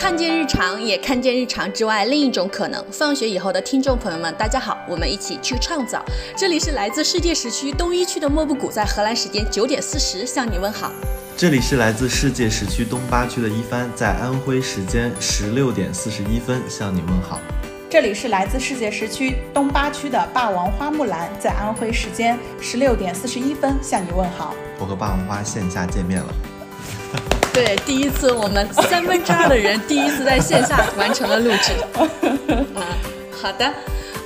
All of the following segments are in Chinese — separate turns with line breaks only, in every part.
看见日常，也看见日常之外另一种可能。放学以后的听众朋友们，大家好，我们一起去创造。这里是来自世界时区东一区的莫布谷，在荷兰时间九点四十向你问好。
这里是来自世界时区东八区的一帆，在安徽时间十六点四十一分向你问好。
这里是来自世界时区东八区的霸王花木兰，在安徽时间十六点四十一分向你问好。
我和霸王花线下见面了。
对，第一次我们三分之二的人第一次在线下完成了录制。啊，好的，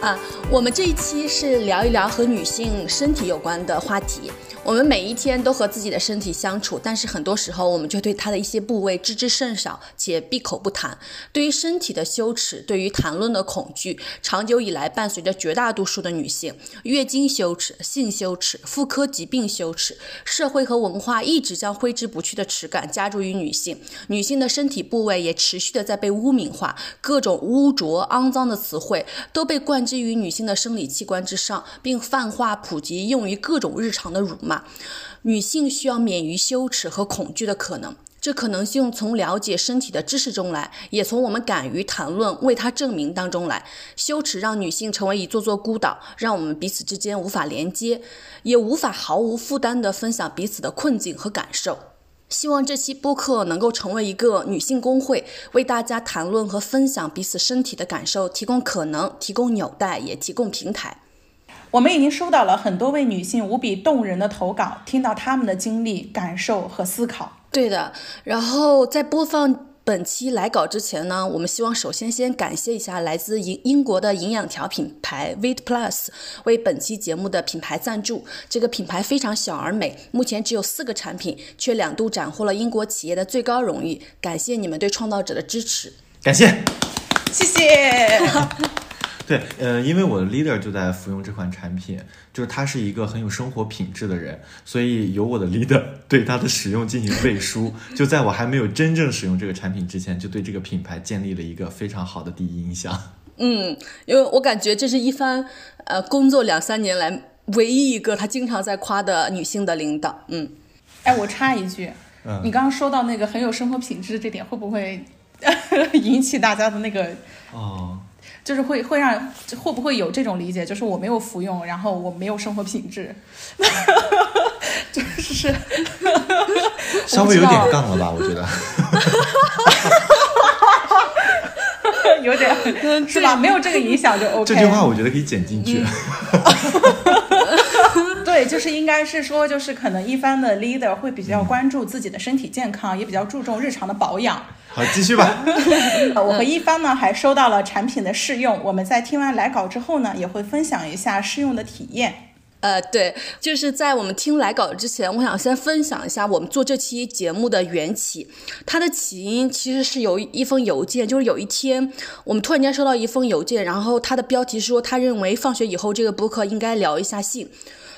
啊，我们这一期是聊一聊和女性身体有关的话题。我们每一天都和自己的身体相处，但是很多时候我们就对它的一些部位知之甚少，且闭口不谈。对于身体的羞耻，对于谈论的恐惧，长久以来伴随着绝大多数的女性。月经羞耻、性羞耻、妇科疾病羞耻，社会和文化一直将挥之不去的耻感加诸于女性。女性的身体部位也持续的在被污名化，各种污浊、肮脏的词汇都被冠之于女性的生理器官之上，并泛化普及，用于各种日常的辱骂。女性需要免于羞耻和恐惧的可能，这可能性从了解身体的知识中来，也从我们敢于谈论、为它证明当中来。羞耻让女性成为一座座孤岛，让我们彼此之间无法连接，也无法毫无负担地分享彼此的困境和感受。希望这期播客能够成为一个女性公会，为大家谈论和分享彼此身体的感受提供可能、提供纽带，也提供平台。
我们已经收到了很多位女性无比动人的投稿，听到她们的经历、感受和思考。
对的，然后在播放本期来稿之前呢，我们希望首先先感谢一下来自英英国的营养条品牌 Vit Plus 为本期节目的品牌赞助。这个品牌非常小而美，目前只有四个产品，却两度斩获了英国企业的最高荣誉。感谢你们对创造者的支持，
感谢，
谢谢。
对，呃，因为我的 leader 就在服用这款产品，就是他是一个很有生活品质的人，所以由我的 leader 对他的使用进行背书。就在我还没有真正使用这个产品之前，就对这个品牌建立了一个非常好的第一印象。
嗯，因为我感觉这是一番呃工作两三年来唯一一个他经常在夸的女性的领导。嗯，
哎，我插一句，你刚刚说到那个很有生活品质这点，会不会 引起大家的那个
哦？
就是会会让会不会有这种理解？就是我没有服用，然后我没有生活品质，就是
稍微有点杠了吧？我觉得，
有点是吧？没有这个影响就 OK。
这句话我觉得可以剪进去。
对，就是应该是说，就是可能一方的 leader 会比较关注自己的身体健康，也比较注重日常的保养。
好，继续吧。
我和一方呢还收到了产品的试用，我们在听完来稿之后呢，也会分享一下试用的体验。
呃，对，就是在我们听来稿之前，我想先分享一下我们做这期节目的缘起。它的起因其实是由一封邮件，就是有一天我们突然间收到一封邮件，然后它的标题说他认为放学以后这个播客应该聊一下性。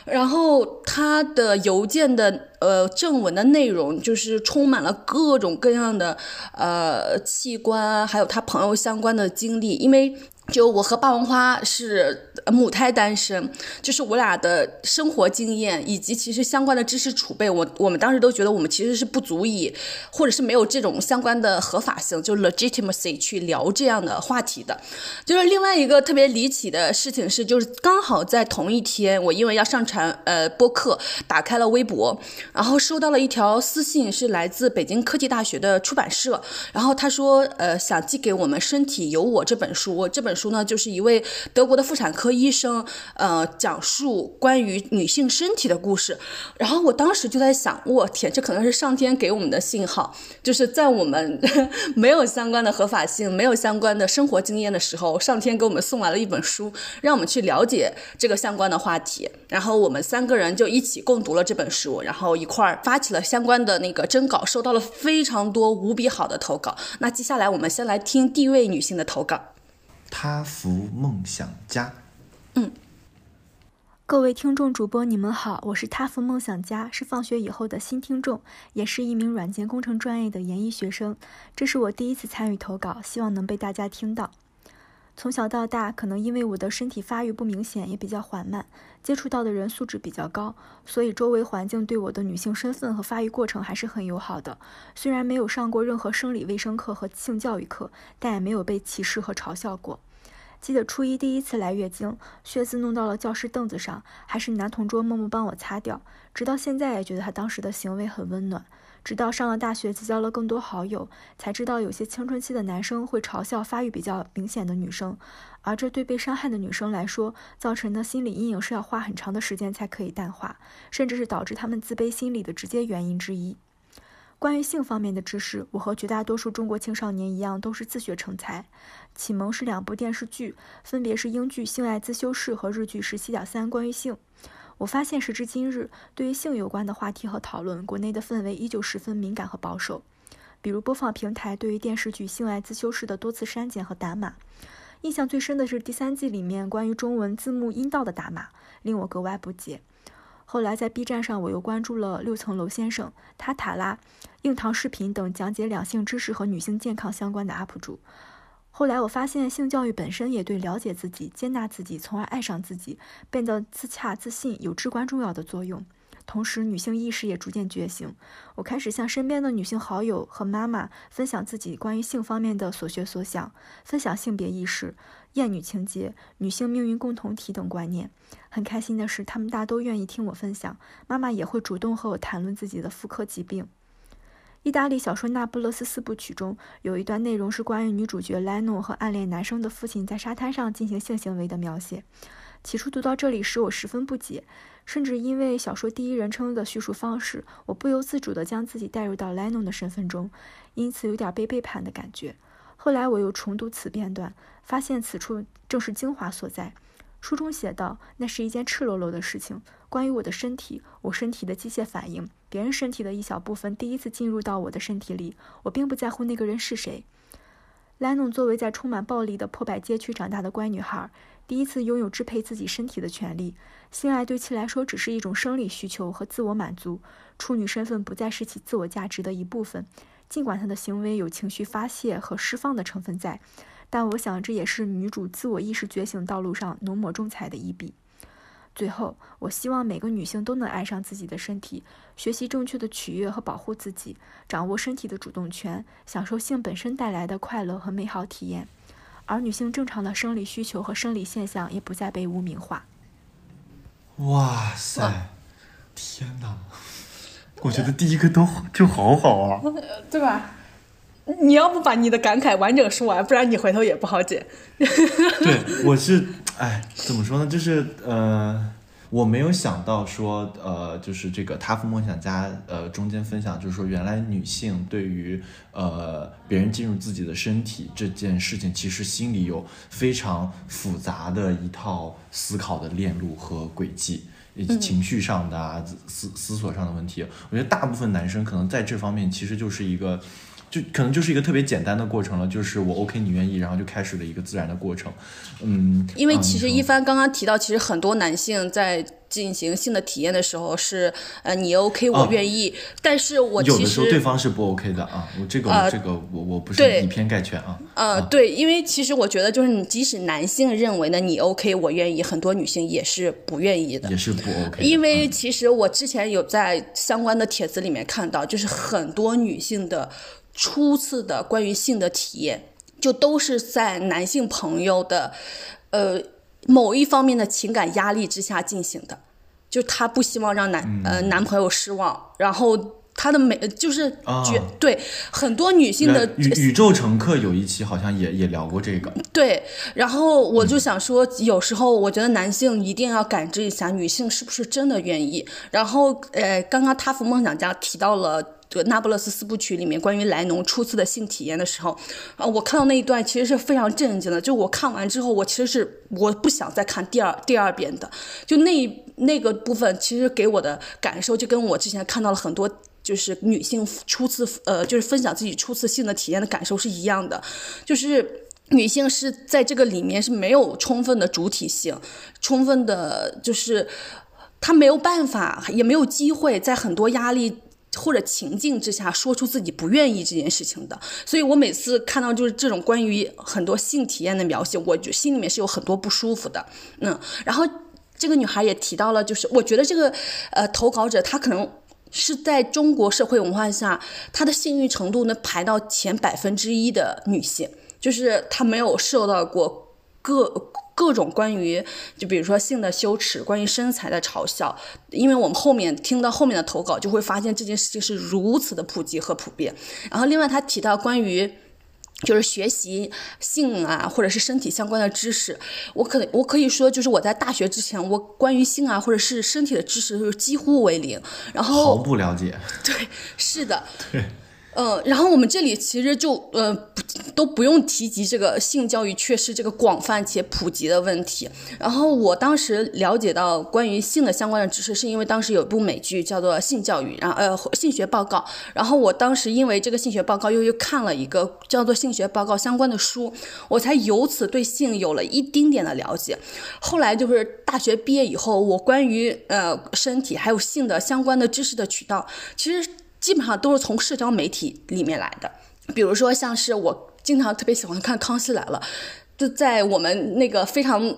然后他的邮件的呃正文的内容就是充满了各种各样的呃器官，还有他朋友相关的经历，因为。就我和霸王花是母胎单身，就是我俩的生活经验以及其实相关的知识储备，我我们当时都觉得我们其实是不足以，或者是没有这种相关的合法性，就 legitimacy 去聊这样的话题的。就是另外一个特别离奇的事情是，就是刚好在同一天，我因为要上传呃播客，打开了微博，然后收到了一条私信，是来自北京科技大学的出版社，然后他说呃想寄给我们《身体有我》这本书，这本。书呢，就是一位德国的妇产科医生，呃，讲述关于女性身体的故事。然后我当时就在想，我天，这可能是上天给我们的信号，就是在我们 没有相关的合法性、没有相关的生活经验的时候，上天给我们送来了一本书，让我们去了解这个相关的话题。然后我们三个人就一起共读了这本书，然后一块儿发起了相关的那个征稿，收到了非常多无比好的投稿。那接下来我们先来听第一位女性的投稿。
他福梦想家，
嗯，
各位听众主播，你们好，我是他福梦想家，是放学以后的新听众，也是一名软件工程专业的研一学生。这是我第一次参与投稿，希望能被大家听到。
从小到大，可能因为我的身体发育不明显，也比较缓慢，接触到的人素质比较高，所以周围环境对我的女性身份和发育过程还是很友好的。虽然没有上过任何生理卫生课和性教育课，但也没有被歧视和嘲笑过。记得初一第一次来月经，血渍弄到了教室凳子上，还是男同桌默默帮我擦掉。直到现在也觉得他当时的行为很温暖。直到上了大学，结交了更多好友，才知道有些青春期的男生会嘲笑发育比较明显的女生，而这对被伤害的女生来说，造成的心理阴影是要花很长的时间才可以淡化，甚至是导致他们自卑心理的直接原因之一。关于性方面的知识，我和绝大多数中国青少年一样，都是自学成才。启蒙是两部电视剧，分别是英剧《性爱自修室》和日剧《十七点三关于性》。我发现，时至今日，对于性有关的话题和讨论，国内的氛围依旧十分敏感和保守。比如，播放平台对于电视剧《性爱自修室》的多次删减和打码。印象最深的是第三季里面关于中文字幕阴道的打码，令我格外不解。后来在 B 站上，我又关注了六层楼先生、塔塔拉、硬糖视频等讲解两性知识和女性健康相关的 UP 主。后来我发现，性教育本身也对了解自己、接纳自己，从而爱上自己，变得自洽自信有至关重要的作用。同时，女性意识也逐渐觉醒。我开始向身边的女性好友和妈妈分享自己关于性方面的所学所想，分享性别意识、厌女情节、女性命运共同体等观念。很开心的是，她们大都愿意听我分享，妈妈也会主动和我谈论自己的妇科疾病。意大利小说《那不勒斯四部曲》中有一段内容是关于女主角莱诺和暗恋男生的父亲在沙滩上进行性行为的描写。起初读到这里时，我十分不解，甚至因为小说第一人称的叙述方式，我不由自主地将自己带入到莱诺的身份中，因此有点被背叛的感觉。后来我又重读此片段，发现此处正是精华所在。书中写道：“那是一件赤裸裸的事情，关于我的身体，我身体的机械反应，别人身体的一小部分第一次进入到我的身体里。我并不在乎那个人是谁。”莱农作为在充满暴力的破败街区长大的乖女孩，第一次拥有支配自己身体的权利。性爱对其来说只是一种生理需求和自我满足，处女身份不再是其自我价值的一部分。尽管她的行为有情绪发泄和释放的成分在。但我想，这也是女主自我意识觉醒道路上浓墨重彩的一笔。最后，我希望每个女性都能爱上自己的身体，学习正确的取悦和保护自己，掌握身体的主动权，享受性本身带来的快乐和美好体验。而女性正常的生理需求和生理现象也不再被污名化。
哇塞！天哪！我觉得第一个都就好好啊，
对吧？你要不把你的感慨完整说完，不然你回头也不好剪。
对，我是，哎，怎么说呢？就是呃，我没有想到说，呃，就是这个《他夫梦想家》呃中间分享，就是说原来女性对于呃别人进入自己的身体这件事情，其实心里有非常复杂的一套思考的链路和轨迹，以及情绪上的啊思思索上的问题。我觉得大部分男生可能在这方面其实就是一个。就可能就是一个特别简单的过程了，就是我 OK 你愿意，然后就开始了一个自然的过程，嗯。
因为其实一帆刚刚提到，其实很多男性在进行性的体验的时候是，呃，你 OK 我愿意，但是我
有的时候对方是不 OK 的啊，我这个这个我我不是以偏概全啊。
呃，对，因为其实我觉得就是你即使男性认为呢你 OK 我愿意，很多女性也是不愿意的，
也是不 OK。
因为其实我之前有在相关的帖子里面看到，就是很多女性的。初次的关于性的体验，就都是在男性朋友的，呃，某一方面的情感压力之下进行的，就他不希望让男呃男朋友失望，然后他的美就是觉对很多女性的
宇宇宙乘客有一期好像也也聊过这个，
对，然后我就想说，有时候我觉得男性一定要感知一下女性是不是真的愿意，然后呃，刚刚他福梦想家提到了。这个《那不勒斯四部曲》里面关于莱农初次的性体验的时候，啊，我看到那一段其实是非常震惊的。就我看完之后，我其实是我不想再看第二第二遍的。就那那个部分，其实给我的感受就跟我之前看到了很多就是女性初次呃，就是分享自己初次性的体验的感受是一样的。就是女性是在这个里面是没有充分的主体性，充分的就是她没有办法，也没有机会在很多压力。或者情境之下说出自己不愿意这件事情的，所以我每次看到就是这种关于很多性体验的描写，我就心里面是有很多不舒服的。嗯，然后这个女孩也提到了，就是我觉得这个呃投稿者她可能是在中国社会文化下，她的幸运程度能排到前百分之一的女性，就是她没有受到过各。各种关于，就比如说性的羞耻，关于身材的嘲笑，因为我们后面听到后面的投稿，就会发现这件事情是如此的普及和普遍。然后另外他提到关于，就是学习性啊或者是身体相关的知识，我可我可以说就是我在大学之前，我关于性啊或者是身体的知识就是几乎为零，然后
毫不了解。
对，是的。
对。
嗯，然后我们这里其实就呃都不用提及这个性教育确实这个广泛且普及的问题。然后我当时了解到关于性的相关的知识，是因为当时有一部美剧叫做《性教育》，然后呃性学报告。然后我当时因为这个性学报告又又看了一个叫做性学报告相关的书，我才由此对性有了一丁点的了解。后来就是大学毕业以后，我关于呃身体还有性的相关的知识的渠道，其实。基本上都是从社交媒体里面来的，比如说像是我经常特别喜欢看《康熙来了》。就在我们那个非常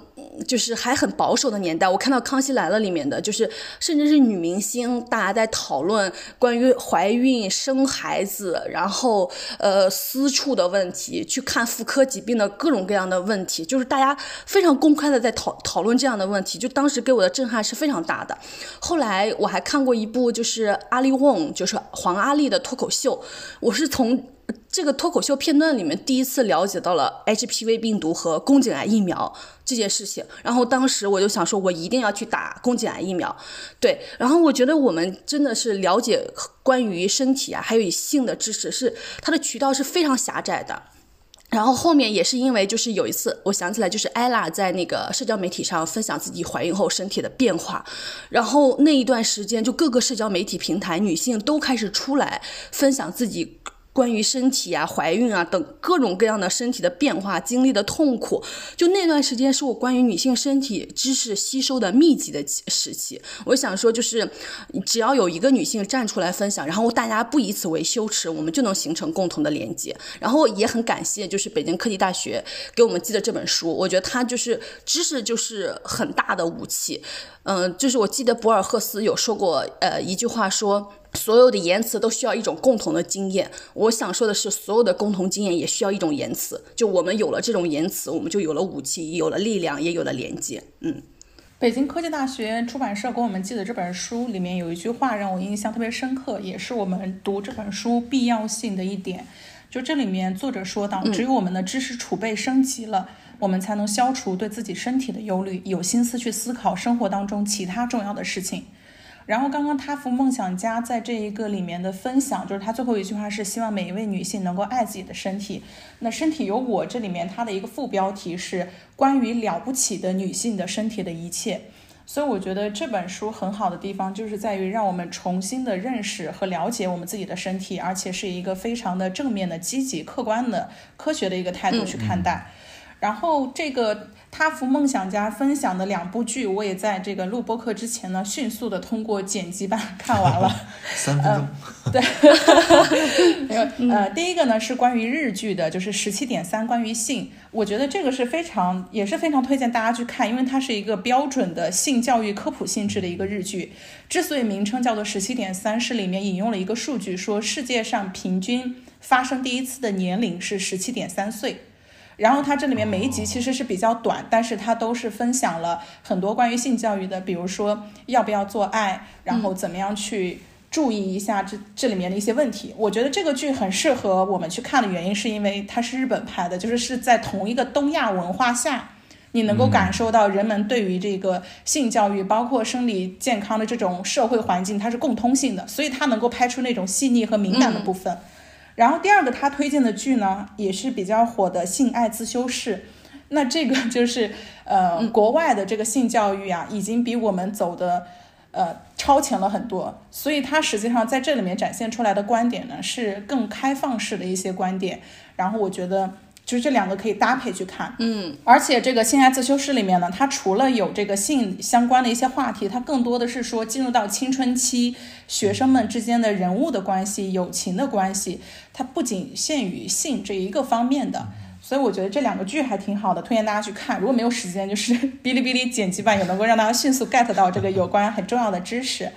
就是还很保守的年代，我看到《康熙来了》里面的，就是甚至是女明星，大家在讨论关于怀孕、生孩子，然后呃私处的问题，去看妇科疾病的各种各样的问题，就是大家非常公开的在讨讨论这样的问题，就当时给我的震撼是非常大的。后来我还看过一部就是阿里翁，就是黄阿丽的脱口秀，我是从。这个脱口秀片段里面，第一次了解到了 HPV 病毒和宫颈癌疫苗这件事情。然后当时我就想说，我一定要去打宫颈癌疫苗。对，然后我觉得我们真的是了解关于身体啊，还有性的知识，是它的渠道是非常狭窄的。然后后面也是因为，就是有一次我想起来，就是艾拉在那个社交媒体上分享自己怀孕后身体的变化，然后那一段时间，就各个社交媒体平台女性都开始出来分享自己。关于身体啊、怀孕啊等各种各样的身体的变化经历的痛苦，就那段时间是我关于女性身体知识吸收的密集的时期。我想说，就是只要有一个女性站出来分享，然后大家不以此为羞耻，我们就能形成共同的连接。然后也很感谢，就是北京科技大学给我们寄的这本书，我觉得它就是知识就是很大的武器。嗯，就是我记得博尔赫斯有说过，呃，一句话说。所有的言辞都需要一种共同的经验。我想说的是，所有的共同经验也需要一种言辞。就我们有了这种言辞，我们就有了武器，有了力量，也有了连接。嗯，
北京科技大学出版社给我们寄的这本书里面有一句话让我印象特别深刻，也是我们读这本书必要性的一点。就这里面作者说到，只有我们的知识储备升级了，我们才能消除对自己身体的忧虑，有心思去思考生活当中其他重要的事情。然后刚刚他福梦想家在这一个里面的分享，就是他最后一句话是希望每一位女性能够爱自己的身体。那身体有我这里面它的一个副标题是关于了不起的女性的身体的一切。所以我觉得这本书很好的地方就是在于让我们重新的认识和了解我们自己的身体，而且是一个非常的正面的、积极、客观的、科学的一个态度去看待。然后这个。他福梦想家分享的两部剧，我也在这个录播课之前呢，迅速的通过剪辑版 看完了。
三分钟。
对。呃，第一个呢是关于日剧的，就是十七点三关于性，我觉得这个是非常也是非常推荐大家去看，因为它是一个标准的性教育科普性质的一个日剧。之所以名称叫做十七点三，是里面引用了一个数据，说世界上平均发生第一次的年龄是十七点三岁。然后它这里面每一集其实是比较短，但是它都是分享了很多关于性教育的，比如说要不要做爱，然后怎么样去注意一下这这里面的一些问题。我觉得这个剧很适合我们去看的原因，是因为它是日本拍的，就是是在同一个东亚文化下，你能够感受到人们对于这个性教育，包括生理健康的这种社会环境，它是共通性的，所以它能够拍出那种细腻和敏感的部分。然后第二个他推荐的剧呢，也是比较火的《性爱自修室》，那这个 就是呃国外的这个性教育啊，已经比我们走的呃超前了很多，所以他实际上在这里面展现出来的观点呢，是更开放式的一些观点。然后我觉得就是这两个可以搭配去看。
嗯，
而且这个性爱自修室里面呢，它除了有这个性相关的一些话题，它更多的是说进入到青春期学生们之间的人物的关系、友情的关系，它不仅限于性这一个方面的。所以我觉得这两个剧还挺好的，推荐大家去看。如果没有时间，就是 哔哩哔哩剪辑版也能够让大家迅速 get 到这个有关很重要的知识。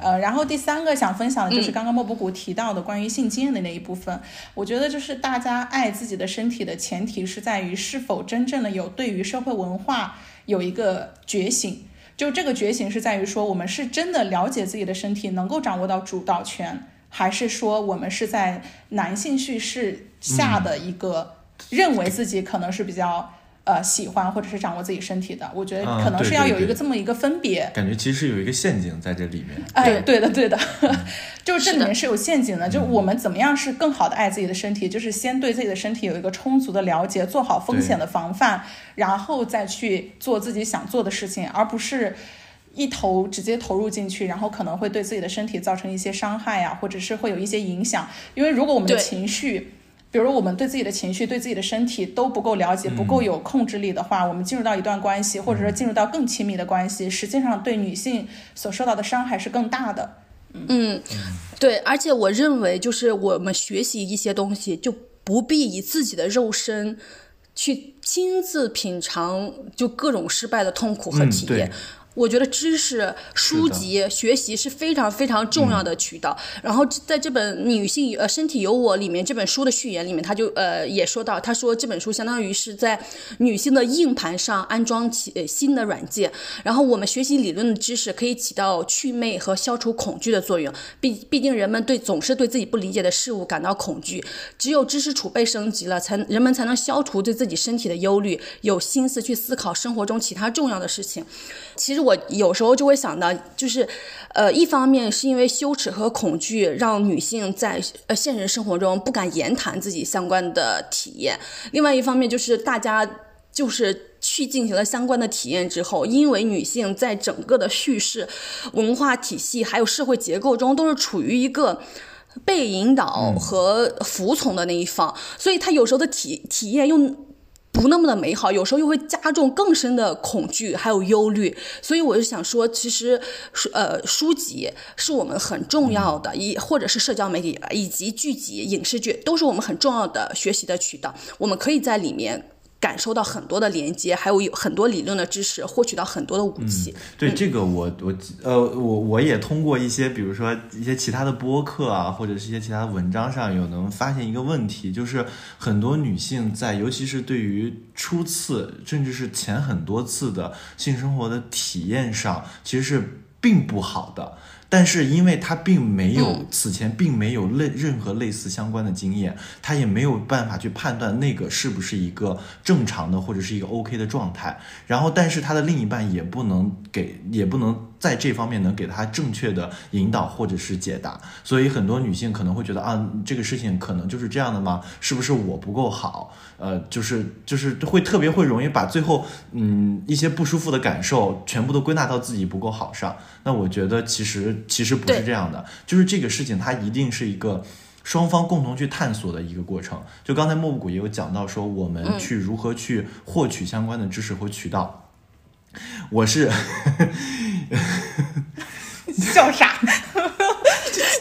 呃，然后第三个想分享的就是刚刚莫布谷提到的关于性经验的那一部分。我觉得就是大家爱自己的身体的前提是在于是否真正的有对于社会文化有一个觉醒。就这个觉醒是在于说，我们是真的了解自己的身体，能够掌握到主导权，还是说我们是在男性叙事下的一个。认为自己可能是比较呃喜欢或者是掌握自己身体的，我觉得可能是要有一个这么一个分别。
感觉其实有一个陷阱在这里面。
哎，对的，对的，就是这里面是有陷阱的。就我们怎么样是更好的爱自己的身体，就是先对自己的身体有一个充足的了解，做好风险的防范，然后再去做自己想做的事情，而不是一头直接投入进去，然后可能会对自己的身体造成一些伤害呀，或者是会有一些影响。因为如果我们的情绪。比如我们对自己的情绪、对自己的身体都不够了解、不够有控制力的话，我们进入到一段关系，或者说进入到更亲密的关系，实际上对女性所受到的伤害是更大的。
嗯，对，而且我认为，就是我们学习一些东西，就不必以自己的肉身去亲自品尝，就各种失败的痛苦和体验。我觉得知识书籍学习是非常非常重要的渠道。然后在这本《女性呃身体有我》里面，这本书的序言里面，他就呃也说到，他说这本书相当于是在女性的硬盘上安装起呃新的软件。然后我们学习理论的知识可以起到祛魅和消除恐惧的作用。毕毕竟人们对总是对自己不理解的事物感到恐惧，只有知识储备升级了，才人们才能消除对自己身体的忧虑，有心思去思考生活中其他重要的事情。其实。我有时候就会想到，就是，呃，一方面是因为羞耻和恐惧，让女性在呃现实生活中不敢言谈自己相关的体验；另外一方面就是大家就是去进行了相关的体验之后，因为女性在整个的叙事、文化体系还有社会结构中都是处于一个被引导和服从的那一方，所以她有时候的体体验又。不那么的美好，有时候又会加重更深的恐惧，还有忧虑。所以我就想说，其实书呃书籍是我们很重要的，以或者是社交媒体以及剧集、影视剧都是我们很重要的学习的渠道。我们可以在里面。感受到很多的连接，还有有很多理论的知识，获取到很多的武器。
对这个，我我呃我我也通过一些，比如说一些其他的播客啊，或者是一些其他文章上，有能发现一个问题，就是很多女性在，尤其是对于初次甚至是前很多次的性生活的体验上，其实是并不好的。但是，因为他并没有此前并没有类任何类似相关的经验，他也没有办法去判断那个是不是一个正常的或者是一个 OK 的状态。然后，但是他的另一半也不能给，也不能在这方面能给他正确的引导或者是解答。所以，很多女性可能会觉得啊，这个事情可能就是这样的吗？是不是我不够好？呃，就是就是会特别会容易把最后嗯一些不舒服的感受全部都归纳到自己不够好上。那我觉得其实其实不是这样的，就是这个事情它一定是一个双方共同去探索的一个过程。就刚才莫布谷也有讲到说，我们去如何去获取相关的知识和渠道。我是
笑啥？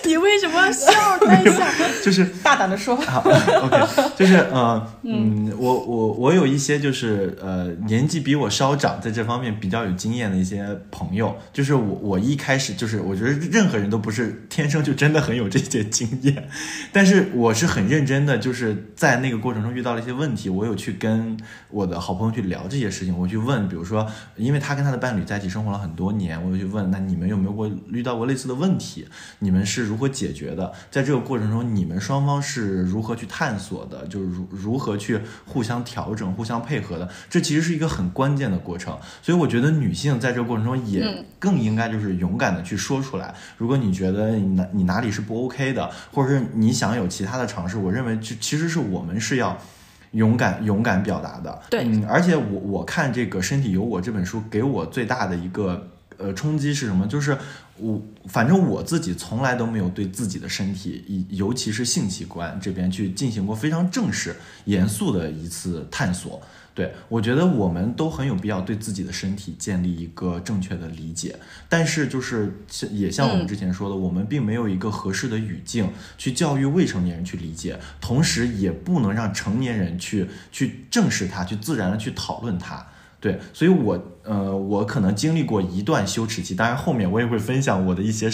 你为什么笑？在笑？
就是
大胆的说。
好，OK，就是呃，嗯，我我我有一些就是呃年纪比我稍长，在这方面比较有经验的一些朋友，就是我我一开始就是我觉得任何人都不是天生就真的很有这些经验，但是我是很认真的，就是在那个过程中遇到了一些问题，我有去跟我的好朋友去聊这些事情，我去问，比如说，因为他跟他的伴侣在一起生活了很多年，我就去问，那你们有没有过遇到过类似的问题？你们是如何解决的？在这个过程中，你们双方是如何去探索的？就是如如何去互相调整、互相配合的？这其实是一个很关键的过程。所以我觉得女性在这个过程中也更应该就是勇敢的去说出来。如果你觉得你哪你哪里是不 OK 的，或者是你想有其他的尝试，我认为就其实是我们是要勇敢勇敢表达的。
对，
嗯，而且我我看这个《身体有我》这本书，给我最大的一个。呃，冲击是什么？就是我反正我自己从来都没有对自己的身体，以尤其是性器官这边去进行过非常正式、严肃的一次探索。对我觉得我们都很有必要对自己的身体建立一个正确的理解，但是就是也像我们之前说的，我们并没有一个合适的语境去教育未成年人去理解，同时也不能让成年人去去正视它，去自然的去讨论它。对，所以我呃，我可能经历过一段羞耻期，当然后面我也会分享我的一些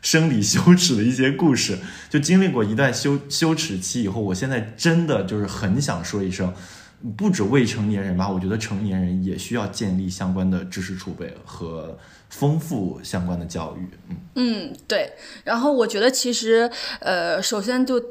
生理羞耻的一些故事。就经历过一段羞羞耻期以后，我现在真的就是很想说一声。不止未成年人吧，我觉得成年人也需要建立相关的知识储备和丰富相关的教育。
嗯嗯，对。然后我觉得其实，呃，首先就。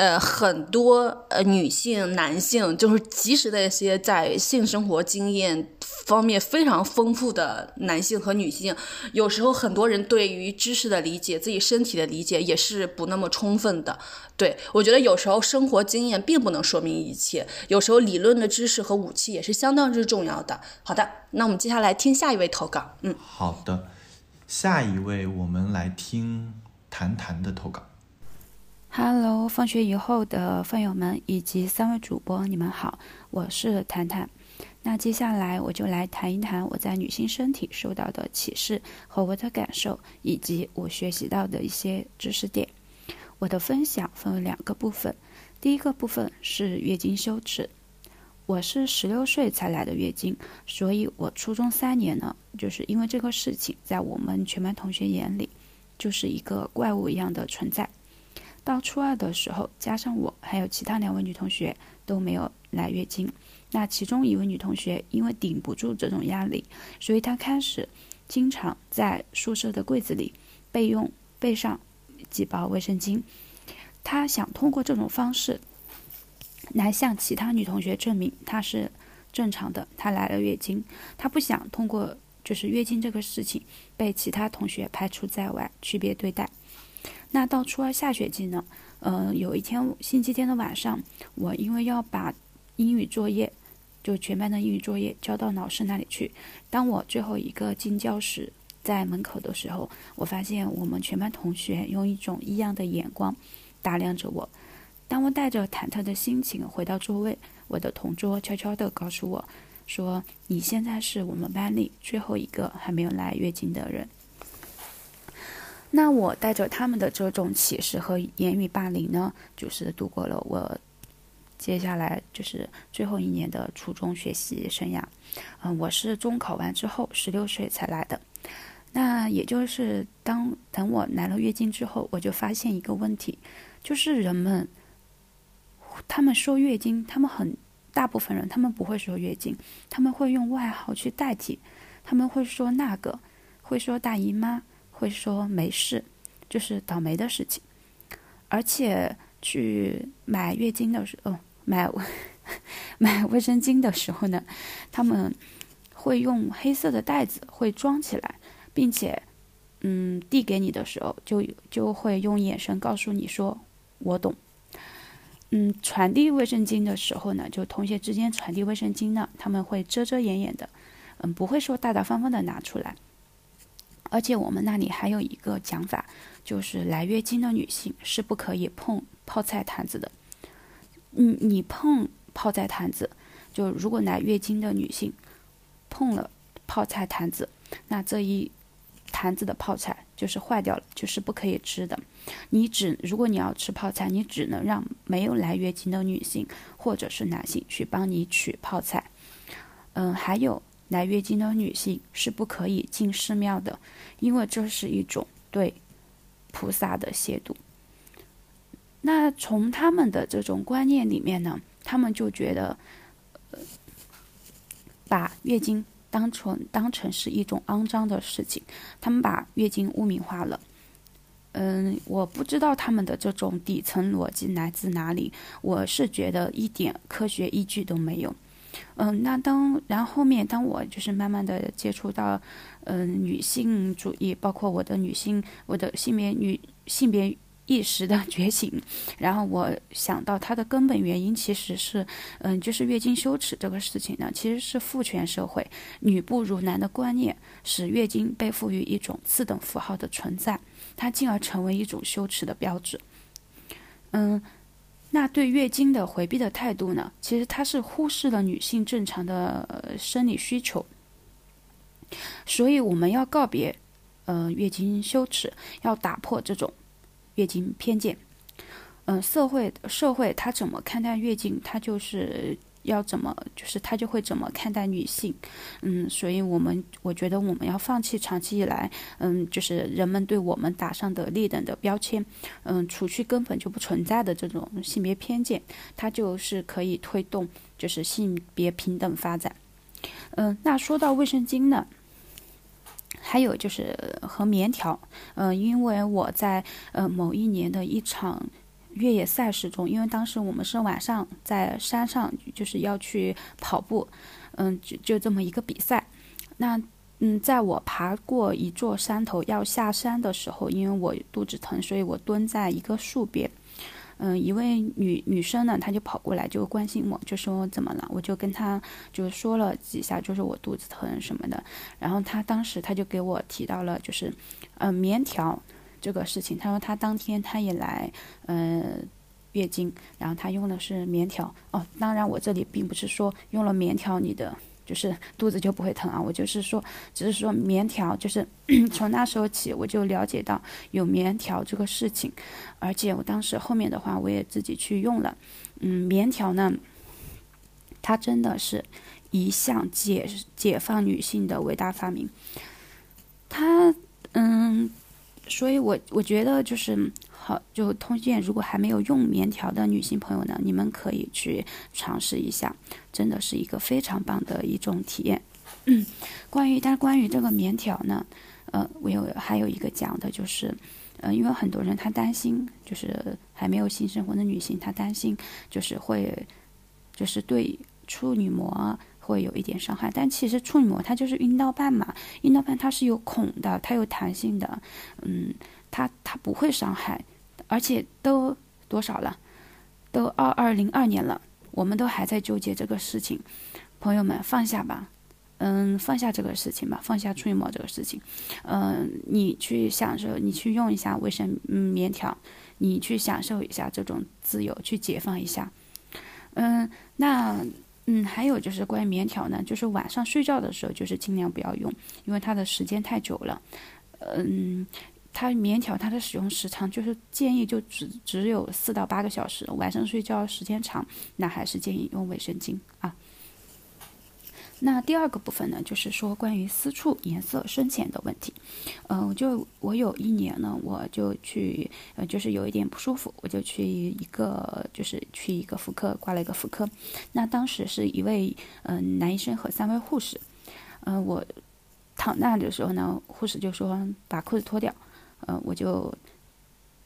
呃，很多呃女性、男性，就是即使那些在性生活经验方面非常丰富的男性和女性，有时候很多人对于知识的理解、自己身体的理解也是不那么充分的。对我觉得有时候生活经验并不能说明一切，有时候理论的知识和武器也是相当之重要的。好的，那我们接下来听下一位投稿。嗯，
好的，下一位我们来听谈谈的投稿。
Hello，放学以后的饭友们以及三位主播，你们好，我是谈谈。那接下来我就来谈一谈我在女性身体受到的启示和我的感受，以及我学习到的一些知识点。我的分享分为两个部分，第一个部分是月经羞耻。我是十六岁才来的月经，所以我初中三年呢，就是因为这个事情，在我们全班同学眼里，就是一个怪物一样的存在。到初二的时候，加上我还有其他两位女同学都没有来月经。那其中一位女同学因为顶不住这种压力，所以她开始经常在宿舍的柜子里备用备上几包卫生巾。她想通过这种方式来向其他女同学证明她是正常的，她来了月经。她不想通过就是月经这个事情被其他同学排除在外，区别对待。那到初二下学期呢？呃，有一天星期天的晚上，我因为要把英语作业，就全班的英语作业交到老师那里去。当我最后一个进教室，在门口的时候，我发现我们全班同学用一种异样的眼光打量着我。当我带着忐忑的心情回到座位，我的同桌悄悄地告诉我，说：“你现在是我们班里最后一个还没有来月经的人。”那我带着他们的这种歧视和言语霸凌呢，就是度过了我接下来就是最后一年的初中学习生涯。嗯，我是中考完之后十六岁才来的。那也就是当等我来了月经之后，我就发现一个问题，就是人们他们说月经，他们很大部分人他们不会说月经，他们会用外号去代替，他们会说那个，会说大姨妈。会说没事，就是倒霉的事情，而且去买月经的时候，买 买卫生巾的时候呢，他们会用黑色的袋子会装起来，并且，嗯，递给你的时候就就会用眼神告诉你说我懂。嗯，传递卫生巾的时候呢，就同学之间传递卫生巾呢，他们会遮遮掩掩的，嗯，不会说大大方方的拿出来。而且我们那里还有一个讲法，就是来月经的女性是不可以碰泡菜坛子的。你你碰泡菜坛子，就如果来月经的女性碰了泡菜坛子，那这一坛子的泡菜就是坏掉了，就是不可以吃的。你只如果你要吃泡菜，你只能让没有来月经的女性或者是男性去帮你取泡菜。嗯，还有。来月经的女性是不可以进寺庙的，因为这是一种对菩萨的亵渎。那从他们的这种观念里面呢，他们就觉得，呃，把月经当成当成是一种肮脏的事情，他们把月经污名化了。嗯，我不知道他们的这种底层逻辑来自哪里，我是觉得一点科学依据都没有。嗯，那当然后面当我就是慢慢的接触到，嗯，女性主义，包括我的女性，我的性别女性别意识的觉醒，然后我想到它的根本原因其实是，嗯，就是月经羞耻这个事情呢，其实是父权社会女不如男的观念，使月经被赋予一种次等符号的存在，它进而成为一种羞耻的标志。嗯，那对月经的回避的态度呢，其实它是忽视了女性正常的生理需求，所以我们要告别，呃，月经羞耻，要打破这种。月经偏见，嗯，社会社会它怎么看待月经，它就是要怎么，就是他就会怎么看待女性，嗯，所以我们我觉得我们要放弃长期以来，嗯，就是人们对我们打上的劣等的标签，嗯，除去根本就不存在的这种性别偏见，它就是可以推动就是性别平等发展，嗯，那说到卫生巾呢？还有就是和棉条，嗯，因为我在呃某一年的一场越野赛事中，因为当时我们是晚上在山上，就是要去跑步，嗯，就就这么一个比赛。那嗯，在我爬过一座山头要下山的时候，因为我肚子疼，所以我蹲在一个树边。嗯，一位女女生呢，她就跑过来就关心我，就说怎么了？我就跟她就说了几下，就是我肚子疼什么的。然后她当时她就给我提到了，就是，嗯，棉条这个事情。他说他当天他也来，呃，月经，然后他用的是棉条。哦，当然我这里并不是说用了棉条你的。就是肚子就不会疼啊，我就是说，只是说棉条，就是 从那时候起我就了解到有棉条这个事情，而且我当时后面的话我也自己去用了，嗯，棉条呢，它真的是一项解解放女性的伟大发明，它嗯，所以我我觉得就是。好，就通荐，如果还没有用棉条的女性朋友呢，你们可以去尝试一下，真的是一个非常棒的一种体验。嗯，关于但关于这个棉条呢，呃，我有还有一个讲的就是，呃，因为很多人他担心，就是还没有性生活的女性，她担心就是会，就是对处女膜会有一点伤害，但其实处女膜它就是阴道瓣嘛，阴道瓣它是有孔的，它有弹性的，嗯。它它不会伤害，而且都多少了，都二二零二年了，我们都还在纠结这个事情，朋友们放下吧，嗯，放下这个事情吧，放下处女膜这个事情，嗯，你去享受，你去用一下卫生棉条，你去享受一下这种自由，去解放一下，嗯，那嗯，还有就是关于棉条呢，就是晚上睡觉的时候，就是尽量不要用，因为它的时间太久了，嗯。它棉条它的使用时长就是建议就只只有四到八个小时，晚上睡觉时间长，那还是建议用卫生巾啊。那第二个部分呢，就是说关于私处颜色深浅的问题。嗯，就我有一年呢，我就去，呃，就是有一点不舒服，我就去一个，就是去一个妇科挂了一个妇科。那当时是一位嗯男医生和三位护士，嗯，我躺那的时候呢，护士就说把裤子脱掉。呃，我就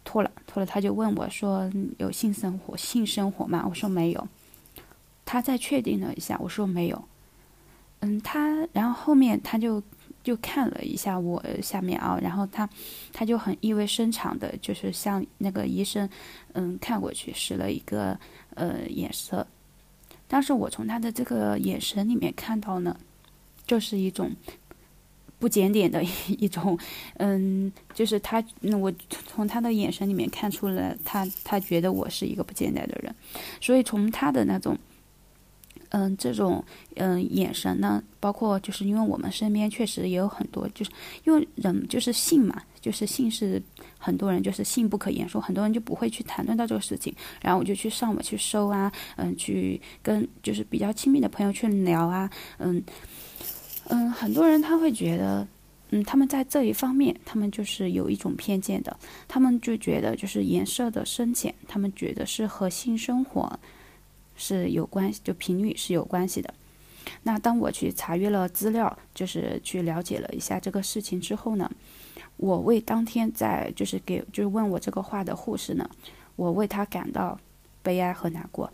脱了，脱了，他就问我说：“有性生活，性生活吗？”我说没有。他再确定了一下，我说没有。嗯，他然后后面他就就看了一下我下面啊，然后他他就很意味深长的，就是向那个医生嗯看过去，使了一个呃眼色。当时我从他的这个眼神里面看到呢，就是一种。不检点的一一种，嗯，就是他，我从他的眼神里面看出了他，他觉得我是一个不检点的人，所以从他的那种，嗯，这种，嗯，眼神呢，包括就是因为我们身边确实也有很多，就是因为人就是性嘛，就是性是很多人就是性不可言说，很多人就不会去谈论到这个事情，然后我就去上网去搜啊，嗯，去跟就是比较亲密的朋友去聊啊，嗯。嗯，很多人他会觉得，嗯，他们在这一方面，他们就是有一种偏见的，他们就觉得就是颜色的深浅，他们觉得是和性生活是有关系，就频率是有关系的。那当我去查阅了资料，就是去了解了一下这个事情之后呢，我为当天在就是给就是问我这个话的护士呢，我为他感到悲哀和难过。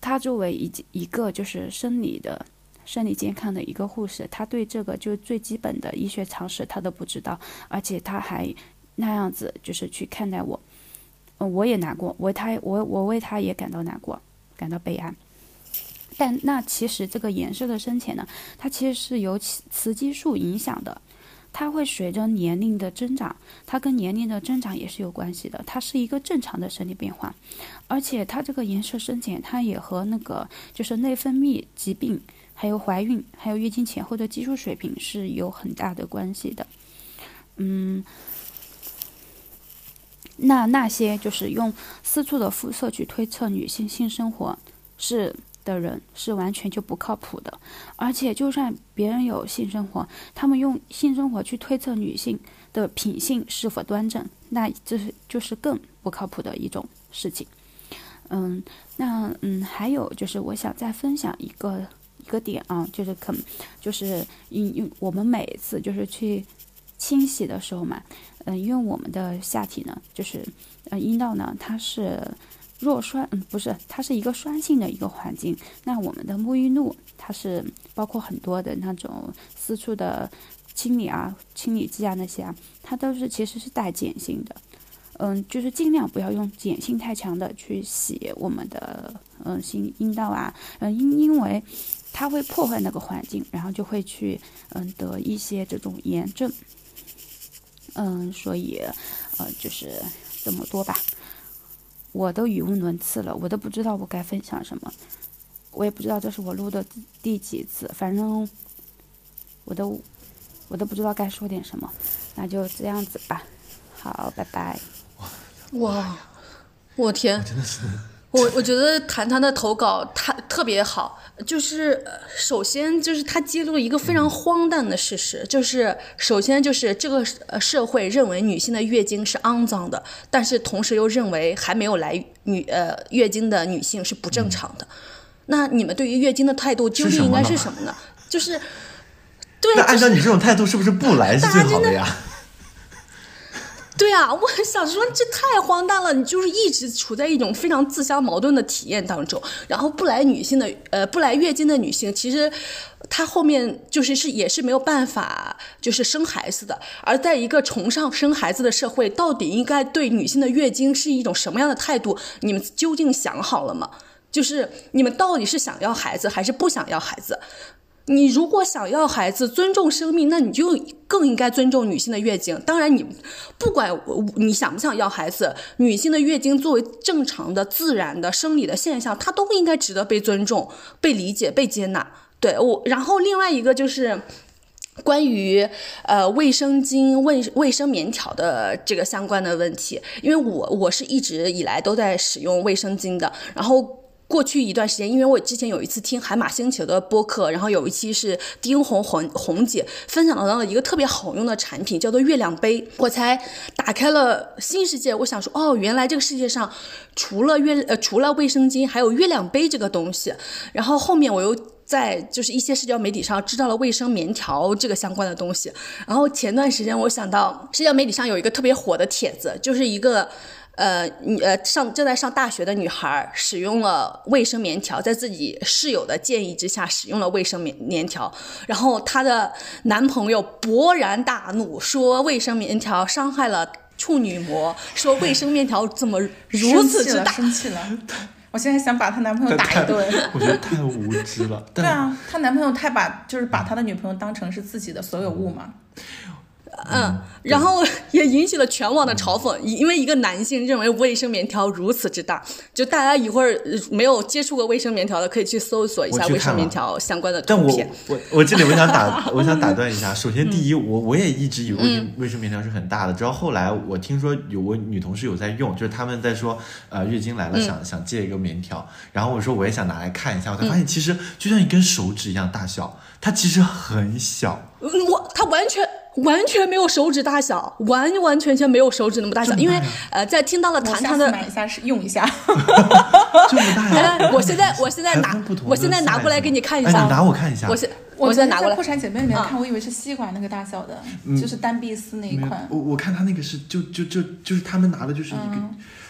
他作为一一个就是生理的。生理健康的一个护士，他对这个就最基本的医学常识他都不知道，而且他还那样子就是去看待我，我也难过，我他我我为他也感到难过，感到悲哀。但那其实这个颜色的深浅呢，它其实是由雌激素影响的，它会随着年龄的增长，它跟年龄的增长也是有关系的，它是一个正常的生理变化，而且它这个颜色深浅，它也和那个就是内分泌疾病，还有怀孕，还有月经前后的激素水平是有很大的关系的，嗯。那那些就是用私处的肤色去推测女性性生活是的人，是完全就不靠谱的。而且，就算别人有性生活，他们用性生活去推测女性的品性是否端正，那这是就是更不靠谱的一种事情。嗯，那嗯，还有就是我想再分享一个一个点啊，就是可就是因因我们每一次就是去清洗的时候嘛。嗯，因为我们的下体呢，就是呃阴道呢，它是弱酸，嗯，不是，它是一个酸性的一个环境。那我们的沐浴露，它是包括很多的那种私处的清理啊、清理剂啊那些啊，它都是其实是带碱性的。嗯，就是尽量不要用碱性太强的去洗我们的嗯性阴道啊，嗯，因因为它会破坏那个环境，然后就会去嗯得一些这种炎症。嗯，所以，呃，就是这么多吧。我都语无伦次了，我都不知道我该分享什么，我也不知道这是我录的第几次，反正我都我都不知道该说点什么，那就这样子吧。好，拜拜。
哇，我天！
真的是。
我我觉得谈谈的投稿他特别好，就是首先就是他揭露了一个非常荒诞的事实，就是首先就是这个社会认为女性的月经是肮脏的，但是同时又认为还没有来女呃月经的女性是不正常的。那你们对于月经的态度究竟应该是什么呢？就是 对，
那按照你这种态度，是不是不来是最好的呀？
对啊，我想说这太荒诞了！你就是一直处在一种非常自相矛盾的体验当中，然后不来女性的呃不来月经的女性，其实她后面就是是也是没有办法就是生孩子的。而在一个崇尚生孩子的社会，到底应该对女性的月经是一种什么样的态度？你们究竟想好了吗？就是你们到底是想要孩子还是不想要孩子？你如果想要孩子，尊重生命，那你就更应该尊重女性的月经。当然，你不管你想不想要孩子，女性的月经作为正常的、自然的生理的现象，它都应该值得被尊重、被理解、被接纳。对我，然后另外一个就是关于呃卫生巾、卫卫生棉条的这个相关的问题，因为我我是一直以来都在使用卫生巾的，然后。过去一段时间，因为我之前有一次听海马星球的播客，然后有一期是丁红红红姐分享到了一个特别好用的产品，叫做月亮杯，我才打开了新世界。我想说，哦，原来这个世界上除了月呃除了卫生巾，还有月亮杯这个东西。然后后面我又在就是一些社交媒体上知道了卫生棉条这个相关的东西。然后前段时间我想到社交媒体上有一个特别火的帖子，就是一个。呃，女呃上正在上大学的女孩使用了卫生棉条，在自己室友的建议之下使用了卫生棉棉条，然后她的男朋友勃然大怒，说卫生棉条伤害了处女膜，说卫生棉条怎么如此之大，
生气了，我现在想把她男朋友打一顿，
我觉得太无知了。对
啊，她男朋友太把就是把他的女朋友当成是自己的所有物嘛。
嗯，然后 也引起了全网的嘲讽，因为一个男性认为卫生棉条如此之大，就大家一会儿没有接触过卫生棉条的，可以去搜索一下卫生棉条相关的图片。
我我这里我想打 我想打断一下，首先第一，我我也一直以为卫生棉条是很大的，直到后来我听说有我女同事有在用，就是他们在说呃月经来了想想借一个棉条，然后我说我也想拿来看一下，我才发现其实就像一根手指一样大小，它其实很小。
我它完全。完全没有手指大小，完完全全没有手指那么大小。因为呃，在听到了谈谈的，
买一下是用一下。
这么大呀？
我现在我现在拿，我现在拿过来给你看一下。
你拿我看一下。
我现我现在拿过来。
破产姐妹里面看，我以为是吸管那个大小的，就是单碧丝那一款。
我我看他那个是就就就就是他们拿的就是一个，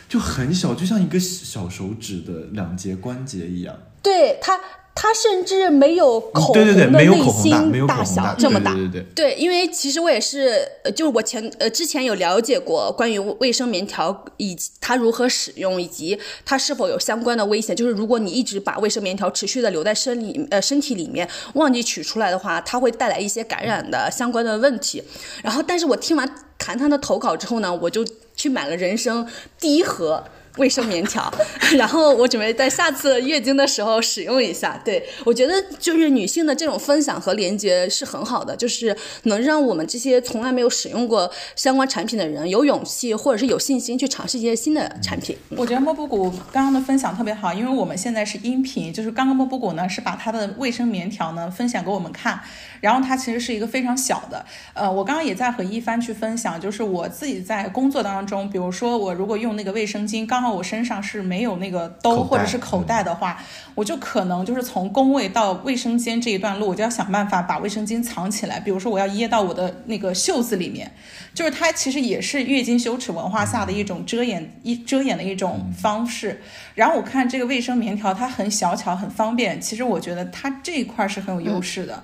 就很小，就像一个小手指的两节关节一样。
对它。它它甚至没有口
对对对，
红的内
没有口红大，没
心大
有口红
小这么大。
对对对对。
对，因为其实我也是，呃，就是我前呃之前有了解过关于卫生棉条以及它如何使用，以及它是否有相关的危险。就是如果你一直把卫生棉条持续的留在身里呃身体里面，忘记取出来的话，它会带来一些感染的相关的问题。然后，但是我听完谈谈的投稿之后呢，我就去买了人生第一盒。卫生棉条，然后我准备在下次月经的时候使用一下。对我觉得就是女性的这种分享和连接是很好的，就是能让我们这些从来没有使用过相关产品的人有勇气或者是有信心去尝试一些新的产品。
我觉得莫布谷刚刚的分享特别好，因为我们现在是音频，就是刚刚莫布谷呢是把他的卫生棉条呢分享给我们看，然后它其实是一个非常小的。呃，我刚刚也在和一帆去分享，就是我自己在工作当中，比如说我如果用那个卫生巾，刚好我身上是没有那个兜或者是口袋的话，我就可能就是从工位到卫生间这一段路，我就要想办法把卫生巾藏起来，比如说我要掖到我的那个袖子里面，就是它其实也是月经羞耻文化下的一种遮掩一遮掩的一种方式。然后我看这个卫生棉条，它很小巧，很方便。其实我觉得它这一块是很有优势的。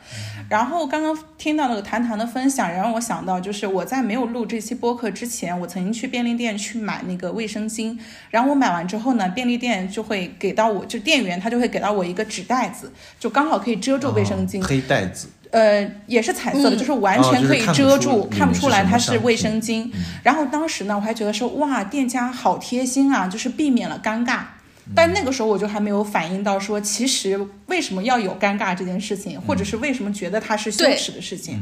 然后刚刚听到那个谈谈的分享，也让我想到，就是我在没有录这期播客之前，我曾经去便利店去买那个卫生巾。然后我买完之后呢，便利店就会给到我，就店员他就会给到我一个纸袋子，就刚好可以遮住卫生巾。
哦黑袋子，
呃，也是彩色的，
嗯
就是完全可以遮住，
哦就是看不出
来它是卫生巾。然后当时呢，我还觉得说，哇，店家好贴心啊，就是避免了尴尬。但那个时候我就还没有反应到说，其实为什么要有尴尬这件事情，或者是为什么觉得它是羞耻的事情。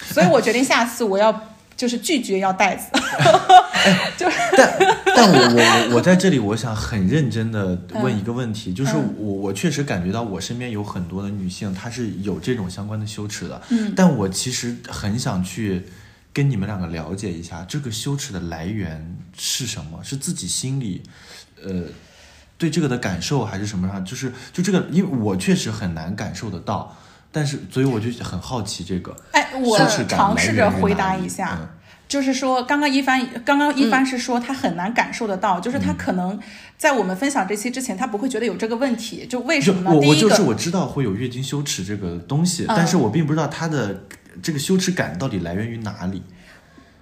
所以我决定下次我要就是拒绝要袋子。
就是但但我我我我在这里，我想很认真的问一个问题，就是
嗯
我我确实感觉到我身边有很多的女性，她是有这种相关的羞耻的，
嗯
但我其实很想去跟你们两个了解一下，这个羞耻的来源是什么？是自己心里，呃。对这个的感受还是什么上，就是就这个，因为我确实很难感受得到，但是所以我就很好奇这个
哎，我尝试着回答一下。
嗯
就是说，刚刚一帆，刚刚一帆是说他很难感受得到，就是
嗯
他可能在我们分享这期之前，他不会觉得有这个问题。就为什么呢？
我我就是我知道会有月经羞耻这个东西，
嗯
但是我并不知道他的这个羞耻感到底来源于哪里。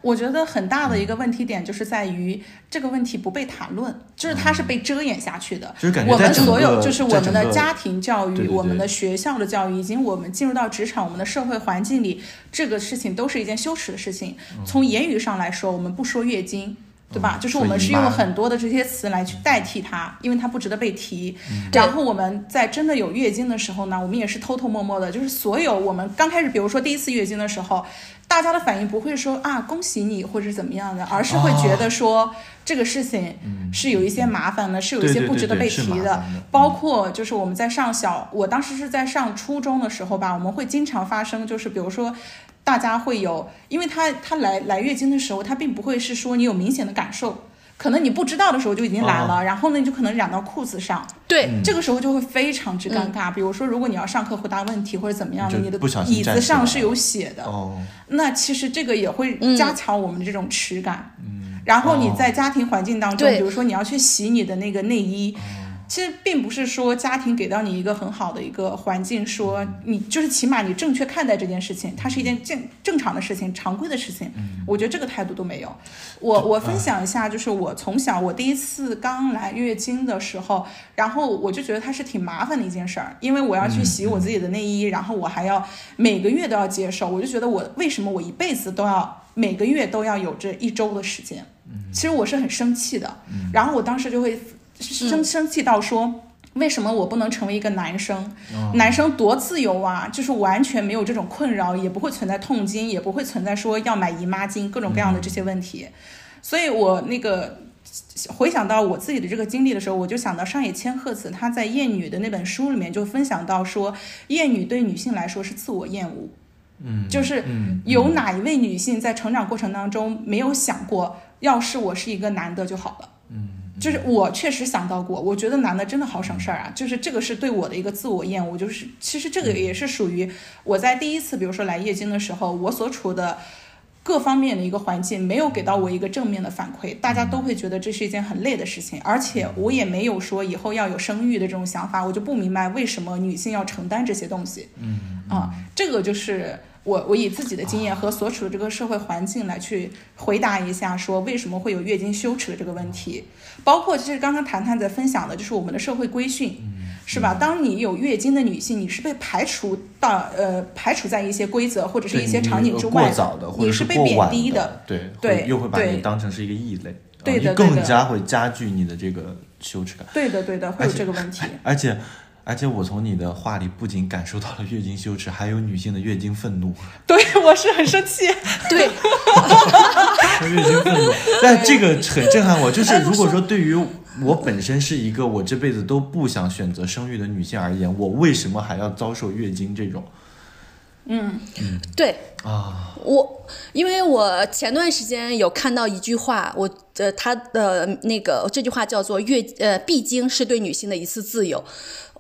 我觉得很大的
嗯
一个问题点就是在于这个问题不被谈论，就是它是被遮掩下去的。
就是感觉
我们所有就是我们的家庭教育、我们的学校的教育，以及我们进入到职场、我们的社会环境里，这个事情都是一件羞耻的事情。
嗯
从言语上来说，我们不说月经。对吧？
嗯
就是我们是用
说姨妈
很多的这些词来去代替它，因为它不值得被提。
嗯
然后我们在真的有月经的时候呢，我们也是偷偷摸摸的，就是所有我们刚开始，比如说第一次月经的时候，大家的反应不会说啊恭喜你或者怎么样的，而是会觉得说、这个事情是有一些麻烦的，是有一些不值得被提的包括就是我们在上小，我当时是在上初中的时候吧，我们会经常发生，就是比如说。大家会有，因为他他来来月经的时候，他并不会是说你有明显的感受，可能你不知道的时候就已经来了，然后呢你就可能染到裤子上，
对，
这个时候就会非常之尴尬。比如说，如果你要上课回答问题或者怎么样的，你的椅子上是有血的，
哦，
那其实这个也会加强我们的这种耻感。
嗯，
然后你
哦。
在家庭环境当中，
对。
比如说你要去洗你的那个内衣，
哦
其实并不是说家庭给到你一个很好的一个环境，说你就是起码你正确看待这件事情，它是一件正正常的事情、常规的事情。
嗯
我觉得这个态度都没有。我我分享一下，就是我从小我第一次刚来月经的时候，然后我就觉得它是挺麻烦的一件事儿，因为我要去洗我自己的内衣，然后我还要每个月都要接受，我就觉得我为什么我一辈子都要每个月都要有这一周的时间？其实我是很生气的，然后我当时就会生生气到说。为什么我不能成为一个男生？男生多自由啊，就是完全没有这种困扰，也不会存在痛经，也不会存在说要买姨妈巾各种各样的这些问题。所以我那个回想到我自己的这个经历的时候，我就想到上野千鹤子她在《厌女》的那本书里面就分享到说，厌女对女性来说是自我厌恶。
嗯，
就是
嗯
有哪一位女性在成长过程当中没有想过，要是我是一个男的就好了。
嗯，
就是我确实想到过，我觉得男的真的好省事儿啊，就是这个是对我的一个自我厌恶，就是其实这个也是属于我在第一次，比如说来月经的时候，我所处的各方面的一个环境没有给到我一个正面的反馈，大家都会觉得这是一件很累的事情，而且我也没有说以后要有生育的这种想法，我就不明白为什么女性要承担这些东西。
嗯
啊，这个就是我我以自己的经验和所处的这个社会环境来去回答一下，说为什么会有月经羞耻的这个问题，包括其实刚刚谈谈在分享的就是我们的社会规训。是吧？当你有月经的女性，你是被排除到呃排除在一些规则或者是一些场景之外
过早的，或者
是被贬低
的，对
对，
又会把你当成是一个异类，
对的
你更加会加剧你的这个羞耻感。
对的对的，会有这个问题。
而且，而且我从你的话里不仅感受到了月经羞耻，还有女性的月经愤怒。
对我是很生气。
对，
月经愤怒，但这个很震撼我。就是如果说对于我本身是一个我这辈子都不想选择生育的女性而言，我为什么还要遭受月经这种
嗯，
对，
啊？
我因为我前段时间有看到一句话，我呃他的那个这句话叫做月呃必经是对女性的一次自由。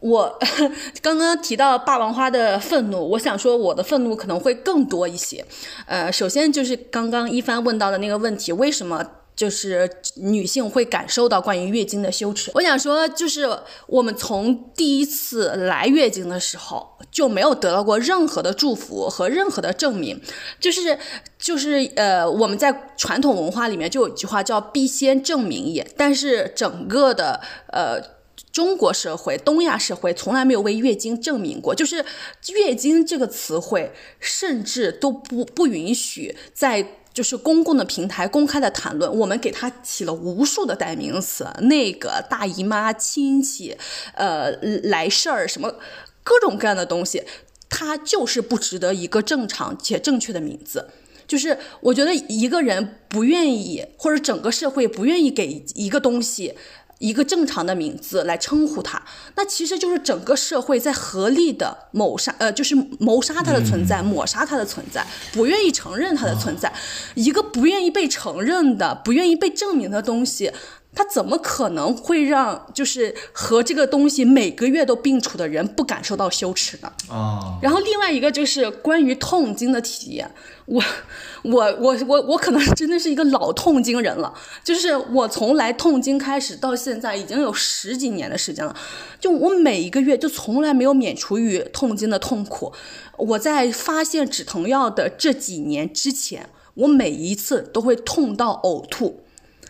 我 刚刚提到霸王花的愤怒，我想说我的愤怒可能会更多一些。呃，首先就是刚刚一帆问到的那个问题，为什么？就是女性会感受到关于月经的羞耻。我想说，就是我们从第一次来月经的时候就没有得到过任何的祝福和任何的证明，就是就是呃，我们在传统文化里面就有一句话叫“必先证明也”，但是整个的呃。中国社会、东亚社会从来没有为月经证明过，就是月经这个词汇，甚至都不不允许在就是公共的平台公开的谈论。我们给它起了无数的代名词，那个大姨妈、亲戚，呃，来事儿什么各种各样的东西，它就是不值得一个正常且正确的名字。就是我觉得一个人不愿意，或者整个社会不愿意给一个东西。一个正常的名字来称呼他，那其实就是整个社会在合力的谋杀，呃，就是谋杀他的存在，抹杀他的存在，不愿意承认他的存在。一个不愿意被承认的、不愿意被证明的东西，它怎么可能会让就是和这个东西每个月都并处的人不感受到羞耻呢？
啊，
然后另外一个就是关于痛经的体验，我 我我我我可能真的是一个老痛经人了，就是我从来痛经开始到现在已经有十几年的时间了，就我每一个月就从来没有免除于痛经的痛苦。我在发现止疼药的这几年之前，我每一次都会痛到呕吐。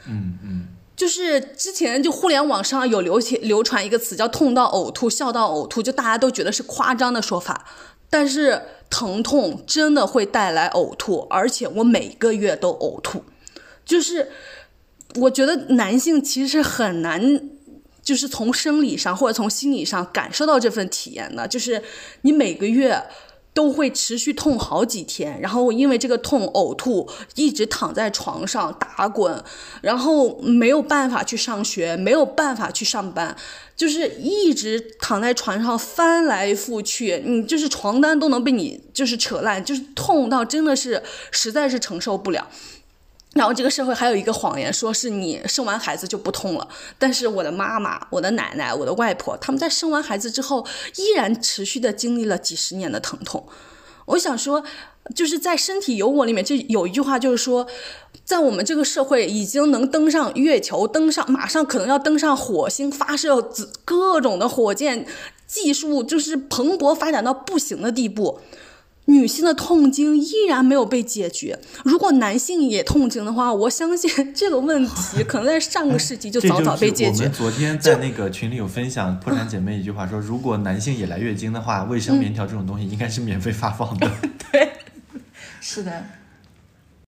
嗯嗯，
就是之前就互联网上有流行流传一个词叫“痛到呕吐，笑到呕吐”，就大家都觉得是夸张的说法，但是疼痛真的会带来呕吐，而且我每个月都呕吐。就是我觉得男性其实很难，就是从生理上或者从心理上感受到这份体验的，就是你每个月。都会持续痛好几天，然后因为这个痛呕吐，一直躺在床上打滚，然后没有办法去上学，没有办法去上班，就是一直躺在床上翻来覆去，你就是床单都能被你就是扯烂，就是痛到真的是实在是承受不了。然后这个社会还有一个谎言，说是你生完孩子就不痛了。但是我的妈妈、我的奶奶、我的外婆，他们在生完孩子之后，依然持续的经历了几十年的疼痛。我想说，就是在《身体有我》里面，就有一句话，就是说，在我们这个社会已经能登上月球、登上马上可能要登上火星、发射各种的火箭技术，就是蓬勃发展到不行的地步。女性的痛经依然没有被解决。如果男性也痛经的话，我相信这个问题可能在上个世纪就早早被解决。
我们昨天在那个群里有分享破产姐妹一句话说，如果男性也来月经的话，卫生棉条这种东西应该是免费发放的。
对，是的。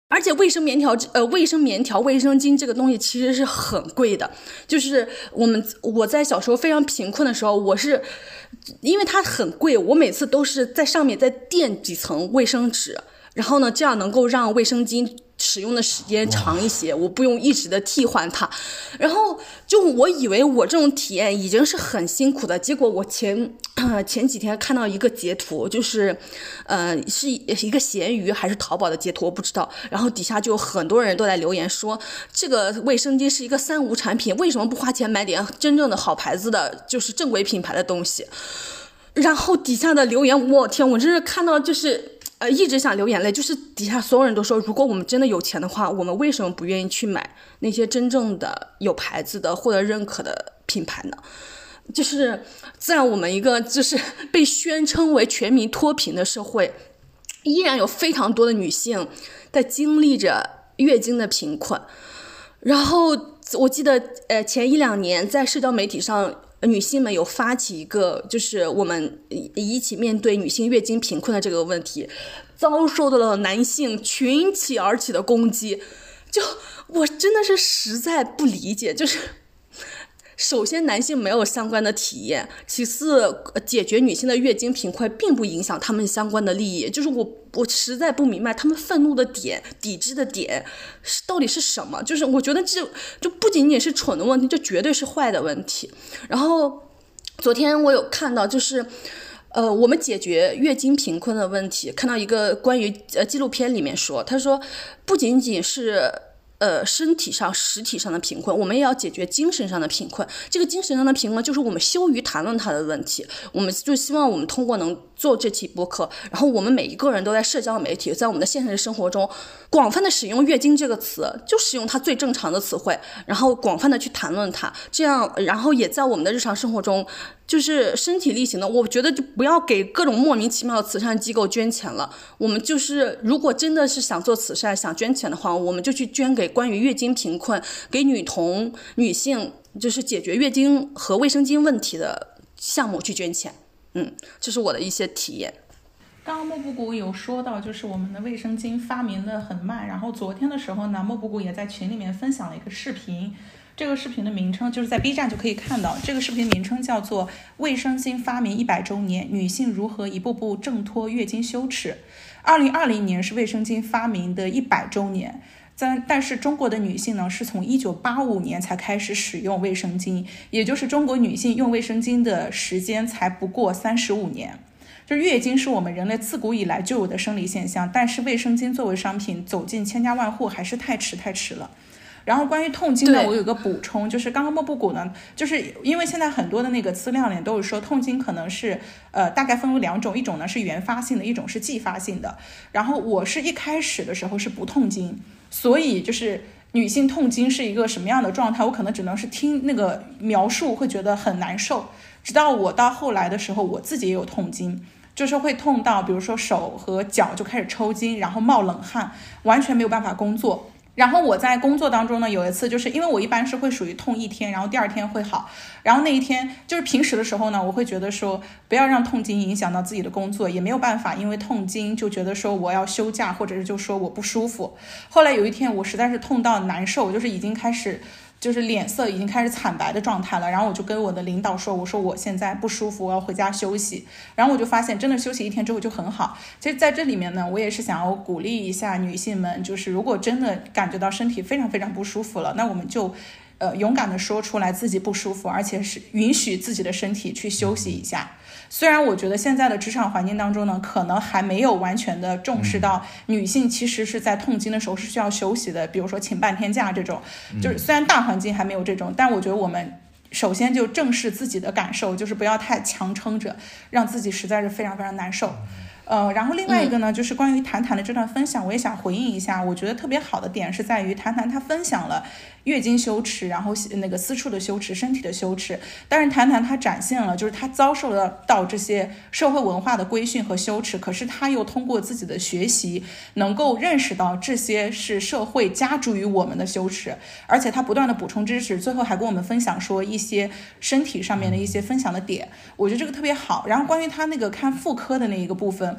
而且卫生棉条，呃，卫生棉条、卫生巾这个东西其实是很贵的。就是我们我在小时候非常贫困的时候，我是因为它很贵，我每次都是在上面再垫几层卫生纸，然后呢，这样能够让卫生巾。使用的时间长一些，我不用一直的替换它。然后就我以为我这种体验已经是很辛苦的，结果我前 前几天看到一个截图，就是呃是一个闲鱼还是淘宝的截图，我不知道。然后底下就很多人都在留言说，这个卫生巾是一个三无产品，为什么不花钱买点真正的好牌子的，就是正规品牌的东西？然后底下的留言，我天，我真是看到就是。呃，一直想流眼泪，就是底下所有人都说，如果我们真的有钱的话，我们为什么不愿意去买那些真正的有牌子的、获得认可的品牌呢？就是在我们一个就是 被宣称为全民脱贫的社会，依然有非常多的女性在经历着月经的贫困。然后我记得，呃，前一两年在社交媒体上。女性们有发起一个，就是我们一起面对女性月经贫困的这个问题，遭受到了男性群起而起的攻击，就我真的是实在不理解，就是。首先，男性没有相关的体验；其次，解决女性的月经贫困并不影响他们相关的利益。就是我，我实在不明白他们愤怒的点、抵制的点是到底是什么。就是我觉得这就不仅仅是蠢的问题，这绝对是坏的问题。然后，昨天我有看到，就是呃，我们解决月经贫困的问题，看到一个关于呃纪录片里面说，他说不仅仅是。呃，身体上、实体上的贫困，我们也要解决精神上的贫困。这个精神上的贫困，就是我们羞于谈论他的问题。我们就希望我们通过能做这期播客，然后我们每一个人都在社交媒体，在我们的现实生活中，广泛的使用“月经”这个词，就使用它最正常的词汇，然后广泛的去谈论它。这样，然后也在我们的日常生活中。就是身体力行的，我觉得就不要给各种莫名其妙的慈善机构捐钱了。我们就是，如果真的是想做慈善、想捐钱的话，我们就去捐给关于月经贫困、给女童、女性，就是解决月经和卫生巾问题的项目去捐钱。嗯，这是我的一些体验。
刚刚莫布谷有说到，就是我们的卫生巾发明的很慢。然后昨天的时候呢，莫布谷也在群里面分享了一个视频。这个视频的名称就是在 B 站就可以看到。这个视频名称叫做《卫生巾发明一百周年：女性如何一步步挣脱月经羞耻》。二零二零年是卫生巾发明的一百周年，在但是中国的女性呢，是从一九八五年才开始使用卫生巾，也就是中国女性用卫生巾的时间才不过三十五年。就月经是我们人类自古以来就有的生理现象，但是卫生巾作为商品走进千家万户还是太迟太迟了。然后关于痛经呢，我有个补充，就是刚刚莫布谷呢，就是因为现在很多的那个资料里都是说痛经可能是呃大概分为两种，一种呢是原发性的，一种是继发性的。然后我是一开始的时候是不痛经，所以就是女性痛经是一个什么样的状态，我可能只能是听那个描述会觉得很难受。直到我到后来的时候，我自己也有痛经，就是会痛到比如说手和脚就开始抽筋，然后冒冷汗，完全没有办法工作。然后我在工作当中呢，有一次就是因为我一般是会属于痛一天，然后第二天会好。然后那一天就是平时的时候呢，我会觉得说不要让痛经影响到自己的工作，也没有办法，因为痛经就觉得说我要休假，或者是就说我不舒服。后来有一天我实在是痛到难受，就是已经开始。就是脸色已经开始惨白的状态了，然后我就跟我的领导说：“我说我现在不舒服，我要回家休息。”然后我就发现，真的休息一天之后就很好。其实在这里面呢，我也是想要鼓励一下女性们，就是如果真的感觉到身体非常非常不舒服了，那我们就，呃，勇敢的说出来自己不舒服，而且是允许自己的身体去休息一下。虽然我觉得现在的职场环境当中呢，可能还没有完全的重视到女性其实是在痛经的时候是需要休息的，比如说请半天假这种，就是虽然大环境还没有这种，但我觉得我们首先就正视自己的感受，就是不要太强撑着，让自己实在是非常非常难受。呃，然后另外一个呢，就是关于谈谈的这段分享，我也想回应一下。我觉得特别好的点是在于谈谈他分享了月经羞耻，然后那个私处的羞耻、身体的羞耻。但是谈谈他展现了，就是他遭受了到这些社会文化的规训和羞耻，可是他又通过自己的学习，能够认识到这些是社会加诸于我们的羞耻，而且他不断的补充知识，最后还跟我们分享说一些身体上面的一些分享的点。我觉得这个特别好。然后关于他那个看妇科的那一个部分。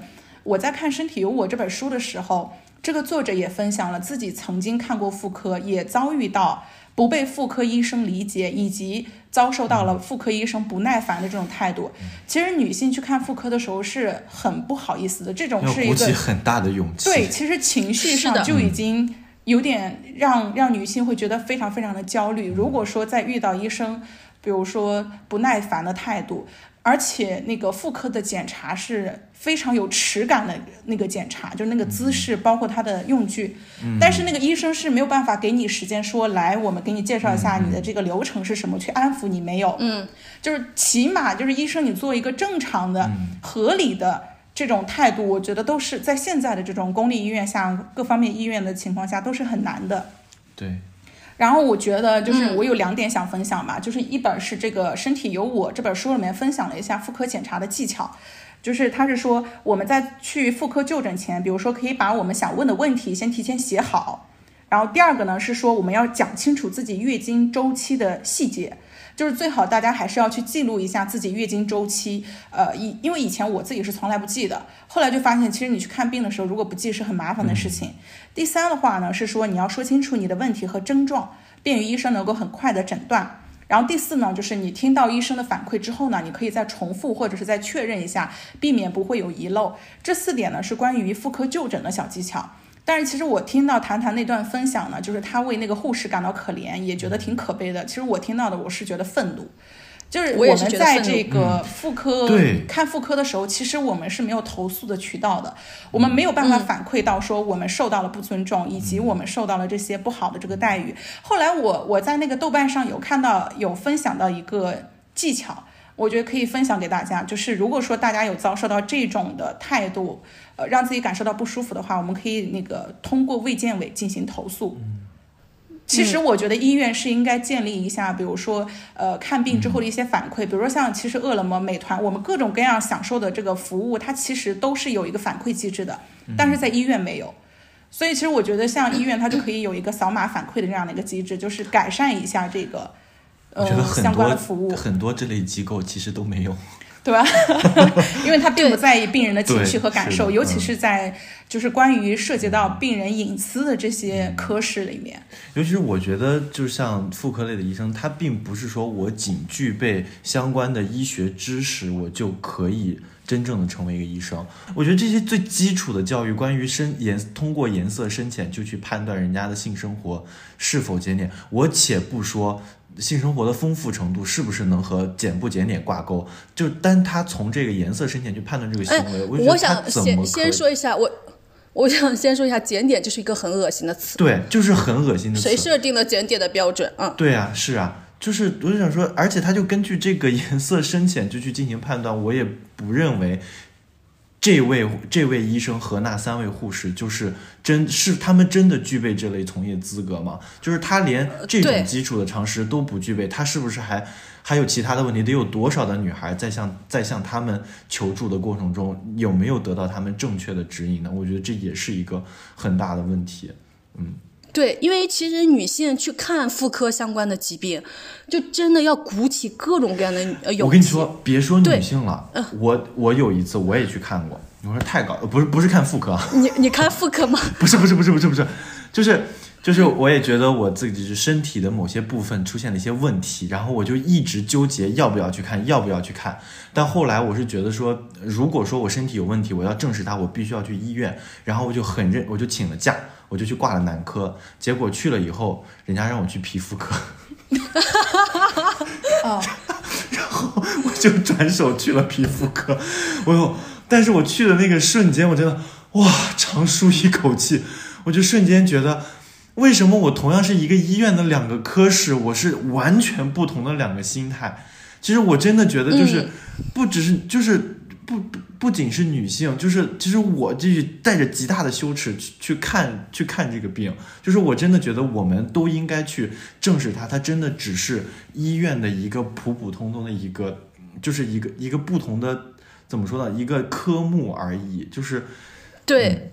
我在看《身体有我》这本书的时候，这个作者也分享了自己曾经看过妇科，也遭遇到不被妇科医生理解，以及遭受到了妇科医生不耐烦的这种态度。其实女性去看妇科的时候是很不好意思的，这种是一个
很大的勇气。
对，其实情绪上就已经有点让让女性会觉得非常非常的焦虑。如果说再遇到医生，比如说不耐烦的态度。而且那个妇科的检查是非常有耻感的那个检查，就是那个姿势，包括它的用具。但是那个医生是没有办法给你时间说来，我们给你介绍一下你的这个流程是什么，去安抚你没有。
嗯，
就是起码就是医生，你做一个正常的、合理的这种态度，我觉得都是在现在的这种公立医院下各方面医院的情况下都是很难的。
对，
然后我觉得就是
嗯。
我有两点想分享吧，就是一本是这个《身体有我》这本书里面分享了一下妇科检查的技巧，就是他是说我们在去妇科就诊前，比如说可以把我们想问的问题先提前写好，然后第二个呢是说我们要讲清楚自己月经周期的细节。就是最好大家还是要去记录一下自己月经周期，呃，以因为以前我自己是从来不记的，后来就发现其实你去看病的时候，如果不记是很麻烦的事情。第三的话呢是说你要说清楚你的问题和症状，便于医生能够很快的诊断。然后第四呢，就是你听到医生的反馈之后呢，你可以再重复或者是再确认一下，避免不会有遗漏。这四点呢是关于妇科就诊的小技巧。但是其实我听到谈谈那段分享呢，就是他为那个护士感到可怜，也觉得挺可悲的。其实我听到的我是觉得愤怒，就是
我
们在这个妇科、
对
看妇科的时候，其实我们是没有投诉的渠道的，我们没有办法反馈到说我们受到了不尊重，以及我们受到了这些不好的这个待遇。后来我我在那个豆瓣上有看到有分享到一个技巧。我觉得可以分享给大家，就是如果说大家有遭受到这种的态度，呃，让自己感受到不舒服的话，我们可以那个通过卫健委进行投诉。其实我觉得医院是应该建立一下，比如说呃看病之后的一些反馈，比如说像其实饿了么、美团，我们各种各样享受的这个服务，它其实都是有一个反馈机制的，但是在医院没有。所以其实我觉得像医院它就可以有一个扫码反馈的这样的一个机制，就是改善一下这个呃相关的服务。
很多这类机构其实都没有。
对吧？因为他并不在意病人的情绪和感受，尤其
嗯
是在就是关于涉及到病人隐私的这些科室里面。
尤其是我觉得，就像妇科类的医生，他并不是说我仅具备相关的医学知识，我就可以真正的成为一个医生。我觉得这些最基础的教育，关于深颜通过颜色深浅就去判断人家的性生活是否检点，我且不说。性生活的丰富程度是不是能和检不检点挂钩？就单他从这个颜色深浅去判断这个行为，我就觉
我
得他
想先？先说一下，我我想先说一下，检点就是一个很恶心的词，
对，就是很恶心的词。
谁设定了检点的标准？嗯，
对啊，是啊，就是我就想说，而且他就根据这个颜色深浅就去进行判断，我也不认为这位这位医生和那三位护士就是真是他们真的具备这类从业资格吗？就是他连这种基础的常识都不具备，他是不是还还有其他的问题？得有多少的女孩在向在向他们求助的过程中，有没有得到他们正确的指引呢？我觉得这也是一个很大的问题。
嗯对，因为其实女性去看妇科相关的疾病，就真的要鼓起各种各样的呃勇气。
我跟你说，别说女性了，我我有一次我也去看过，我说太搞，不是不是看妇科啊，
你你看妇科吗？
不是不是不是不是不是，就是就是我也觉得我自己是身体的某些部分出现了一些问题，然后我就一直纠结要不要去看，要不要去看。但后来我是觉得说，如果说我身体有问题，我要正视它，我必须要去医院，然后我就很认，我就请了假，我就去挂了男科，结果去了以后，人家让我去皮肤科。
然后，
我就转手去了皮肤科，我有，但是我去的那个瞬间，我真的哇，长舒一口气，我就瞬间觉得，为什么我同样是一个医院的两个科室，我是完全不同的两个心态。其实我真的觉得，就是、
嗯。
不只是就是不不不仅是女性，就是其实我就是带着极大的羞耻去去看去看这个病，就是我真的觉得我们都应该去正视它，它真的只是医院的一个普普通通的一个，就是一个一个不同的怎么说呢，一个科目而已，就是
对，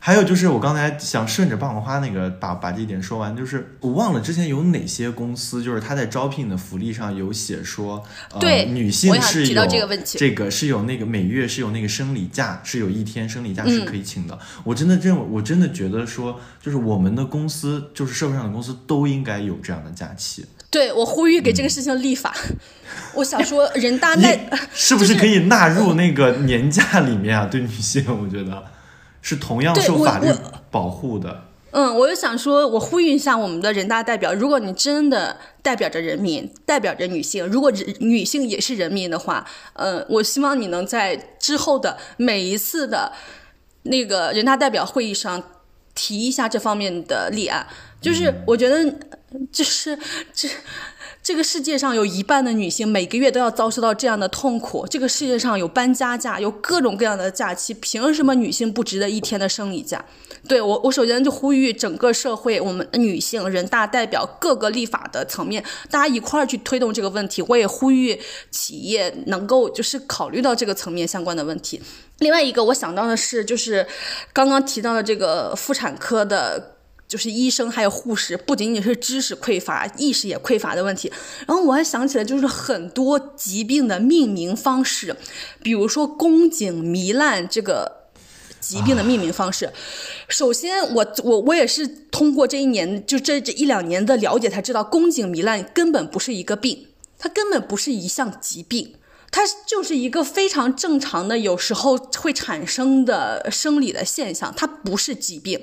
还有就是，我刚才想顺着爆米花那个把把这一点说完，就是我忘了之前有哪些公司，就是他在招聘的福利上有写说，呃、
对
女性是有
这个问题
这个是有那个每月是有那个生理假，是有一天生理假
嗯
是可以请的。我真的认为，我真的觉得说，就是我们的公司，就是社会上的公司都应该有这样的假期。
对我呼吁给这个事情立法。我想说，人大那
是不是可以纳入那个年假里面啊？对女性，我觉得是同样受法律保护的。
嗯，我就想说，我呼吁一下我们的人大代表，如果你真的代表着人民，代表着女性，如果人女性也是人民的话，呃，我希望你能在之后的每一次的那个人大代表会议上提一下这方面的立案。就是我觉得，就是这这个世界上有一半的女性每个月都要遭受到这样的痛苦。这个世界上有搬家假，有各种各样的假期，凭什么女性不值得一天的生理假？对我，我首先就呼吁整个社会，我们女性、人大代表、各个立法的层面，大家一块儿去推动这个问题。我也呼吁企业能够就是考虑到这个层面相关的问题。另外一个我想到的是，就是刚刚提到的这个妇产科的。就是医生还有护士，不仅仅是知识匮乏，意识也匮乏的问题。然后我还想起来，就是很多疾病的命名方式，比如说宫颈糜烂这个疾病的命名方式。首先，我我我也是通过这一年，就这这一两年的了解才知道，宫颈糜烂根本不是一个病，它根本不是一项疾病。它就是一个非常正常的，有时候会产生的生理的现象，它不是疾病。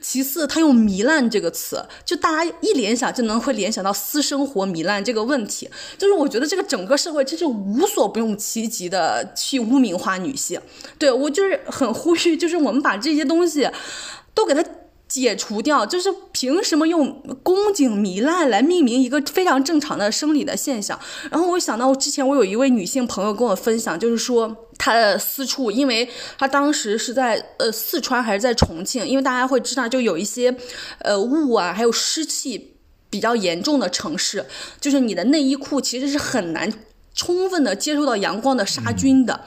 其次，他用“糜烂”这个词，就大家一联想就能会联想到私生活糜烂这个问题。就是我觉得这个整个社会真是无所不用其极的去污名化女性。对我就是很呼吁，就是我们把这些东西都给它。解除掉，就是凭什么用宫颈糜烂来命名一个非常正常的生理的现象？然后我想到，之前我有一位女性朋友跟我分享，就是说她的私处，因为她当时是在呃四川还是在重庆，因为大家会知道，就有一些呃雾啊，还有湿气比较严重的城市，就是你的内衣裤其实是很难充分的接受到阳光的杀菌的，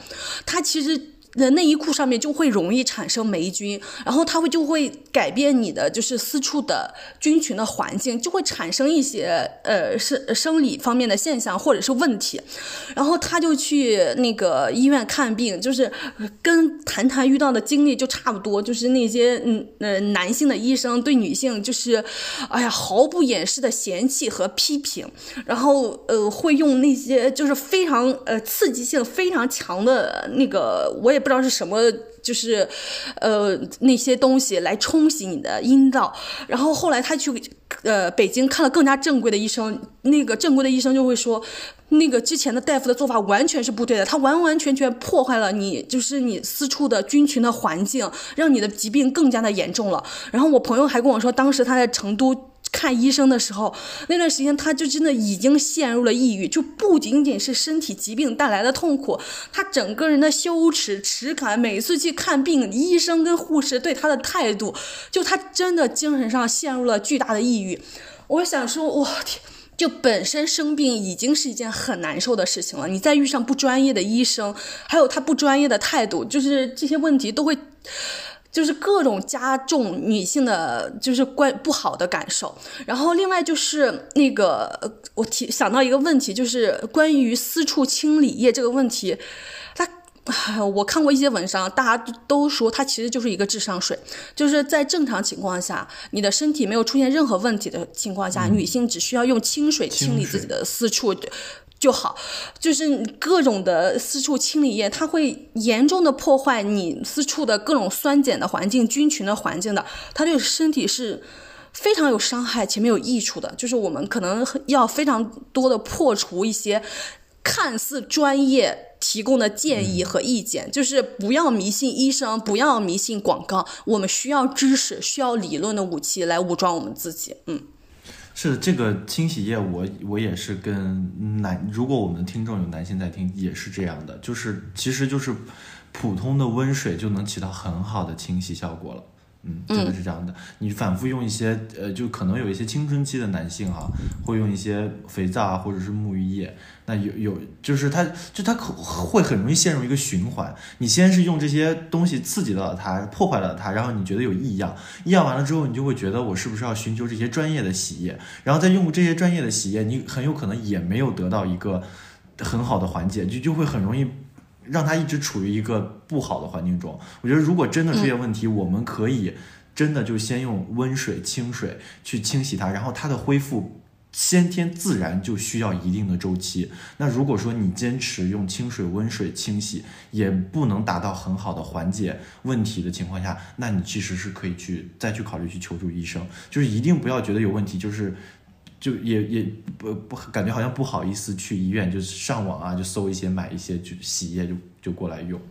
它其实。的内衣裤上面就会容易产生霉菌，然后它会就会改变你的就是私处的菌群的环境，就会产生一些呃生生理方面的现象或者是问题，然后他就去那个医院看病，就是跟谈谈遇到的经历就差不多，就是那些嗯呃男性的医生对女性就是哎呀毫不掩饰的嫌弃和批评，然后呃会用那些就是非常呃刺激性非常强的那个我也。不知道是什么，就是，呃，那些东西来冲洗你的阴道，然后后来他去，呃，北京看了更加正规的医生，那个正规的医生就会说，那个之前的大夫的做法完全是不对的，他完完全全破坏了你就是你私处的菌群的环境，让你的疾病更加的严重了。然后我朋友还跟我说，当时他在成都。看医生的时候，那段时间他就真的已经陷入了抑郁，就不仅仅是身体疾病带来的痛苦，他整个人的羞耻耻感，每次去看病，医生跟护士对他的态度，就他真的精神上陷入了巨大的抑郁。我想说，我天，就本身生病已经是一件很难受的事情了，你再遇上不专业的医生，还有他不专业的态度，就是这些问题都会。就是各种加重女性的，就是关不好的感受。然后另外就是那个，我提想到一个问题，就是关于私处清理液这个问题。它，我看过一些文章，大家都说它其实就是一个智商税。就是在正常情况下，你的身体没有出现任何问题的情况下，女性只需要用清水清理自己的私处。就好，就是各种的私处清理液，它会严重的破坏你私处的各种酸碱的环境、菌群的环境的，它对身体是非常有伤害且没有益处的。就是我们可能要非常多的破除一些看似专业提供的建议和意见，就是不要迷信医生，不要迷信广告，我们需要知识，需要理论的武器来武装我们自己。嗯。
是这个清洗液，我我也是跟男，如果我们听众有男性在听，也是这样的，就是其实就是普通的温水就能起到很好的清洗效果了。嗯，真的是这样的。你反复用一些，呃，就可能有一些青春期的男性哈，会用一些肥皂啊，或者是沐浴液。那有有，就是他，就他可会很容易陷入一个循环。你先是用这些东西刺激到了他，破坏了他，然后你觉得有异样，异样完了之后，你就会觉得我是不是要寻求这些专业的洗液？然后再用这些专业的洗液，你很有可能也没有得到一个很好的缓解，就就会很容易。让他一直处于一个不好的环境中。我觉得，如果真的出现问题，我们可以真的就先用温水、清水去清洗它，然后它的恢复先天自然就需要一定的周期。那如果说你坚持用清水、温水清洗，也不能达到很好的缓解问题的情况下，那你其实是可以去再去考虑去求助医生。就是一定不要觉得有问题，就是。就也也不不感觉好像不好意思去医院，就是上网啊，就搜一些买一些就洗液就就过来用。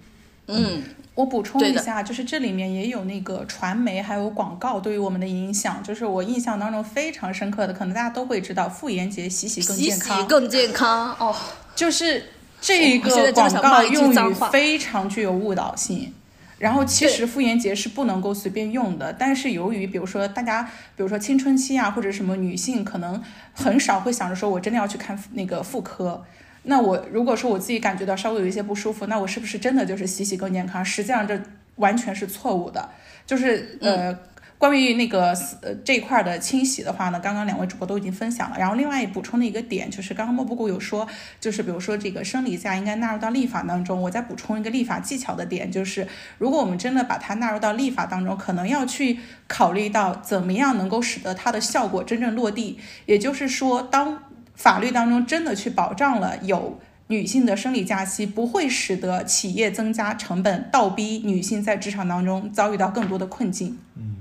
嗯，
我补充一下，就是这里面也有那个传媒还有广告对于我们的影响，就是我印象当中非常深刻的，可能大家都会知道，妇炎洁洗洗更
洗洗
健康，
更健康哦。
就是这个广告用语非常具有误导性。然后其实妇炎洁是不能够随便用的，但是由于比如说大家，比如说青春期啊，或者什么女性，可能很少会想着说我真的要去看那个妇科。那我如果说我自己感觉到稍微有一些不舒服，那我是不是真的就是洗洗更健康？实际上这完全是错误的。就是呃，关于那个呃这一块的清洗的话呢，刚刚两位主播都已经分享了。然后另外补充的一个点就是，刚刚莫布谷有说，就是比如说这个生理假应该纳入到立法当中。我再补充一个立法技巧的点，就是如果我们真的把它纳入到立法当中，可能要去考虑到怎么样能够使得它的效果真正落地。也就是说，当法律当中真的去保障了有女性的生理假期，不会使得企业增加成本，倒逼女性在职场当中遭遇到更多的困境。嗯，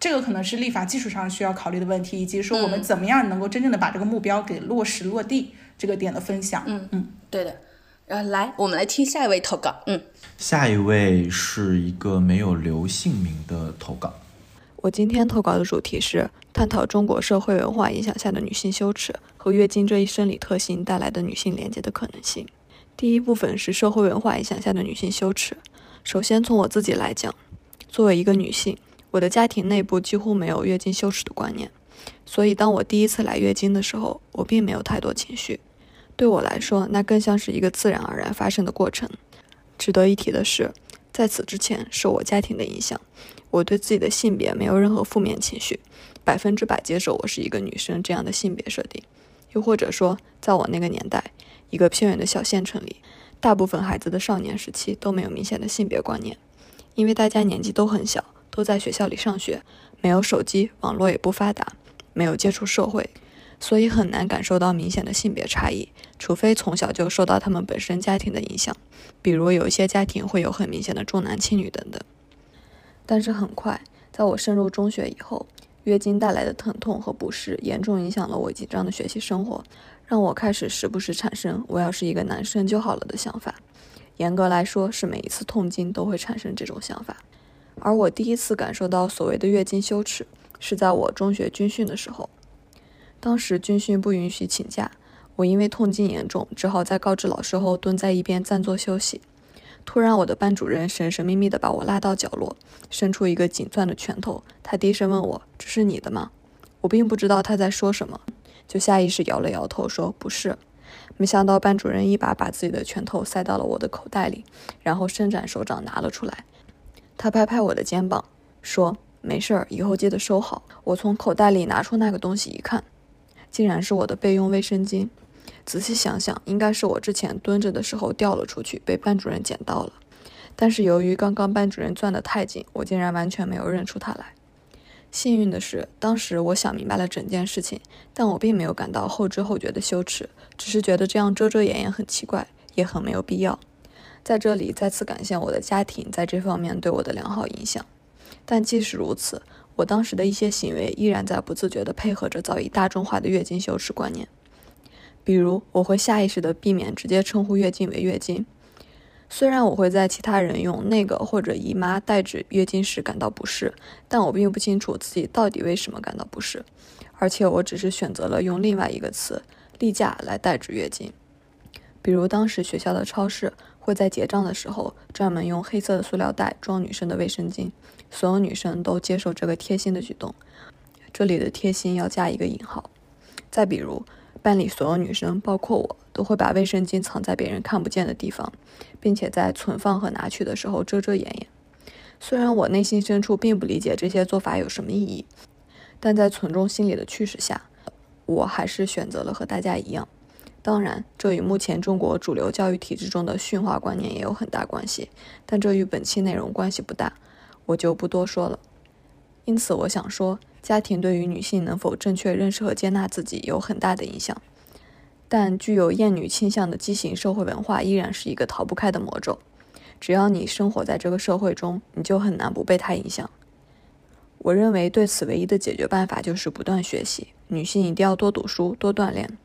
这个可能是立法技术上需要考虑的问题，以及说我们怎么样能够真正的把这个目标给落实落地这个点的分享。嗯嗯，
对的。然后来，我们来听下一位投稿。嗯，
下一位是一个没有留姓名的投稿。
我今天投稿的主题是探讨中国社会文化影响下的女性羞耻和月经这一生理特性带来的女性连接的可能性。第一部分是社会文化影响下的女性羞耻。首先从我自己来讲，作为一个女性，我的家庭内部几乎没有月经羞耻的观念，所以当我第一次来月经的时候，我并没有太多情绪。对我来说，那更像是一个自然而然发生的过程。值得一提的是，在此之前，受我家庭的影响，我对自己的性别没有任何负面情绪，百分之百接受我是一个女生这样的性别设定。又或者说，在我那个年代，一个偏远的小县城里，大部分孩子的少年时期都没有明显的性别观念，因为大家年纪都很小，都在学校里上学，没有手机，网络也不发达，没有接触社会，所以很难感受到明显的性别差异，除非从小就受到他们本身家庭的影响，比如有一些家庭会有很明显的重男轻女等等。但是很快，在我升入中学以后，月经带来的疼痛和不适严重影响了我紧张的学习生活，让我开始时不时产生“我要是一个男生就好了”的想法。严格来说，是每一次痛经都会产生这种想法。而我第一次感受到所谓的月经羞耻，是在我中学军训的时候。当时军训不允许请假，我因为痛经严重，只好在告知老师后蹲在一边暂作休息。突然，我的班主任神神秘秘地把我拉到角落，伸出一个紧攥的拳头。他低声问我：“这是你的吗？”我并不知道他在说什么，就下意识摇了摇头说：“不是。”没想到班主任一把把自己的拳头塞到了我的口袋里，然后伸展手掌拿了出来。他拍拍我的肩膀，说：“没事儿，以后记得收好。”我从口袋里拿出那个东西一看，竟然是我的备用卫生巾。仔细想想，应该是我之前蹲着的时候掉了出去，被班主任捡到了。但是由于刚刚班主任攥得太紧，我竟然完全没有认出他来。幸运的是，当时我想明白了整件事情，但我并没有感到后知后觉的羞耻，只是觉得这样遮遮掩掩很奇怪，也很没有必要。在这里再次感谢我的家庭在这方面对我的良好影响。但即使如此，我当时的一些行为依然在不自觉地配合着早已大众化的月经羞耻观念。比如，我会下意识地避免直接称呼月经为月经。虽然我会在其他人用那个或者姨妈代指月经时感到不适，但我并不清楚自己到底为什么感到不适，而且我只是选择了用另外一个词“例假”来代指月经。比如，当时学校的超市会在结账的时候专门用黑色的塑料袋装女生的卫生巾，所有女生都接受这个贴心的举动。这里的“贴心”要加一个引号。再比如，班里所有女生，包括我，都会把卫生巾藏在别人看不见的地方，并且在存放和拿取的时候遮遮掩掩。虽然我内心深处并不理解这些做法有什么意义，但在从众心理的驱使下，我还是选择了和大家一样。当然，这与目前中国主流教育体制中的驯化观念也有很大关系，但这与本期内容关系不大，我就不多说了。因此，我想说，家庭对于女性能否正确认识和接纳自己有很大的影响。但具有厌女倾向的畸形社会文化依然是一个逃不开的魔咒。只要你生活在这个社会中，你就很难不被它影响。我认为对此唯一的解决办法就是不断学习。女性一定要多读书、多锻炼，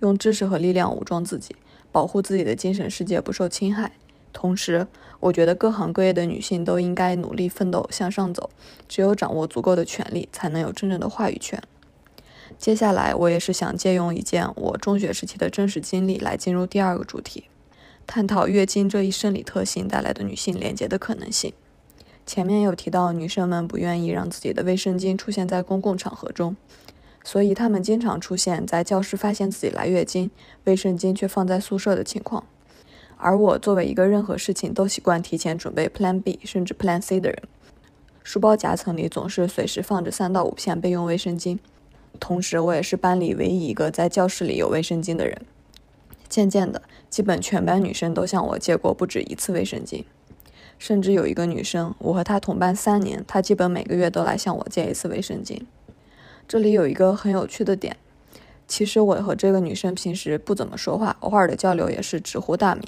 用知识和力量武装自己，保护自己的精神世界不受侵害，同时，我觉得各行各业的女性都应该努力奋斗向上走，只有掌握足够的权利，才能有真正的话语权。接下来，我也是想借用一件我中学时期的真实经历来进入第二个主题，探讨月经这一生理特性带来的女性连接的可能性。前面有提到，女生们不愿意让自己的卫生巾出现在公共场合中，所以她们经常出现在教室发现自己来月经，卫生巾却放在宿舍的情况。而我作为一个任何事情都习惯提前准备 Plan B 甚至 Plan C 的人，书包夹层里总是随时放着三到五片备用卫生巾。同时，我也是班里唯一一个在教室里有卫生巾的人。渐渐的，基本全班女生都向我借过不止一次卫生巾，甚至有一个女生，我和她同班三年，她基本每个月都来向我借一次卫生巾。这里有一个很有趣的点，其实我和这个女生平时不怎么说话，偶尔的交流也是直呼大名。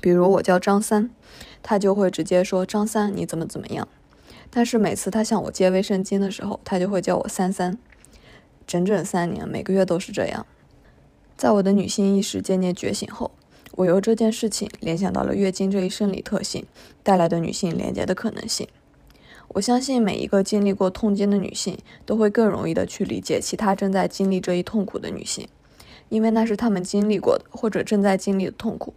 比如我叫张三，他就会直接说张三你怎么怎么样。但是每次他向我借卫生巾的时候，他就会叫我三三。整整三年，每个月都是这样。在我的女性意识渐渐觉醒后，我由这件事情联想到了月经这一生理特性带来的女性连接的可能性。我相信每一个经历过痛经的女性都会更容易的去理解其他正在经历这一痛苦的女性，因为那是她们经历过的或者正在经历的痛苦。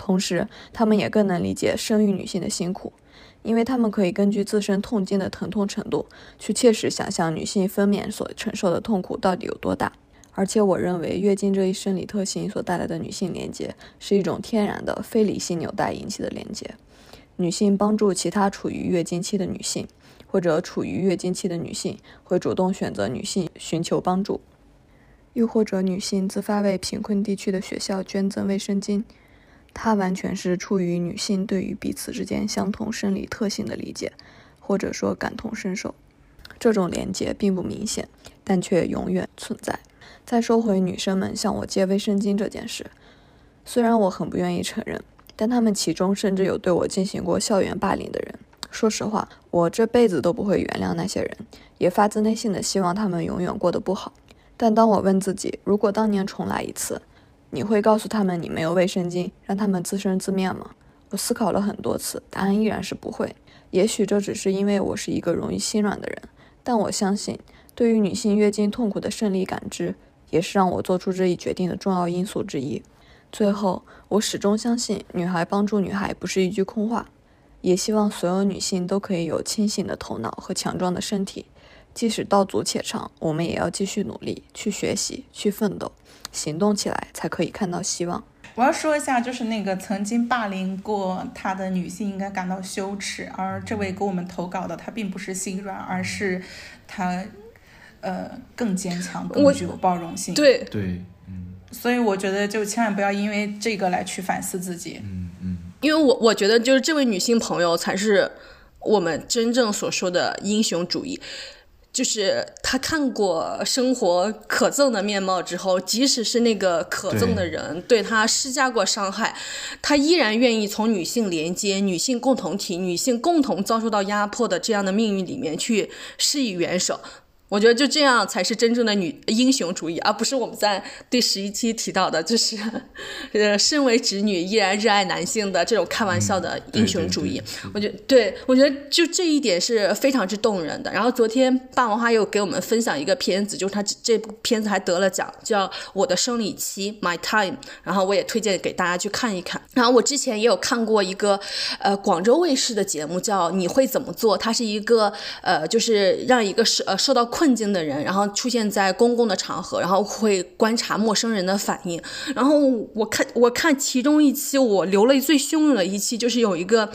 同时，她们也更能理解生育女性的辛苦。因为他们可以根据自身痛经的疼痛程度，去切实想象女性分娩所承受的痛苦到底有多大。而且，我认为月经这一生理特性所带来的女性连接，是一种天然的非理性纽带引起的连接。女性帮助其他处于月经期的女性，或者处于月经期的女性会主动选择女性寻求帮助，又或者女性自发为贫困地区的学校捐赠卫生巾。它完全是出于女性对于彼此之间相同生理特性的理解，或者说感同身受。这种连接并不明显，但却永远存在。再说回女生们向我借卫生巾这件事，虽然我很不愿意承认，但他们其中甚至有对我进行过校园霸凌的人。说实话，我这辈子都不会原谅那些人，也发自内心的希望他们永远过得不好。但当我问自己，如果当年重来一次，你会告诉他们你没有卫生巾，让他们自生自灭吗？我思考了很多次，答案依然是不会。也许这只是因为我是一个容易心软的人，但我相信，对于女性月经痛苦的胜利感知，也是让我做出这一决定的重要因素之一。最后，我始终相信，女孩帮助女孩不是一句空话，也希望所有女性都可以有清醒的头脑和强壮的身体。即使道阻且长，我们也要继续努力，去学习，去奋斗。行动起来才可以看到希望。
我要说一下，就是那个曾经霸凌过他的女性应该感到羞耻，而这位给我们投稿的她并不是心软，而是她呃更坚强、更具有包容性。
对
对，嗯，
所以我觉得就千万不要因为这个来去反思自己。
嗯嗯，
因为我我觉得就是这位女性朋友才是我们真正所说的英雄主义。就是他看过生活可憎的面貌之后，即使是那个可憎的人对他施加过伤害，他依然愿意从女性连接、女性共同体、女性共同遭受到压迫的这样的命运里面去施以援手。我觉得就这样才是真正的女英雄主义，而不是我们在第十一期提到的，就是呃，身为直女依然热爱男性的这种开玩笑的英雄主义。我觉得，对我觉得就这一点是非常之动人的。然后昨天霸王花又给我们分享一个片子，就是他这部片子还得了奖，叫《我的生理期》（My Time）。然后我也推荐给大家去看一看。然后我之前也有看过一个呃广州卫视的节目，叫《你会怎么做》，它是一个呃就是让一个受呃受到。困境的人，然后出现在公共的场合，然后会观察陌生人的反应。然后我看，我看其中一期，我流泪最汹涌的一期，就是有一个，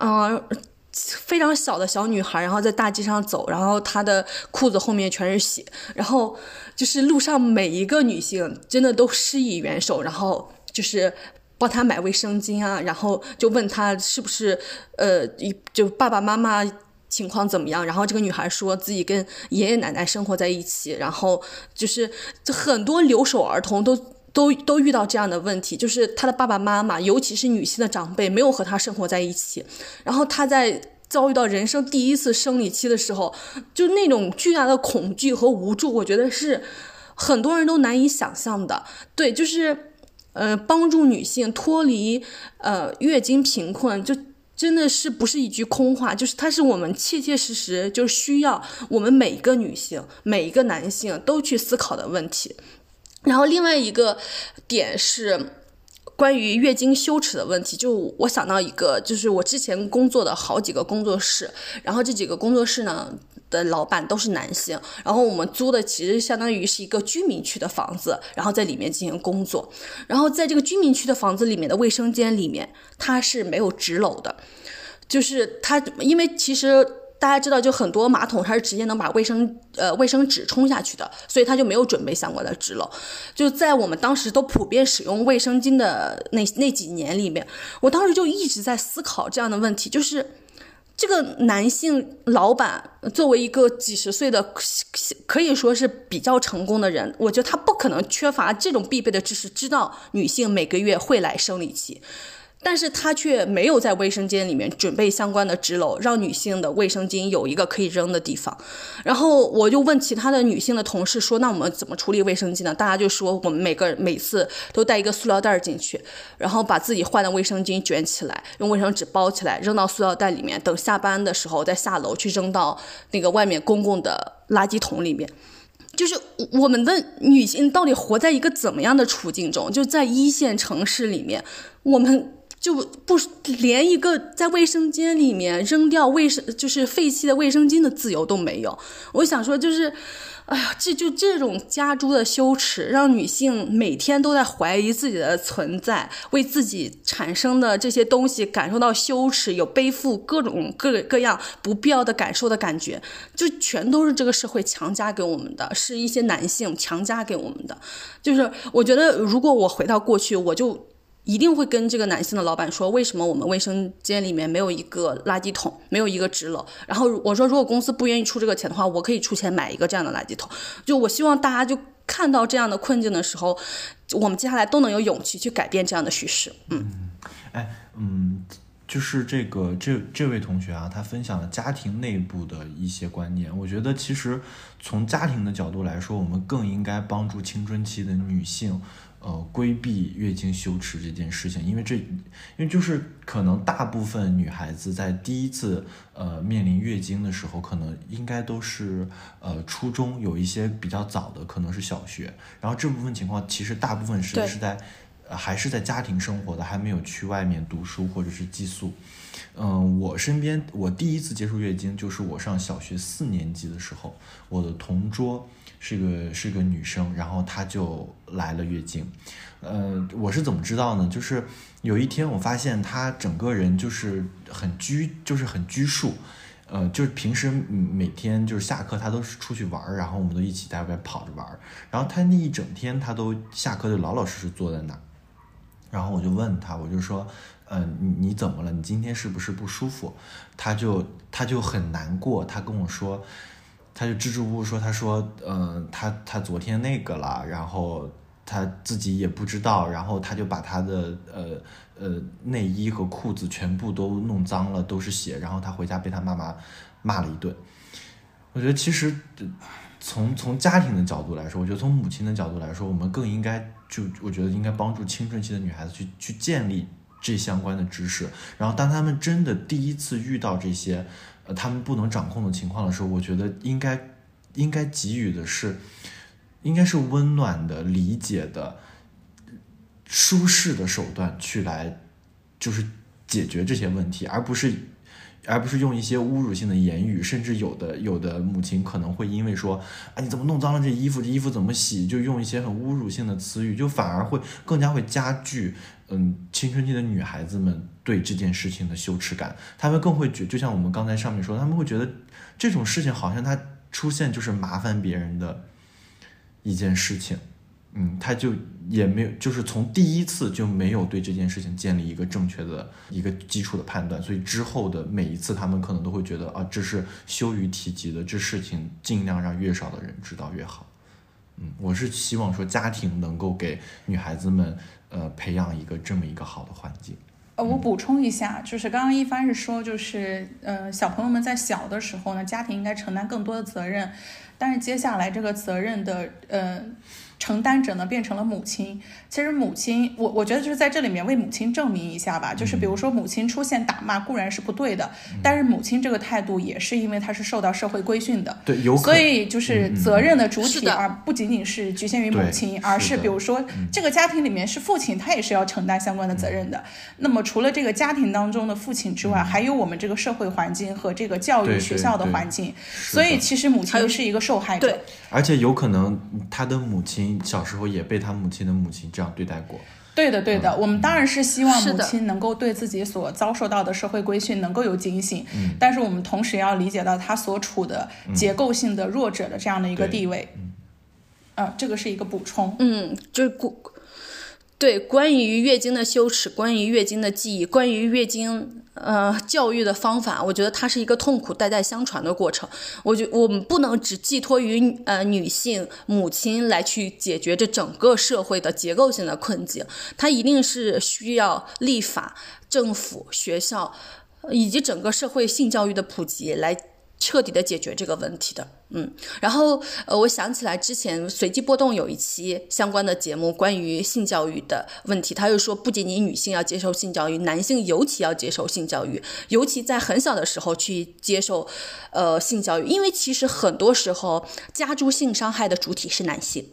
嗯，非常小的小女孩，然后在大街上走，然后她的裤子后面全是血，然后就是路上每一个女性真的都施以援手，然后就是帮她买卫生巾啊，然后就问她是不是，呃，就爸爸妈妈。情况怎么样？然后这个女孩说自己跟爷爷奶奶生活在一起，然后就是很多留守儿童都都都遇到这样的问题，就是她的爸爸妈妈，尤其是女性的长辈，没有和她生活在一起。然后她在遭遇到人生第一次生理期的时候，就那种巨大的恐惧和无助，我觉得是很多人都难以想象的。对，就是呃，帮助女性脱离呃月经贫困，就真的是不是一句空话，就是它是我们切切实实就需要我们每一个女性、每一个男性都去思考的问题。然后另外一个点是。关于月经羞耻的问题，就我想到一个，就是我之前工作的好几个工作室，然后这几个工作室呢的老板都是男性，然后我们租的其实相当于是一个居民区的房子，然后在里面进行工作，然后在这个居民区的房子里面的卫生间里面，它是没有纸篓的，就是它，因为其实。大家知道，就很多马桶它是直接能把卫生呃卫生纸冲下去的，所以他就没有准备相关的纸篓。就在我们当时都普遍使用卫生巾的那那几年里面，我当时就一直在思考这样的问题，就是这个男性老板作为一个几十岁的可以说是比较成功的人，我觉得他不可能缺乏这种必备的知识，知道女性每个月会来生理期。但是他却没有在卫生间里面准备相关的纸篓，让女性的卫生巾有一个可以扔的地方。然后我就问其他的女性的同事说：“那我们怎么处理卫生巾呢？”大家就说：“我们每个每次都带一个塑料袋进去，然后把自己换的卫生巾卷起来，用卫生纸包起来，扔到塑料袋里面。等下班的时候再下楼去扔到那个外面公共的垃圾桶里面。”就是我们的女性到底活在一个怎么样的处境中？就在一线城市里面，我们。就不连一个在卫生间里面扔掉卫生就是废弃的卫生巾的自由都没有。我想说，就是，哎呀，这就这种加诸的羞耻，让女性每天都在怀疑自己的存在，为自己产生的这些东西感受到羞耻，有背负各种各各样不必要的感受的感觉，就全都是这个社会强加给我们的，是一些男性强加给我们的。就是我觉得，如果我回到过去，我就。一定会跟这个男性的老板说，为什么我们卫生间里面没有一个垃圾桶，没有一个纸篓？然后我说，如果公司不愿意出这个钱的话，我可以出钱买一个这样的垃圾桶。就我希望大家就看到这样的困境的时候，我们接下来都能有勇气去改变这样的叙事。
嗯，哎，嗯，就是这个这这位同学啊，他分享了家庭内部的一些观念。我觉得其实从家庭的角度来说，我们更应该帮助青春期的女性。呃，规避月经羞耻这件事情，因为这，因为就是可能大部分女孩子在第一次呃面临月经的时候，可能应该都是呃初中，有一些比较早的可能是小学，然后这部分情况其实大部分是是在还是在家庭生活的，还没有去外面读书或者是寄宿。嗯，我身边我第一次接触月经就是我上小学四年级的时候，我的同桌。是个是个女生，然后她就来了月经，呃，我是怎么知道呢？就是有一天我发现她整个人就是很拘，就是很拘束，呃，就是平时每天就是下课她都是出去玩儿，然后我们都一起在外边跑着玩儿，然后她那一整天她都下课就老老实实坐在那儿，然后我就问她，我就说，嗯，你你怎么了？你今天是不是不舒服？她就她就很难过，她跟我说。他就支支吾吾说：“他说，嗯，他他昨天那个了，然后他自己也不知道，然后他就把他的呃呃内衣和裤子全部都弄脏了，都是血，然后他回家被他妈妈骂了一顿。我觉得其实从从家庭的角度来说，我觉得从母亲的角度来说，我们更应该就我觉得应该帮助青春期的女孩子去去建立这相关的知识，然后当他们真的第一次遇到这些。”呃，他们不能掌控的情况的时候，我觉得应该应该给予的是，应该是温暖的、理解的、舒适的手段去来，就是解决这些问题，而不是而不是用一些侮辱性的言语，甚至有的有的母亲可能会因为说，啊你怎么弄脏了这衣服，这衣服怎么洗，就用一些很侮辱性的词语，就反而会更加会加剧。嗯，青春期的女孩子们对这件事情的羞耻感，她们更会觉，就像我们刚才上面说，她们会觉得这种事情好像它出现就是麻烦别人的一件事情。嗯，她就也没有，就是从第一次就没有对这件事情建立一个正确的一个基础的判断，所以之后的每一次，她们可能都会觉得啊，这是羞于提及的，这事情尽量让越少的人知道越好。嗯，我是希望说家庭能够给女孩子们。呃，培养一个这么一个好的环境。
呃，我补充一下，就是刚刚一帆是说，就是呃，小朋友们在小的时候呢，家庭应该承担更多的责任，但是接下来这个责任的呃承担者呢变成了母亲。其实母亲，我我觉得就是在这里面为母亲证明一下吧，就是比如说母亲出现打骂固然是不对的，但是母亲这个态度也是因为她是受到社会规训的，
对，有可
所以就是责任的主体，而不仅仅是局限于母亲，而是比如说这个家庭里面是父亲，他也是要承担相关的责任的。那么除了这个家庭当中的父亲之外，还有我们这个社会环境和这个教育学校的环境，所以其实母亲是一个受害者。
对。
而且有可能他的母亲小时候也被他母亲的母亲这样对待过。
对的，对的，我们当然是希望母亲能够对自己所遭受到的社会规训能够有警醒，
嗯
但是我们同时要理解到她所处的结构性的弱者的这样的一个地位。呃，这个是一个补充。
嗯，就是关对关于月经的羞耻，关于月经的记忆，关于月经呃教育的方法，我觉得它是一个痛苦代代相传的过程。我觉我们不能只寄托于呃女性母亲来去解决这整个社会的结构性的困境，它一定是需要立法、政府、学校以及整个社会性教育的普及来。彻底的解决这个问题的，嗯，然后呃，我想起来之前随机波动有一期相关的节目，关于性教育的问题，他又说，不仅仅女性要接受性教育，男性尤其要接受性教育，尤其在很小的时候去接受呃性教育，因为其实很多时候加诸性伤害的主体是男性。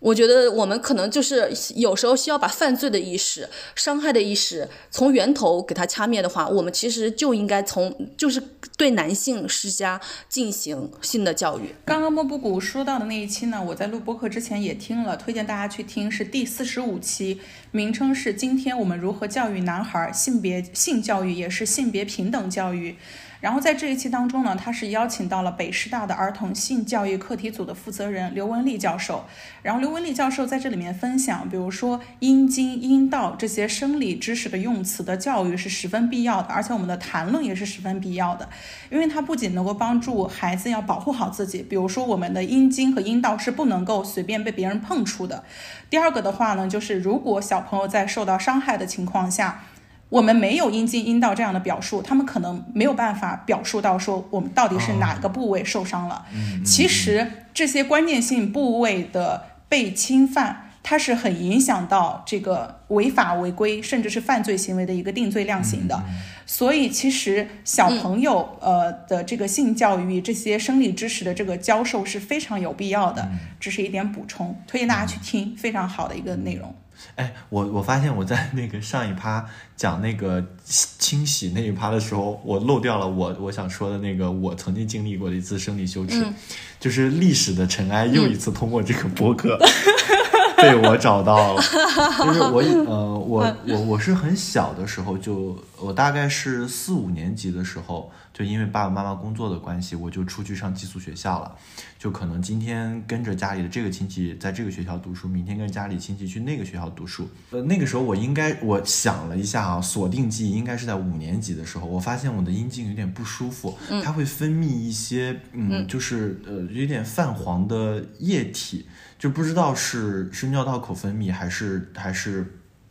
我觉得我们可能就是有时候需要把犯罪的意识、伤害的意识从源头给它掐灭的话，我们其实就应该从就是对男性施加进行性的教育。
刚刚莫布谷说到的那一期呢，我在录播课之前也听了，推荐大家去听，是第四十五期，名称是“今天我们如何教育男孩”，性别性教育也是性别平等教育。然后在这一期当中呢，他是邀请到了北师大的儿童性教育课题组的负责人刘文丽教授。然后刘文丽教授在这里面分享，比如说阴茎、阴道这些生理知识的用词的教育是十分必要的，而且我们的谈论也是十分必要的，因为它不仅能够帮助孩子要保护好自己，比如说我们的阴茎和阴道是不能够随便被别人碰触的。第二个的话呢，就是如果小朋友在受到伤害的情况下，我们没有阴茎、阴道这样的表述，他们可能没有办法表述到说我们到底是哪个部位受伤了。其实这些关键性部位的被侵犯，它是很影响到这个违法违规甚至是犯罪行为的一个定罪量刑的。所以其实小朋友呃的这个性教育、这些生理知识的这个教授是非常有必要的，只是一点补充，推荐大家去听，非常好的一个内容。
哎，我我发现我在那个上一趴讲那个清洗那一趴的时候，我漏掉了我我想说的那个我曾经经历过的一次生理羞耻，就是历史的尘埃又一次通过这个播客、被我找到了。就是我呃我我我是很小的时候就我大概是四五年级的时候，就因为爸爸妈妈工作的关系，我就出去上寄宿学校了。就可能今天跟着家里的这个亲戚在这个学校读书，明天跟着家里亲戚去那个学校读书。呃，那个时候我应该我想了一下啊，锁定记忆应该是在五年级的时候，我发现我的阴茎有点不舒服，它会分泌一些嗯，就是呃有点泛黄的液体，就不知道是是尿道口分泌还是还是。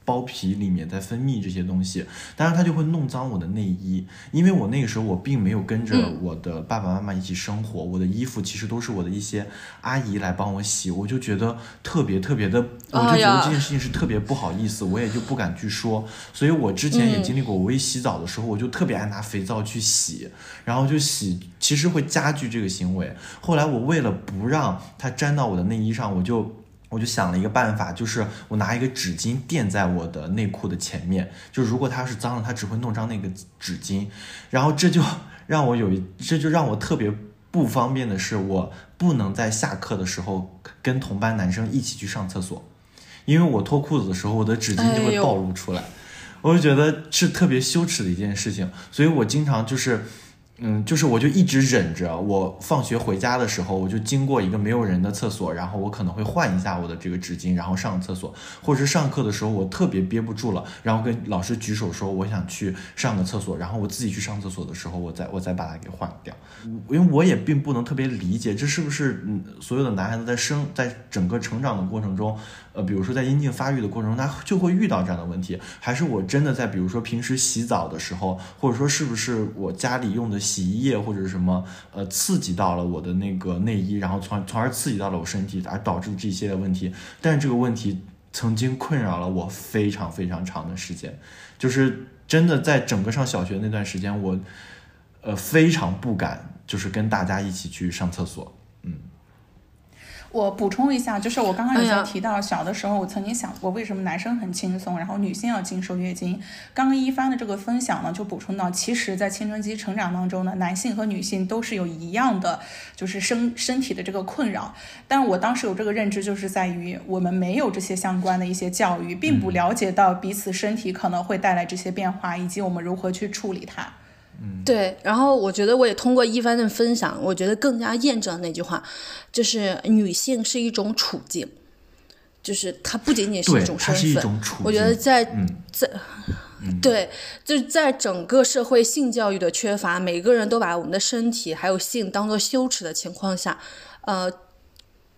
包皮里面在分泌这些东西，当然它就会弄脏我的内衣，因为我那个时候我并没有跟着我的爸爸妈妈一起生活，我的衣服其实都是我的一些阿姨来帮我洗，我就觉得特别特别的，我就觉得这件事情是特别不好意思，我也就不敢去说，所以我之前也经历过，我一洗澡的时候我就特别爱拿肥皂去洗，然后就洗，其实会加剧这个行为。后来我为了不让它沾到我的内衣上，我就。我就想了一个办法，就是我拿一个纸巾垫在我的内裤的前面，就如果它是脏了，它只会弄脏那个纸巾，然后这就 让我有一，这就让我特别不方便的是，我不能在下课的时候跟同班男生一起去上厕所，因为我脱裤子的时候，我的纸巾就会暴露出来，我就觉得是特别羞耻的一件事情，所以我经常就是。嗯，就是我就一直忍着，我放学回家的时候，我就经过一个没有人的厕所，然后我可能会换一下我的这个纸巾，然后上厕所，或者是上课的时候我特别憋不住了，然后跟老师举手说我想去上个厕所，然后我自己去上厕所的时候，我再我再把它给换掉，因为我也并不能特别理解这是不是嗯所有的男孩子在生在整个成长的过程中，呃，比如说在阴茎发育的过程中，他就会遇到这样的问题，还是我真的在比如说平时洗澡的时候，或者说是不是我家里用的洗衣液或者什么，呃，刺激到了我的那个内衣，然后从从而刺激到了我身体，而导致这些问题。但是这个问题曾经困扰了我非常非常长的时间，就是真的在整个上小学那段时间，我呃非常不敢，就是跟大家一起去上厕所。
我补充一下，就是我刚刚有
哎呀
在提到，小的时候我曾经想过，为什么男生很轻松，然后女性要经受月经。刚刚一帆的这个分享呢，就补充到，其实，在青春期成长当中呢，男性和女性都是有一样的，就是身身体的这个困扰。但我当时有这个认知，就是在于我们没有这些相关的一些教育，并不了解到彼此身体可能会带来这些变化，以及我们如何去处理它。
对，然后我觉得我也通过一番的分享，我觉得更加验证了那句话，就是女性是一种处境，就是它不仅仅是一种，身
它是一
份。
种处境。
我觉得在
嗯，
在，对，就是在整个社会性教育的缺乏，每个人都把我们的身体还有性当做羞耻的情况下，呃，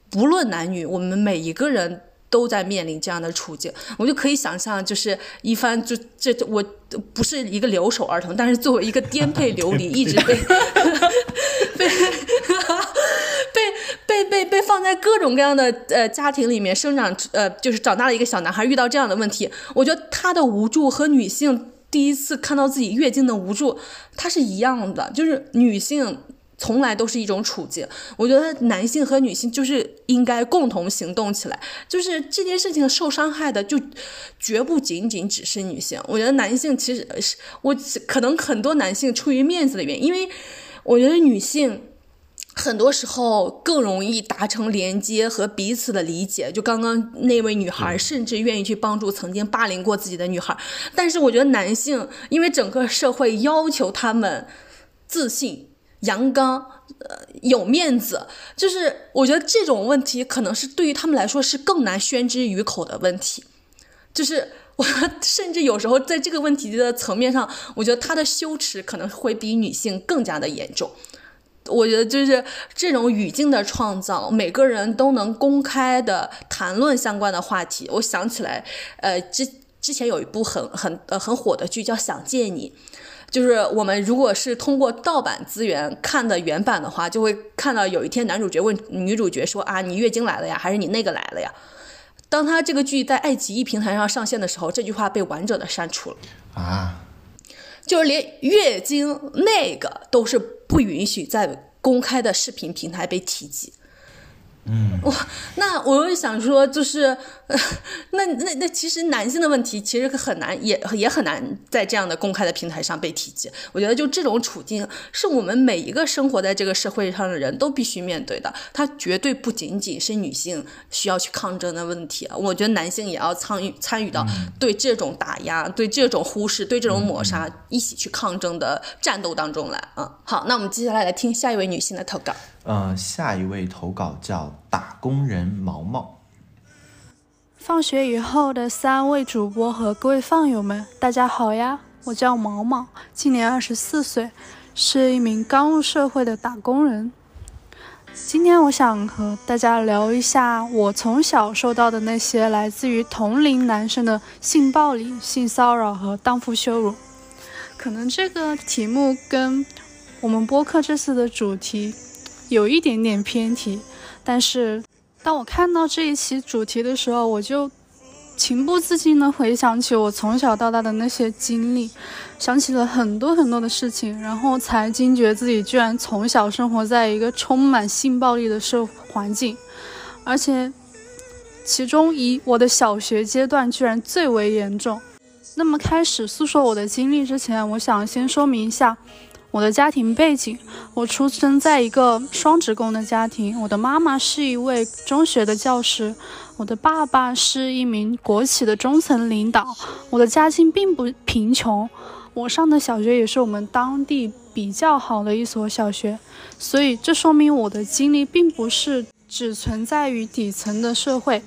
不论男女，我们每一个人都在面临这样的处境。我就可以想象，就是一番就这我不是一个留守儿童，但是作为一个颠沛流离，一直被 被 被被被被放在各种各样的呃家庭里面生长，呃，就是长大的一个小男孩遇到这样的问题，我觉得他的无助和女性第一次看到自己月经的无助，它是一样的，就是女性。从来都是一种处境，我觉得男性和女性就是应该共同行动起来。就是这件事情受伤害的，就绝不仅仅只是女性。我觉得男性其实是我可能很多男性出于面子的原因，因为我觉得女性。很多时候更容易达成连接和彼此的理解。就刚刚那位女孩，甚至愿意去帮助曾经霸凌过自己的女孩。但是我觉得男性，因为整个社会要求他们自信、阳刚、呃有面子，就是我觉得这种问题可能是对于他们来说是更难宣之于口的问题。就是我甚至有时候在这个问题的层面上，我觉得他的羞耻可能会比女性更加的严重。我觉得就是这种语境的创造，每个人都能公开的谈论相关的话题。我想起来，呃，之之前有一部很很呃很火的剧叫《想见你》，就是我们如果是通过盗版资源看的原版的话，就会看到有一天男主角问女主角说啊，你月经来了呀，还是你那个来了呀？当他这个剧在爱奇艺平台上上线的时候，这句话被完整的删除了。
啊，
就是连月经那个都是不允许在公开的视频平台被提及。
嗯，
我，那我又想说，就是，呃、那那那其实男性的问题其实很难，也也很难在这样的公开的平台上被提及。我觉得就这种处境，是我们每一个生活在这个社会上的人都必须面对的。它绝对不仅仅是女性需要去抗争的问题，我觉得男性也要参与参与到对这种打压、对这种忽视、对这种抹杀一起去抗争的战斗当中来。嗯，好，那我们接下来来听下一位女性的投稿。
呃，下一位投稿叫打工人毛毛。
放学以后的三位主播和各位饭友们，大家好呀！我叫毛毛，今年二十四岁，是一名刚入社会的打工人。今天我想和大家聊一下我从小受到的那些来自于同龄男生的性暴力、性骚扰和荡妇羞辱。可能这个题目跟我们播客这次的主题有一点点偏题，但是当我看到这一期主题的时候，我就情不自禁地回想起我从小到大的那些经历，想起了很多很多的事情，然后才惊觉自己居然从小生活在一个充满性暴力的社环境，而且其中以我的小学阶段居然最为严重。那么开始诉说我的经历之前，我想先说明一下我的家庭背景。我出生在一个双职工的家庭，我的妈妈是一位中学的教师，我的爸爸是一名国企的中层领导。我的家境并不贫穷，我上的小学也是我们当地比较好的一所小学，所以这说明我的经历并不是只存在于底层的社会。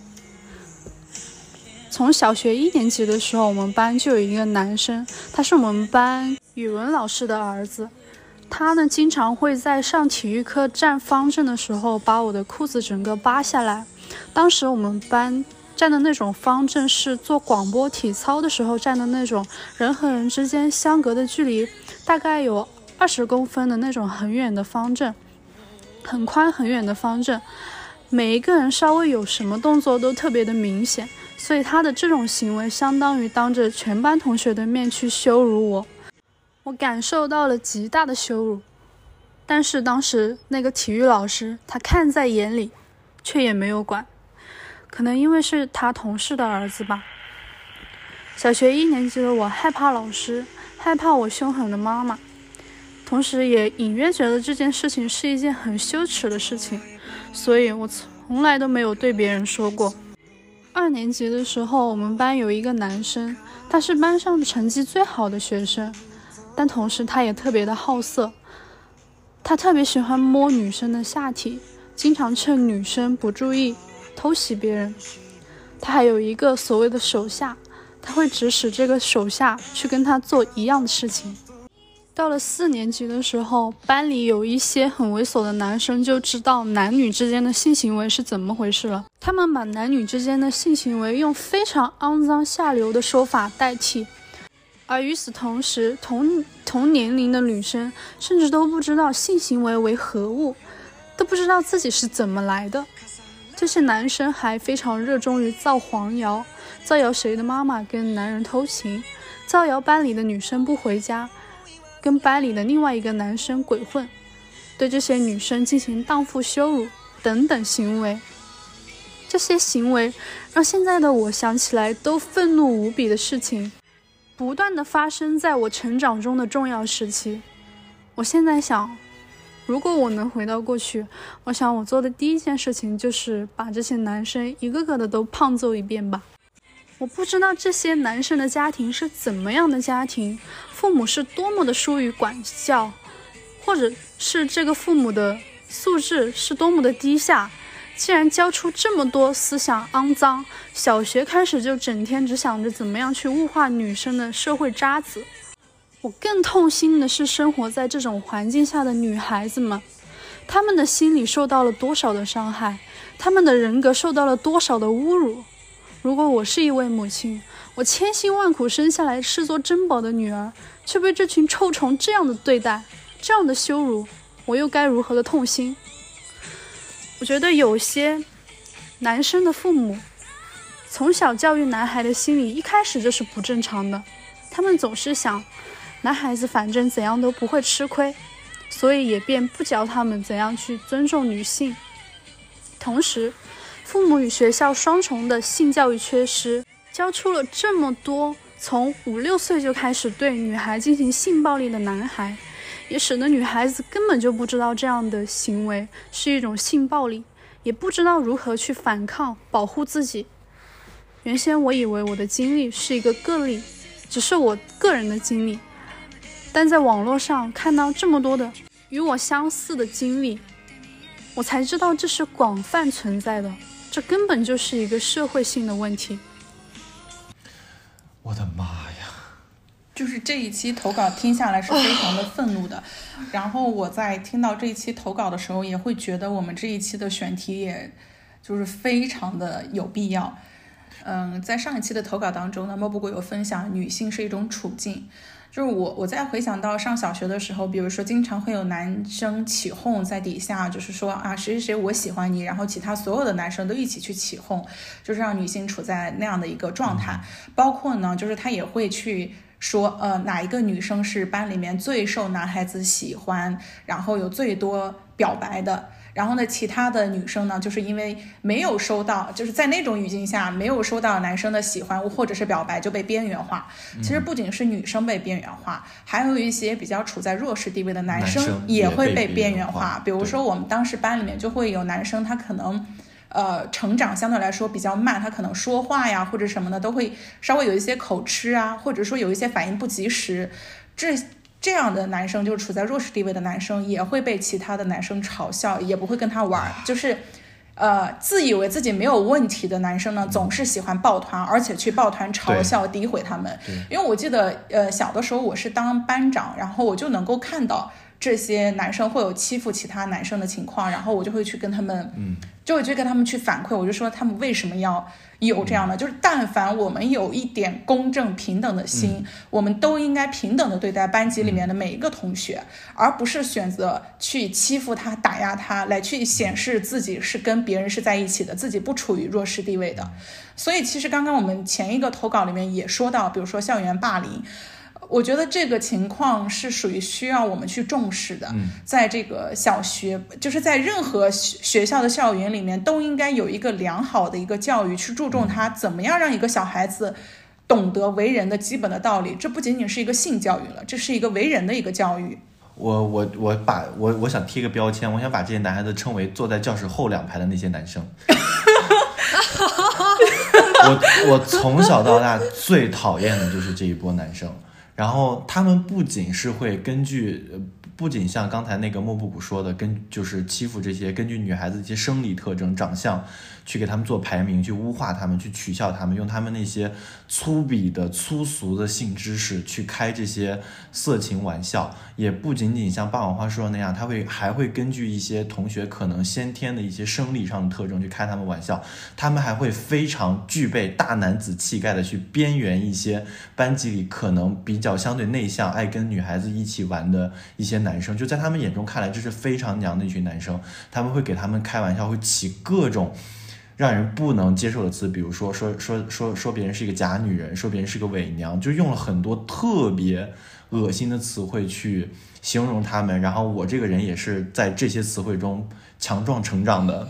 从小学一年级的时候，我们班就有一个男生，他是我们班语文老师的儿子。他呢，经常会在上体育课站方阵的时候，把我的裤子整个扒下来。当时我们班站的那种方阵是做广播体操的时候站的那种，人和人之间相隔的距离大概有二十公分的那种很远的方阵，很宽很远的方阵，每一个人稍微有什么动作都特别的明显，所以他的这种行为相当于当着全班同学的面去羞辱我，我感受到了极大的羞辱。但是当时那个体育老师他看在眼里，却也没有管。可能因为是他同事的儿子吧。小学一年级的我害怕老师，害怕我凶狠的妈妈，同时也隐约觉得这件事情是一件很羞耻的事情，所以我从来都没有对别人说过。二年级的时候，我们班有一个男生，他是班上成绩最好的学生，但同时他也特别的好色，他特别喜欢摸女生的下体，经常趁女生不注意。偷袭别人，他还有一个所谓的手下，他会指使这个手下去跟他做一样的事情。到了四年级的时候，班里有一些很猥琐的男生就知道男女之间的性行为是怎么回事了。他们把男女之间的性行为用非常肮脏下流的说法代替，而与此同时，同同年龄的女生甚至都不知道性行为为何物，都不知道自己是怎么来的。这些男生还非常热衷于造黄谣，造谣谁的妈妈跟男人偷情，造谣班里的女生不回家，跟班里的另外一个男生鬼混，对这些女生进行荡妇羞辱等等行为。这些行为让现在的我想起来都愤怒无比的事情，不断的发生在我成长中的重要时期。我现在想。如果我能回到过去，我想我做的第一件事情就是把这些男生一个个的都胖揍一遍吧。我不知道这些男生的家庭是怎么样的家庭，父母是多么的疏于管教，或者是这个父母的素质是多么的低下，竟然教出这么多思想肮脏，小学开始就整天只想着怎么样去物化女生的社会渣子。我更痛心的是，生活在这种环境下的女孩子们，她们的心理受到了多少的伤害，她们的人格受到了多少的侮辱。如果我是一位母亲，我千辛万苦生下来视作珍宝的女儿，却被这群臭虫这样的对待，这样的羞辱，我又该如何的痛心？我觉得有些男生的父母，从小教育男孩的心理一开始就是不正常的，他们总是想。男孩子反正怎样都不会吃亏，所以也便不教他们怎样去尊重女性。同时，父母与学校双重的性教育缺失，教出了这么多从五六岁就开始对女孩进行性暴力的男孩，也使得女孩子根本就不知道这样的行为是一种性暴力，也不知道如何去反抗保护自己。原先我以为我的经历是一个个例，只是我个人的经历。但在网络上看到这么多的与我相似的经历，我才知道这是广泛存在的，这根本就是一个社会性的问题。
我的妈呀！
就是这一期投稿听下来是非常的愤怒的，然后我在听到这一期投稿的时候，也会觉得我们这一期的选题也就是非常的有必要。嗯，在上一期的投稿当中呢，莫不过有分享女性是一种处境。就是我，我在回想到上小学的时候，比如说经常会有男生起哄在底下，就是说啊谁谁谁我喜欢你，然后其他所有的男生都一起去起哄，就是让女性处在那样的一个状态。包括呢，就是他也会去说，呃，哪一个女生是班里面最受男孩子喜欢，然后有最多表白的。然后呢，其他的女生呢，就是因为没有收到，就是在那种语境下没有收到男生的喜欢或者是表白，就被边缘化。其实不仅是女生被边缘化，还有一些比较处在弱势地位的男
生
也会
被
边
缘
化。比如说，我们当时班里面就会有男生，他可能，呃，成长相对来说比较慢，他可能说话呀或者什么的都会稍微有一些口吃啊，或者说有一些反应不及时，这。这样的男生，就是处在弱势地位的男生，也会被其他的男生嘲笑，也不会跟他玩。就是，呃，自以为自己没有问题的男生呢，总是喜欢抱团，而且去抱团嘲笑、诋毁他们。因为我记得，呃，小的时候我是当班长，然后我就能够看到这些男生会有欺负其他男生的情况，然后我就会去跟他们，
嗯，
就会去跟他们去反馈，我就说他们为什么要有这样的，就是但凡我们有一点公正平等的心，我们都应该平等的对待班级里面的每一个同学，而不是选择去欺负他、打压他，来去显示自己是跟别人是在一起的，自己不处于弱势地位的。所以其实刚刚我们前一个投稿里面也说到，比如说校园霸凌。我觉得这个情况是属于需要我们去重视的，在这个小学，就是在任何学学校的校园里面，都应该有一个良好的一个教育，去注重他怎么样让一个小孩子懂得为人的基本的道理。这不仅仅是一个性教育了，这是一个为人的一个教育。
我我我把我我想贴个标签，我想把这些男孩子称为坐在教室后两排的那些男生。我我从小到大最讨厌的就是这一波男生。然后他们不仅是会根据，不仅像刚才那个莫布谷说的，跟就是欺负这些根据女孩子一些生理特征、长相。去给他们做排名，去污化他们，去取笑他们，用他们那些粗鄙的、粗俗的性知识去开这些色情玩笑，也不仅仅像霸王花说的那样，他会还会根据一些同学可能先天的一些生理上的特征去开他们玩笑，他们还会非常具备大男子气概的去边缘一些班级里可能比较相对内向、爱跟女孩子一起玩的一些男生，就在他们眼中看来这是非常娘的一群男生，他们会给他们开玩笑，会起各种。让人不能接受的词，比如说说说说说别人是一个假女人，说别人是个伪娘，就用了很多特别恶心的词汇去形容他们。然后我这个人也是在这些词汇中强壮成长的，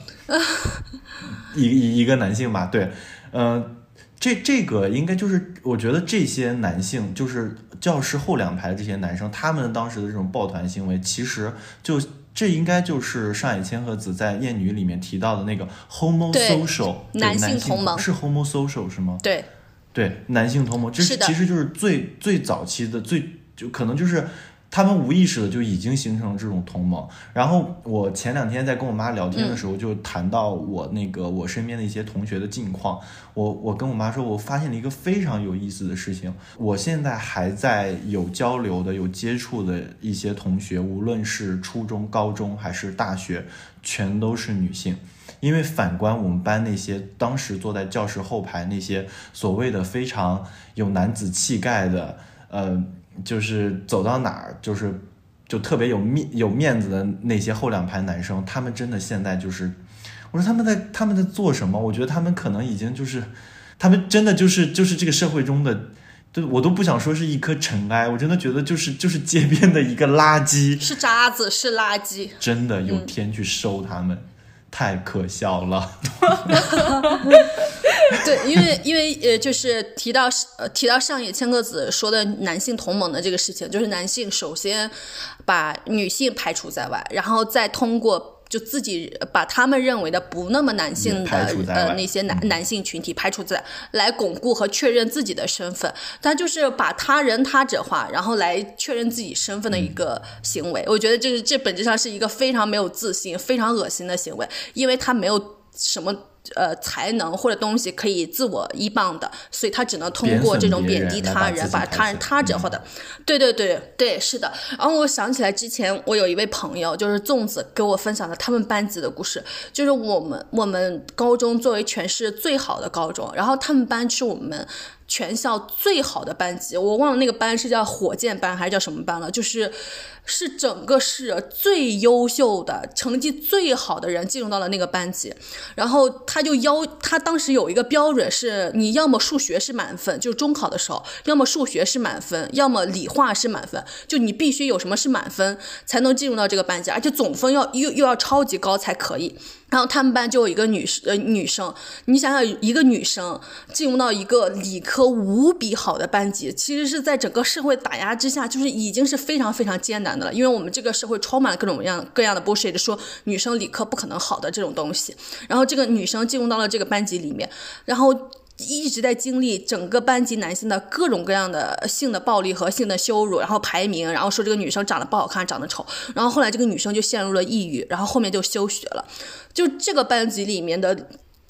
一一一个男性吧。对，嗯，这这个应该就是我觉得这些男性，就是教室后两排的这些男生，他们当时的这种抱团行为，其实就。这应该就是上野千鹤子在《艳女》里面提到的那个 homosocial 男性
同盟，
是 homosocial 是吗？
对，
对，男性同盟，这是其实就是最最早期的最就可能就是。他们无意识的就已经形成了这种同盟。然后我前两天在跟我妈聊天的时候，就谈到我那个我身边的一些同学的近况。我我跟我妈说，我发现了一个非常有意思的事情。我现在还在有交流的、有接触的一些同学，无论是初中、高中还是大学，全都是女性。因为反观我们班那些当时坐在教室后排那些所谓的非常有男子气概的，呃。就是走到哪儿，就是就特别有面有面子的那些后两排男生，他们真的现在就是，我说他们在他们在做什么？我觉得他们可能已经就是，他们真的就是就是这个社会中的，对我都不想说是一颗尘埃，我真的觉得就是就是街边的一个垃圾，
是渣子，是垃圾，
真的有天去收他们，太可笑了。
对，因为因为呃，就是提到呃提到上野千鹤子说的男性同盟的这个事情，就是男性首先把女性排除在外，然后再通过就自己把他们认为的不那么男性的呃那些男男性群体排除在，来巩固和确认自己的身份，他就是把他人他者化，然后来确认自己身份的一个行为。我觉得这是这本质上是一个非常没有自信、非常恶心的行为，因为他没有什么。呃，才能或者东西可以自我依傍的，所以他只能通过这种贬低他人，把他人他者化的。对对对对，是的。然后我想起来之前我有一位朋友，就是粽子给我分享的他们班级的故事，就是我们我们高中作为全市最好的高中，然后他们班是我们。全校最好的班级，我忘了那个班是叫火箭班还是叫什么班了，就是是整个市最优秀的、成绩最好的人进入到了那个班级，然后他就要他当时有一个标准是，你要么数学是满分，就是中考的时候，要么数学是满分，要么理化是满分，就你必须有什么是满分才能进入到这个班级，而且总分要又又要超级高才可以。然后他们班就有一个女生，呃，女生，你想想，一个女生进入到一个理科无比好的班级，其实是在整个社会打压之下，就是已经是非常非常艰难因为我们这个社会充满了各种各样各样的 bullshit，说女生理科不可能好的这种东西。然后这个女生进入到了这个班级里面，然后。一直在经历整个班级男性的各种各样的性的暴力和性的羞辱，然后排名，然后说这个女生长得不好看，长得丑，然后后来这个女生就陷入了抑郁，然后后面就休学了。就这个班级里面的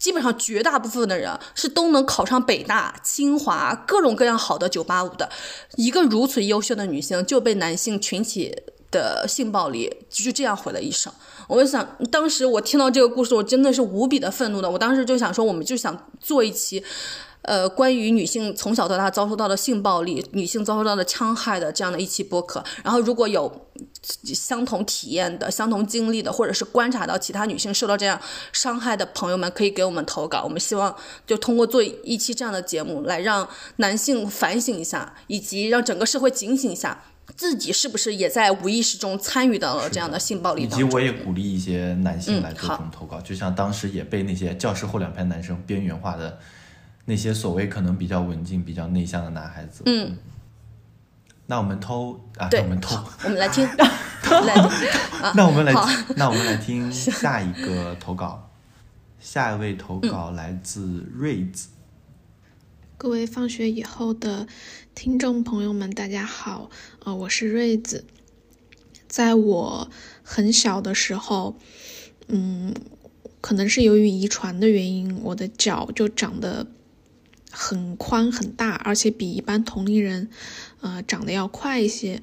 基本上绝大部分的人是都能考上北大、清华各种各样好的九八五的，一个如此优秀的女性就被男性群体。的性暴力，就这样毁了一生。我就想，当时我听到这个故事，我真的是无比的愤怒的。我当时就想说，我们就想做一期。呃，关于女性从小到大遭受到的性暴力、女性遭受到的戕害的这样的一期播客，然后如果有相同体验的、相同经历的，或者是观察到其他女性受到这样伤害的朋友们，可以给我们投稿。我们希望就通过做一期这样的节目，来让男性反省一下，以及让整个社会警醒一下，自己是不是也在无意识中参与到了这样的性暴力当中。
以及我也鼓励一些男性来做这种投稿，就像当时也被那些教室后两排男生边缘化的那些所谓可能比较文静、比较内向的男孩子。
嗯，
那我们偷啊，
对
那我们偷，
我们来听，来听。啊，
那我们来
好，
那我们来听下一个投稿。下一位投稿来自瑞子，
各位放学以后的听众朋友们，大家好，呃，我是瑞子。在我很小的时候，嗯，可能是由于遗传的原因，我的脚就长得很宽很大，而且比一般同龄人，呃，长得要快一些。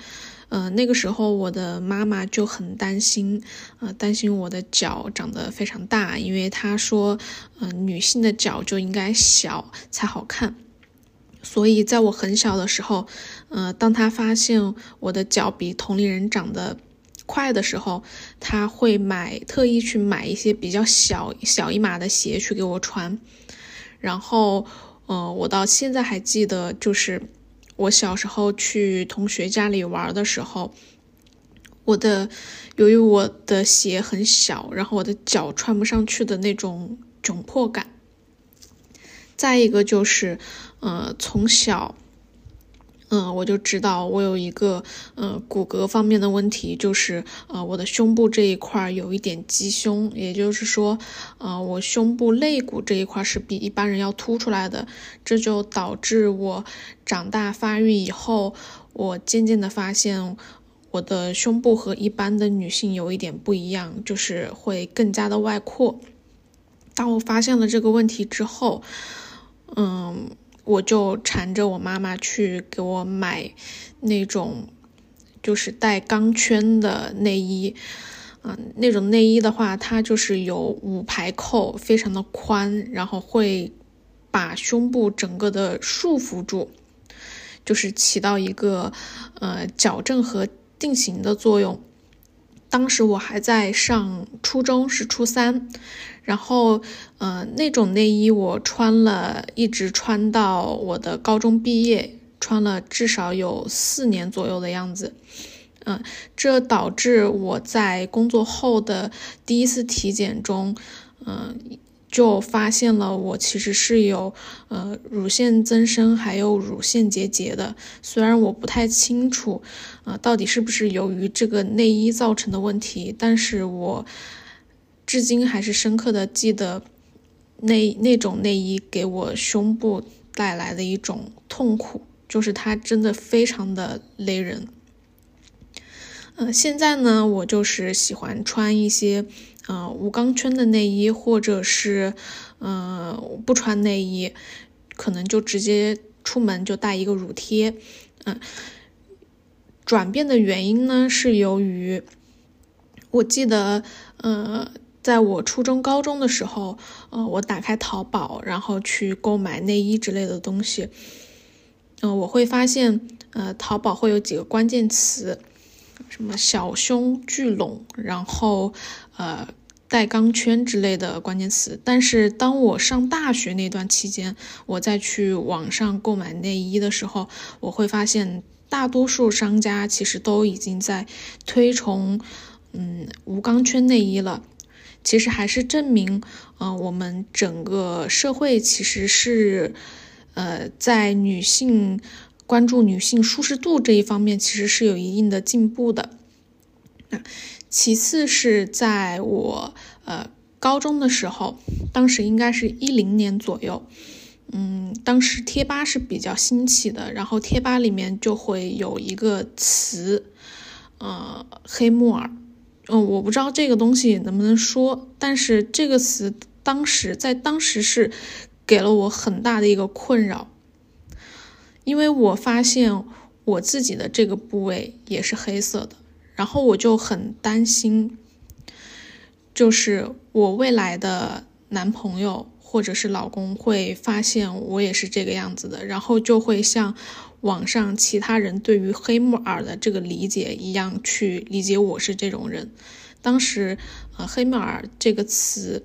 呃，那个时候我的妈妈就很担心，呃，担心我的脚长得非常大，因为她说，呃，女性的脚就应该小才好看。所以在我很小的时候，呃，当她发现我的脚比同龄人长得快的时候，她会买特意去买一些比较小小一码的鞋去给我穿。然后，呃，我到现在还记得，就是我小时候去同学家里玩的时候，我的由于我的鞋很小，然后我的脚穿不上去的那种窘迫感。再一个就是，呃，从小，嗯、我就知道我有一个呃骨骼方面的问题，就是呃我的胸部这一块有一点鸡胸，也就是说，呃我胸部肋骨这一块是比一般人要凸出来的，这就导致我长大发育以后，我渐渐的发现。我的胸部和一般的女性有一点不一样，就是会更加的外扩。当我发现了这个问题之后，嗯，我就缠着我妈妈去给我买那种就是带钢圈的内衣。嗯，那种内衣的话，它就是有五排扣，非常的宽，然后会把胸部整个的束缚住，就是起到一个呃矫正和定型的作用。当时我还在上初中，是初三，然后，嗯，那种内衣我穿了，一直穿到我的高中毕业，穿了至少有四年左右的样子。嗯、这导致我在工作后的第一次体检中，嗯、就发现了我其实是有呃乳腺增生，还有乳腺结节的。虽然我不太清楚，呃，到底是不是由于这个内衣造成的问题，但是我至今还是深刻的记得那那种内衣给我胸部带来的一种痛苦，就是它真的非常的勒人。呃，现在呢，我就是喜欢穿一些呃无钢圈的内衣，或者是呃不穿内衣，可能就直接出门就带一个乳贴。嗯、转变的原因呢，是由于我记得，呃，在我初中、高中的时候，呃，我打开淘宝，然后去购买内衣之类的东西，嗯、我会发现，呃，淘宝会有几个关键词，什么小胸聚拢，然后呃带钢圈之类的关键词。但是当我上大学那段期间，我再去网上购买内衣的时候，我会发现大多数商家其实都已经在推崇嗯无钢圈内衣了。其实还是证明，呃，我们整个社会其实是，呃，在女性关注女性舒适度这一方面，其实是有一定的进步的。那其次是在我呃高中的时候，当时应该是一零年左右，嗯，当时贴吧是比较兴起的，然后贴吧里面就会有一个词，呃，黑木耳。嗯，我不知道这个东西能不能说，但是这个词当时在当时是给了我很大的一个困扰，因为我发现我自己的这个部位也是黑色的，然后我就很担心，就是我未来的男朋友或者是老公会发现我也是这个样子的，然后就会像网上其他人对于黑木耳的这个理解一样去理解我是这种人。当时，呃，黑木耳这个词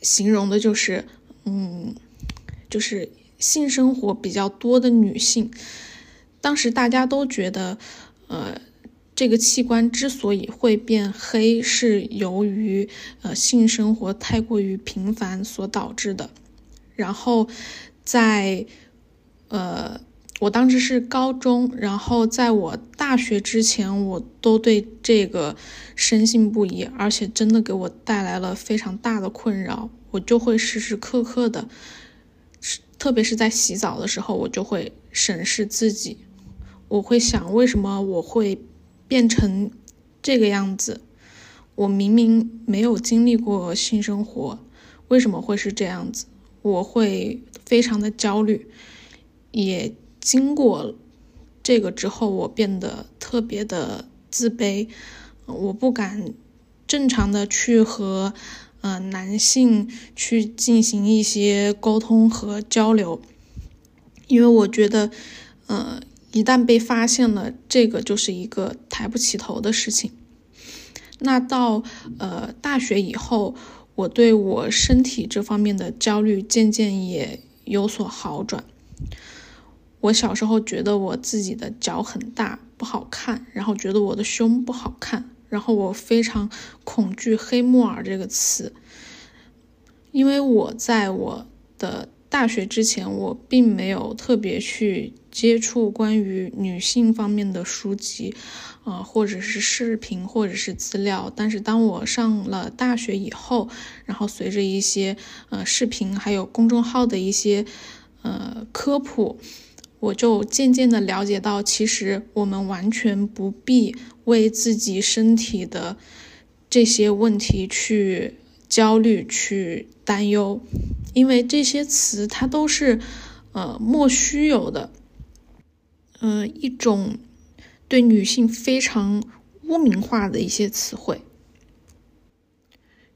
形容的就是，嗯，就是性生活比较多的女性。当时大家都觉得，呃，这个器官之所以会变黑，是由于呃性生活太过于频繁所导致的。然后，在呃，我当时是高中，然后在我大学之前，我都对这个深信不疑，而且真的给我带来了非常大的困扰。我就会时时刻刻的，特别是在洗澡的时候，我就会审视自己。我会想，为什么我会变成这个样子？我明明没有经历过性生活，为什么会是这样子？我会非常的焦虑。也经过这个之后，我变得特别的自卑，我不敢正常的去和呃男性去进行一些沟通和交流，因为我觉得，呃。一旦被发现了，这个就是一个抬不起头的事情。那到呃大学以后，我对我身体这方面的焦虑渐渐也有所好转。我小时候觉得我自己的脚很大不好看，然后觉得我的胸不好看，然后我非常恐惧“黑木耳”这个词，因为我在我的。大学之前，我并没有特别去接触关于女性方面的书籍，啊，或者是视频，或者是资料。但是当我上了大学以后，然后随着一些呃视频，还有公众号的一些呃科普，我就渐渐的了解到，其实我们完全不必为自己身体的这些问题去焦虑、去担忧。因为这些词它都是，呃，莫须有的，呃，一种对女性非常污名化的一些词汇。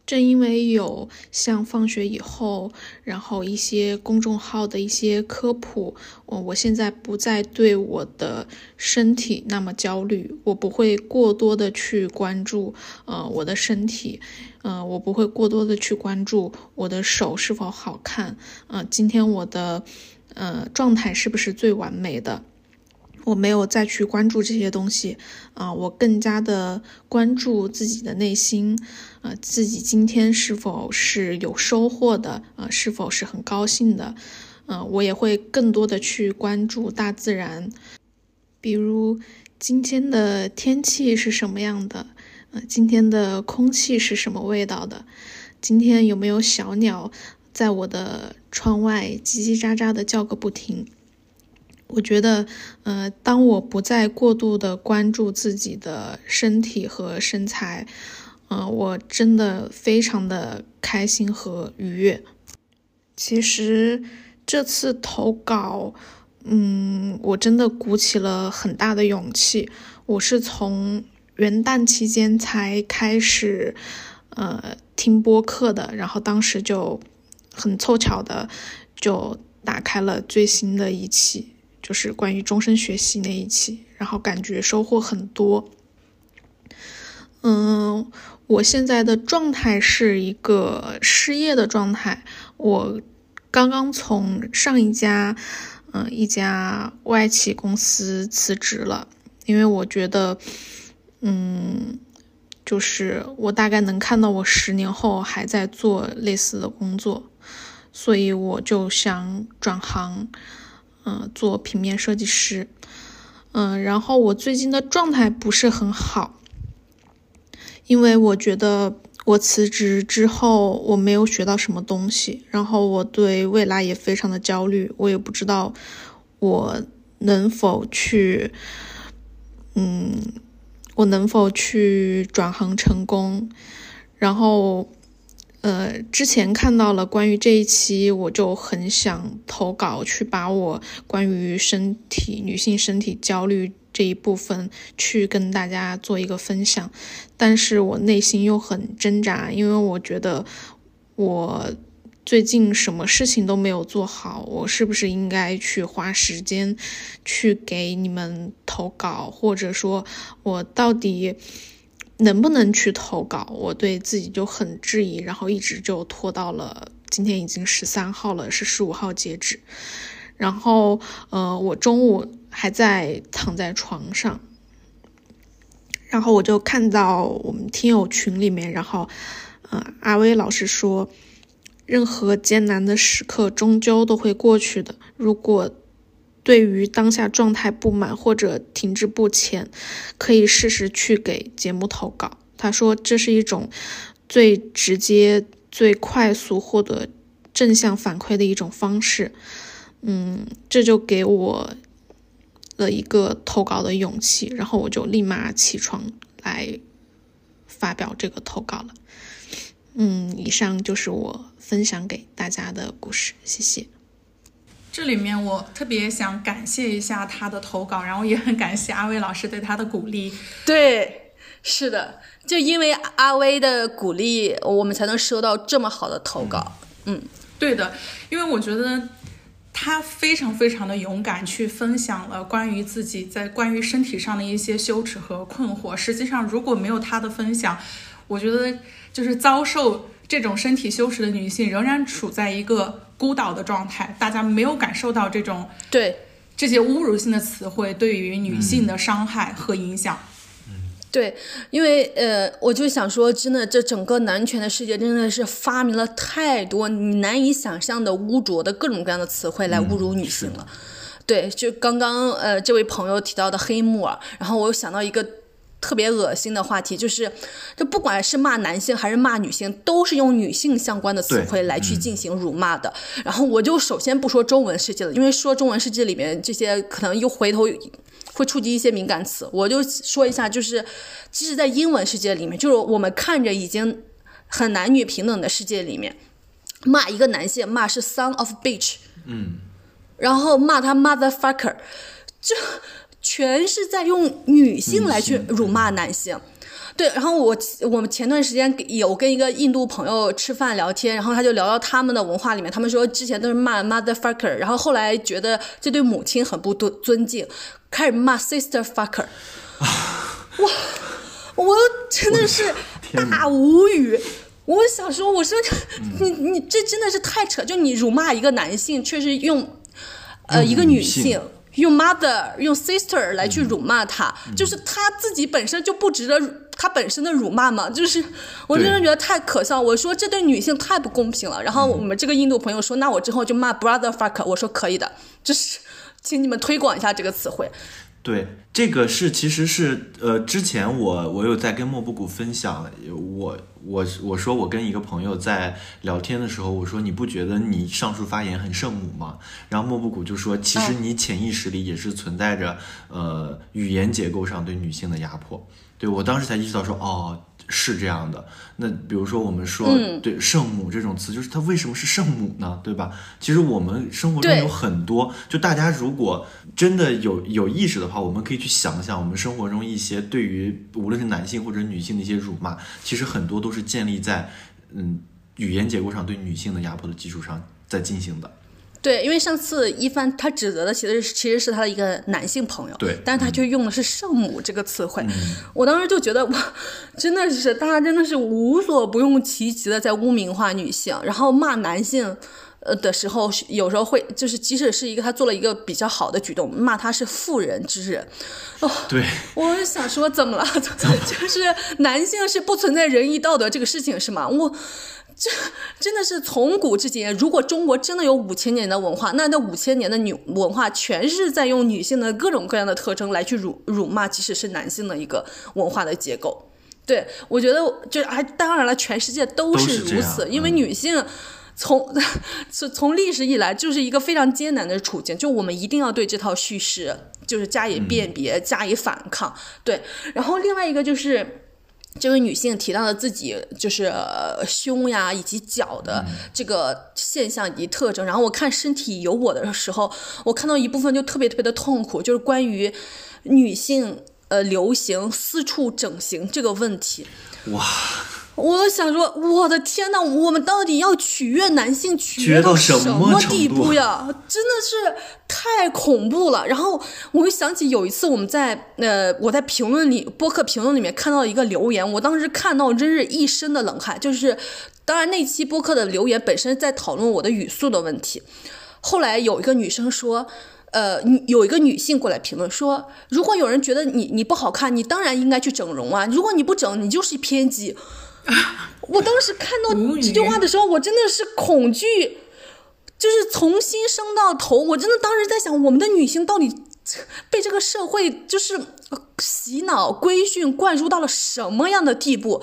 正因为有像放学以后，然后一些公众号的一些科普，我我现在不再对我的身体那么焦虑，我不会过多的去关注呃我的身体，呃我不会过多的去关注我的手是否好看，呃今天我的呃状态是不是最完美的。我没有再去关注这些东西，啊，我更加的关注自己的内心，呃，自己今天是否是有收获的，呃，是否是很高兴的，呃，我也会更多的去关注大自然，比如今天的天气是什么样的，呃，今天的空气是什么味道的，今天有没有小鸟在我的窗外叽叽喳喳的叫个不停。我觉得，呃，当我不再过度的关注自己的身体和身材，呃，我真的非常的开心和愉悦。其实这次投稿，嗯，我真的鼓起了很大的勇气。我是从元旦期间才开始，呃，听播客的，然后当时就很凑巧的就打开了最新的一期。就是关于终身学习那一期，然后感觉收获很多。嗯，我现在的状态是一个失业的状态，我刚刚从上一家嗯一家外企公司辞职了，因为我觉得，嗯，就是我大概能看到我十年后还在做类似的工作，所以我就想转行。嗯，做平面设计师，嗯，然后我最近的状态不是很好，因为我觉得我辞职之后我没有学到什么东西，然后我对未来也非常的焦虑，我也不知道我能否去，嗯，我能否去转行成功，然后。呃，之前看到了关于这一期，我就很想投稿，去把我关于身体、女性身体焦虑这一部分去跟大家做一个分享，但是我内心又很挣扎，因为我觉得我最近什么事情都没有做好，我是不是应该去花时间去给你们投稿，或者说，我到底？能不能去投稿？我对自己就很质疑，然后一直就拖到了今天已经十三号了，是十五号截止。然后，呃，我中午还在躺在床上，然后我就看到我们听友群里面，然后，呃，阿威老师说，任何艰难的时刻终究都会过去的。如果对于当下状态不满或者停滞不前，可以试试去给节目投稿。他说这是一种最直接、最快速获得正向反馈的一种方式。嗯，这就给我了一个投稿的勇气，然后我就立马起床来发表这个投稿了。嗯，以上就是我分享给大家的故事，谢谢。
这里面我特别想感谢一下他的投稿，然后也很感谢阿威老师对他的鼓励。
对，是的，就因为阿威的鼓励，我们才能收到这么好的投稿。嗯，
对的，因为我觉得他非常非常的勇敢，去分享了关于自己在关于身体上的一些羞耻和困惑。实际上，如果没有他的分享，我觉得就是遭受这种身体羞耻的女性，仍然处在一个。孤岛的状态，大家没有感受到这种
对
这些侮辱性的词汇对于女性的伤害和影响。
嗯，
对，因为呃，我就想说，真的，这整个男权的世界真的是发明了太多你难以想象的污浊的各种各样的词汇来侮辱女性了。对，就刚刚呃，这位朋友提到的黑木耳，然后我又想到一个。特别恶心的话题就是，就不管是骂男性还是骂女性，都是用女性相关的词汇来去进行辱骂的。然后我就首先不说中文世界了，因为说中文世界里面这些可能又回头会触及一些敏感词。我就说一下，就是即使在英文世界里面，就是我们看着已经很男女平等的世界里面，骂一个男性骂是 son of bitch，
嗯，
然后骂他 motherfucker，这。全是在用女性来去辱骂男性，对。然后我我们前段时间有跟一个印度朋友吃饭聊天，然后他就聊到他们的文化里面，他们说之前都是骂 motherfucker，然后后来觉得这对母亲很不尊尊敬，开始骂 sister fucker。哇，我真的是大无语。我想说，我说 你你这真的是太扯，就你辱骂一个男性，却是用呃一个女性。用 mother 用 sister 来去辱骂他，就是他自己本身就不值得他本身的辱骂嘛，就是我真的觉得太可笑。我说这对女性太不公平了。然后我们这个印度朋友说，那我之后就骂 brother fuck。我说可以的，就是请你们推广一下这个词汇。
对，这个是其实是呃，之前我我有在跟莫布谷分享，我我我说我跟一个朋友在聊天的时候，我说你不觉得你上述发言很圣母吗？然后莫布谷就说，其实你潜意识里也是存在着呃语言结构上对女性的压迫。对我当时才意识到说，哦。是这样的，那比如说我们说对圣母这种词，就是它为什么是圣母呢？对吧？其实我们生活中有很多，就大家如果真的有有意识的话，我们可以去想想，我们生活中一些对于无论是男性或者女性的一些辱骂，其实很多都是建立在嗯语言结构上对女性的压迫的基础上在进行的。
对，因为上次一帆他指责的其实其实是他的一个男性朋友，
对，
但是他却用的是圣母这个词汇，我当时就觉得哇，真的是大家真的是无所不用其极的在污名化女性，然后骂男性，呃的时候有时候会就是即使是一个他做了一个比较好的举动，骂他是妇人之仁，哦，
对，
我想说 怎么了？就是男性是不存在仁义道德这个事情是吗？我。这真的是从古至今，如果中国真的有五千年的文化，那那五千年的女文化全是在用女性的各种各样的特征来去辱辱骂，即使是男性的一个文化的结构。对我觉得，就啊，当然了，全世界都是如此，因为女性从从从历史以来就是一个非常艰难的处境，就我们一定要对这套叙事就是加以辨别，加以反抗。对，然后另外一个就是。这位女性提到了自己就是呃胸呀以及脚的这个现象以及特征，然后我看身体有我的时候，我看到一部分就特别特别的痛苦，就是关于女性呃流行私处整形这个问题。
哇，
我想说，我的天呐，我们到底要取悦男性取悦到
什么
地步呀？真的是太恐怖了。然后我又想起有一次我们在呃我在评论里播客评论里面看到一个留言，我当时看到真是一身的冷汗。就是当然那期播客的留言本身在讨论我的语速的问题，后来有一个女生说。呃，有一个女性过来评论说，如果有人觉得你你不好看，你当然应该去整容啊。如果你不整，你就是偏激。我当时看到这句话的时候，我真的是恐惧，就是从心生到头。我真的当时在想，我们的女性到底被这个社会就是呃洗脑、规训、灌输到了什么样的地步？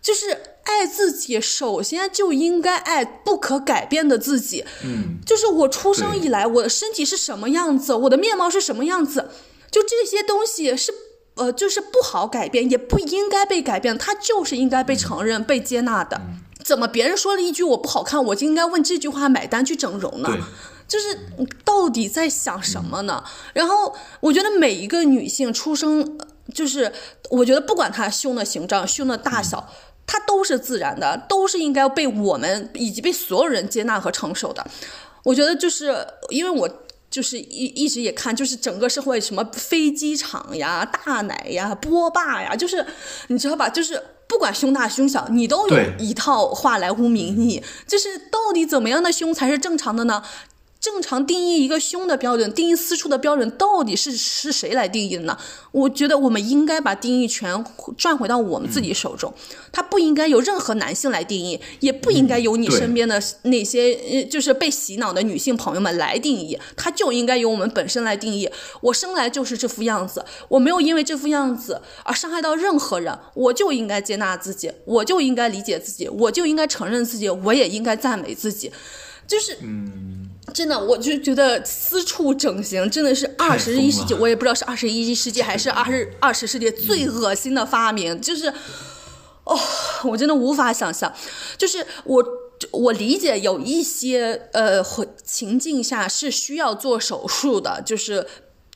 就是爱自己，首先就应该爱不可改变的自己。
嗯，
就是我出生以来，我的身体是什么样子，我的面貌是什么样子，就这些东西是呃，就是不好改变，也不应该被改变，它就是应该被承认、被接纳的。怎么别人说了一句我不好看，我就应该问这句话买单去整容呢？就是到底在想什么呢？然后我觉得每一个女性出生，呃就是我觉得不管她胸的形状、胸的大小，她都是自然的，都是应该被我们以及被所有人接纳和承受的。我觉得就是因为我。就是一一直也看，就是整个社会什么飞机场呀、大奶呀、波霸呀，就是你知道吧？就是不管胸大胸小，你都有一套话来污名你。就是到底怎么样的胸才是正常的呢？正常定义一个胸的标准，定义私处的标准，到底是是谁来定义的呢？我觉得我们应该把定义权转回到我们自己手中，它不应该由任何男性来定义，也不应该由你身边的那些就是被洗脑的女性朋友们来定义，它就应该由我们本身来定义。我生来就是这副样子，我没有因为这副样子而伤害到任何人，我就应该接纳自己，我就应该理解自己，我就应该承认自己，我也应该赞美自己，就是嗯。真的，我就觉得私处整形真的是二十一世纪，我也不知道是二十一世纪还是二十二十世纪最恶心的发明，就是，哦，我真的无法想象，就是我。我理解有一些呃情境下是需要做手术的，就是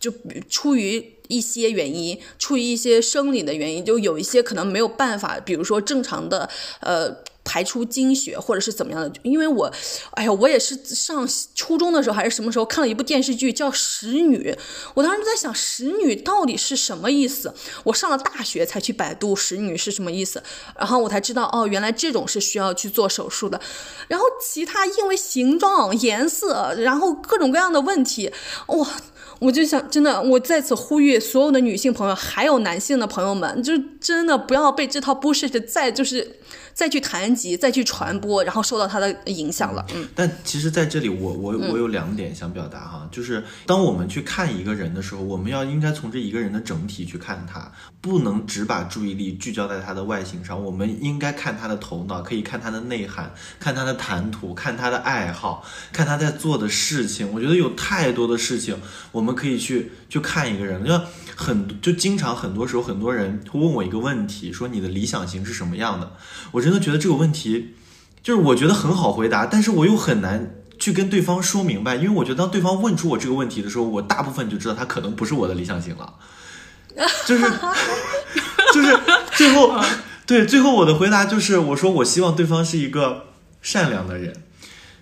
就出于一些原因，出于一些生理的原因，就有一些可能没有办法，比如说正常的呃排出经血或者是怎么样的。因为我，哎呀，我也是上初中的时候还是什么时候看了一部电视剧叫《使女》，我当时在想“使女”到底是什么意思。我上了大学才去百度“使女”是什么意思，然后我才知道哦，原来这种是需要去做手术的。然后其他因为形状、颜色，然后各种各样的问题，哇。我就想，真的，我在此呼吁所有的女性朋友，还有男性的朋友们，就真的不要被这套 bullshit 再就是再去谈及、再去传播，然后受到它的影响了。嗯，
但其实在这里我，我我有两点想表达哈，就是当我们去看一个人的时候，我们要应该从这一个人的整体去看他，不能只把注意力聚焦在他的外形上，我们应该看他的头脑，可以看他的内涵，看他的谈吐，看他的爱好，看他在做的事情。我觉得有太多的事情，我们可以去去看一个人，就很就经常很多时候很多人会问我一个问题，说你的理想型是什么样的？我真的觉得这个问题。就是我觉得很好回答，但是我又很难去跟对方说明白，因为我觉得当对方问出我这个问题的时候，我大部分就知道他可能不是我的理想型了，就是 就是最后对最后我的回答就是我说我希望对方是一个善良的人，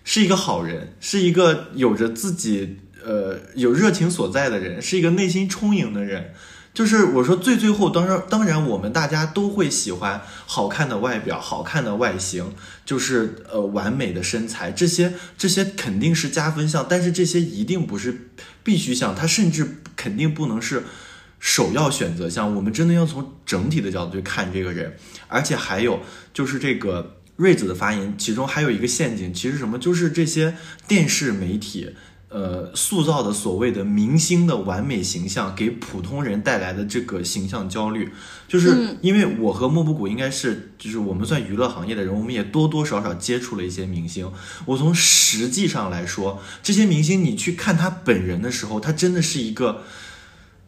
是一个好人，是一个有着自己呃有热情所在的人，是一个内心充盈的人。就是我说最最后，当然当然，我们大家都会喜欢好看的外表、好看的外形，就是呃完美的身材，这些这些肯定是加分项，但是这些一定不是必须项，它甚至肯定不能是首要选择项。我们真的要从整体的角度去看这个人，而且还有就是这个瑞子的发言，其中还有一个陷阱，其实什么，就是这些电视媒体。呃，塑造的所谓的明星的完美形象，给普通人带来的这个形象焦虑，就是因为我和莫布谷应该是，就是我们算娱乐行业的人，我们也多多少少接触了一些明星。我从实际上来说，这些明星你去看他本人的时候，他真的是一个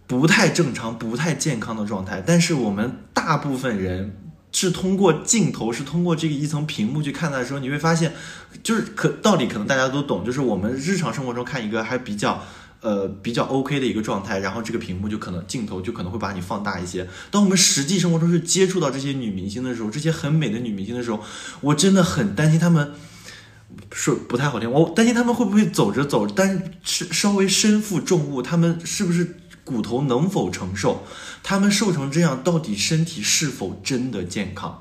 不太正常、不太健康的状态。但是我们大部分人。是通过镜头，是通过这个一层屏幕去看待的时候，你会发现，就是可道理可能大家都懂，就是我们日常生活中看一个还比较。呃，比较 OK 的一个状态，然后这个屏幕就可能镜头就可能会把你放大一些。当我们实际生活中去接触到这些女明星的时候，这些很美的女明星的时候，我真的很担心她们，说不太好听，我担心她们会不会走着走，但是稍微身负重物，她们是不是骨头能否承受？他们瘦成这样，到底身体是否真的健康？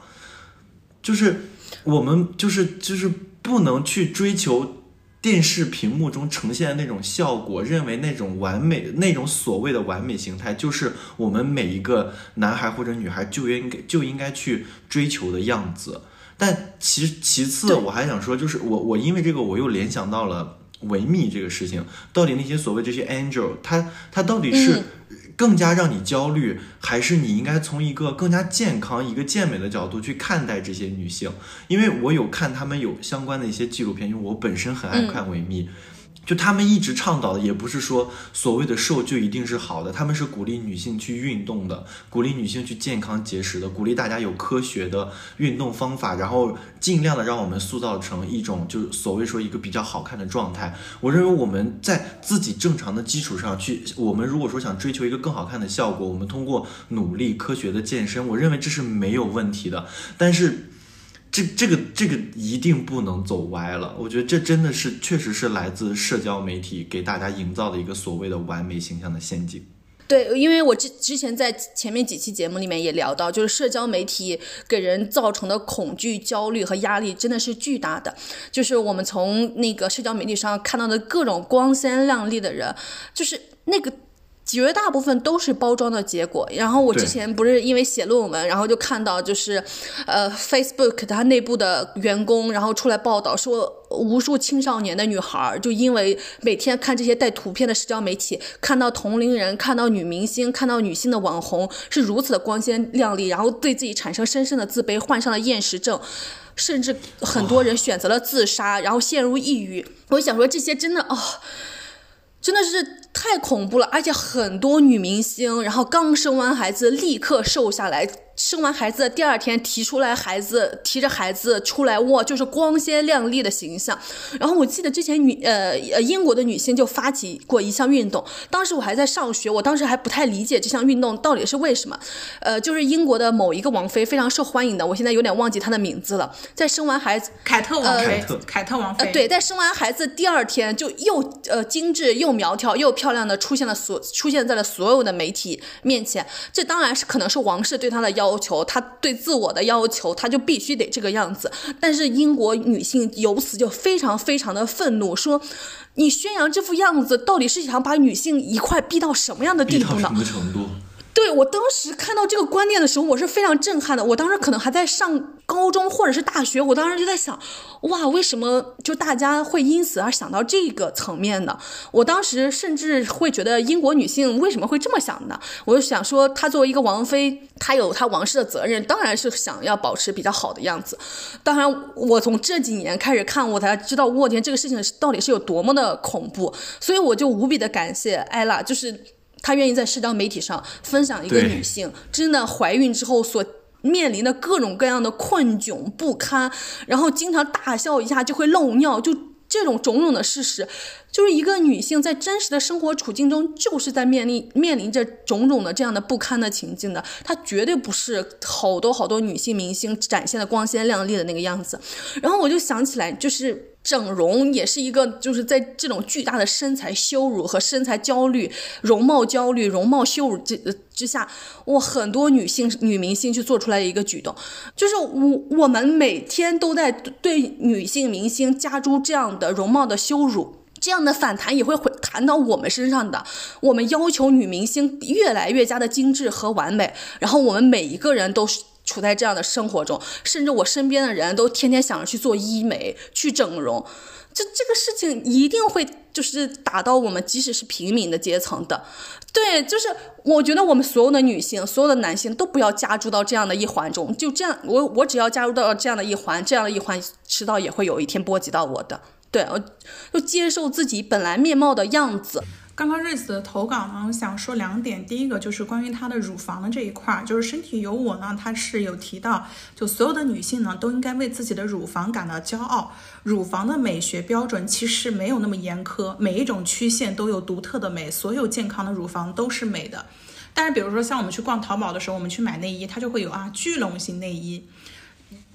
就是我们就是就是不能去追求。电视屏幕中呈现的那种效果，认为那种完美、那种所谓的完美形态，就是我们每一个男孩或者女孩就应该就应该去追求的样子。但其其次，我还想说，就是我我因为这个，我又联想到了维密这个事情，到底那些所谓这些 angel，他他到底是？更加让你焦虑，还是你应该从一个更加健康、一个健美的角度去看待这些女性？因为我有看他们有相关的一些纪录片，因为我本身很爱看维密。就他们一直倡导的，也不是说所谓的瘦就一定是好的，他们是鼓励女性去运动的，鼓励女性去健康节食的，鼓励大家有科学的运动方法，然后尽量的让我们塑造成一种就是所谓说一个比较好看的状态。我认为我们在自己正常的基础上去，我们如果说想追求一个更好看的效果，我们通过努力科学的健身，我认为这是没有问题的。但是。这这个这个一定不能走歪了，我觉得这真的是确实是来自社交媒体给大家营造的一个所谓的完美形象的陷阱。
对，因为我之之前在前面几期节目里面也聊到，就是社交媒体给人造成的恐惧、焦虑和压力真的是巨大的。就是我们从那个社交媒体上看到的各种光鲜亮丽的人，就是那个。绝大部分都是包装的结果。然后我之前不是因为写论文，然后就看到就是，呃，Facebook 它内部的员工，然后出来报道说，无数青少年的女孩就因为每天看这些带图片的社交媒体，看到同龄人，看到女明星，看到女性的网红是如此的光鲜亮丽，然后对自己产生深深的自卑，患上了厌食症，甚至很多人选择了自杀，然后陷入抑郁。我想说这些真的哦。真的是太恐怖了，而且很多女明星，然后刚生完孩子立刻瘦下来。生完孩子的第二天提出来，孩子提着孩子出来，哇，就是光鲜亮丽的形象。然后我记得之前女呃呃英国的女星就发起过一项运动，当时我还在上学，我当时还不太理解这项运动到底是为什么。呃，就是英国的某一个王妃非常受欢迎的，我现在有点忘记她的名字了。在生完孩子，
凯特王妃，凯特王妃，
呃，对，在生完孩子第二天就又呃精致又苗条又漂漂亮的出现了所出现在了所有的媒体面前。这当然是可能是王室对她的要。要求他对自我的要求，他就必须得这个样子。但是英国女性由此就非常非常的愤怒，说你宣扬这副样子，到底是想把女性一块逼到什么样的地步呢？对我当时看到这个观念的时候，我是非常震撼的。我当时可能还在上高中或者是大学，我当时就在想，哇，为什么就大家会因此而想到这个层面呢？我当时甚至会觉得英国女性为什么会这么想呢？我就想说，她作为一个王妃，她有她王室的责任，当然是想要保持比较好的样子。当然，我从这几年开始看，我才知道，我天，这个事情到底是有多么的恐怖。所以我就无比的感谢艾拉，就是。她愿意在社交媒体上分享一个女性真的怀孕之后所面临的各种各样的困窘不堪，然后经常大笑一下就会漏尿，就这种种种的事实，就是一个女性在真实的生活处境中就是在面临面临着种种的这样的不堪的情境的，她绝对不是好多好多女性明星展现的光鲜亮丽的那个样子。然后我就想起来，就是。整容也是一个，就是在这种巨大的身材羞辱和身材焦虑、容貌焦虑、容貌羞辱之之下，哇，很多女性女明星去做出来的一个举动，就是我我们每天都在对女性明星加诸这样的容貌的羞辱，这样的反弹也会回弹到我们身上的。我们要求女明星越来越加的精致和完美，然后我们每一个人都是。处在这样的生活中，甚至我身边的人都天天想着去做医美、去整容，这这个事情一定会就是打到我们，即使是平民的阶层的。对，就是我觉得我们所有的女性、所有的男性都不要加入到这样的一环中。就这样，我我只要加入到这样的一环，这样的一环迟早也会有一天波及到我的。对，我就接受自己本来面貌的样子。
刚刚瑞子的投稿呢，我想说两点。第一个就是关于她的乳房的这一块，就是身体有我呢，她是有提到，就所有的女性呢都应该为自己的乳房感到骄傲。乳房的美学标准其实没有那么严苛，每一种曲线都有独特的美，所有健康的乳房都是美的。但是比如说像我们去逛淘宝的时候，我们去买内衣，它就会有啊聚拢型内衣。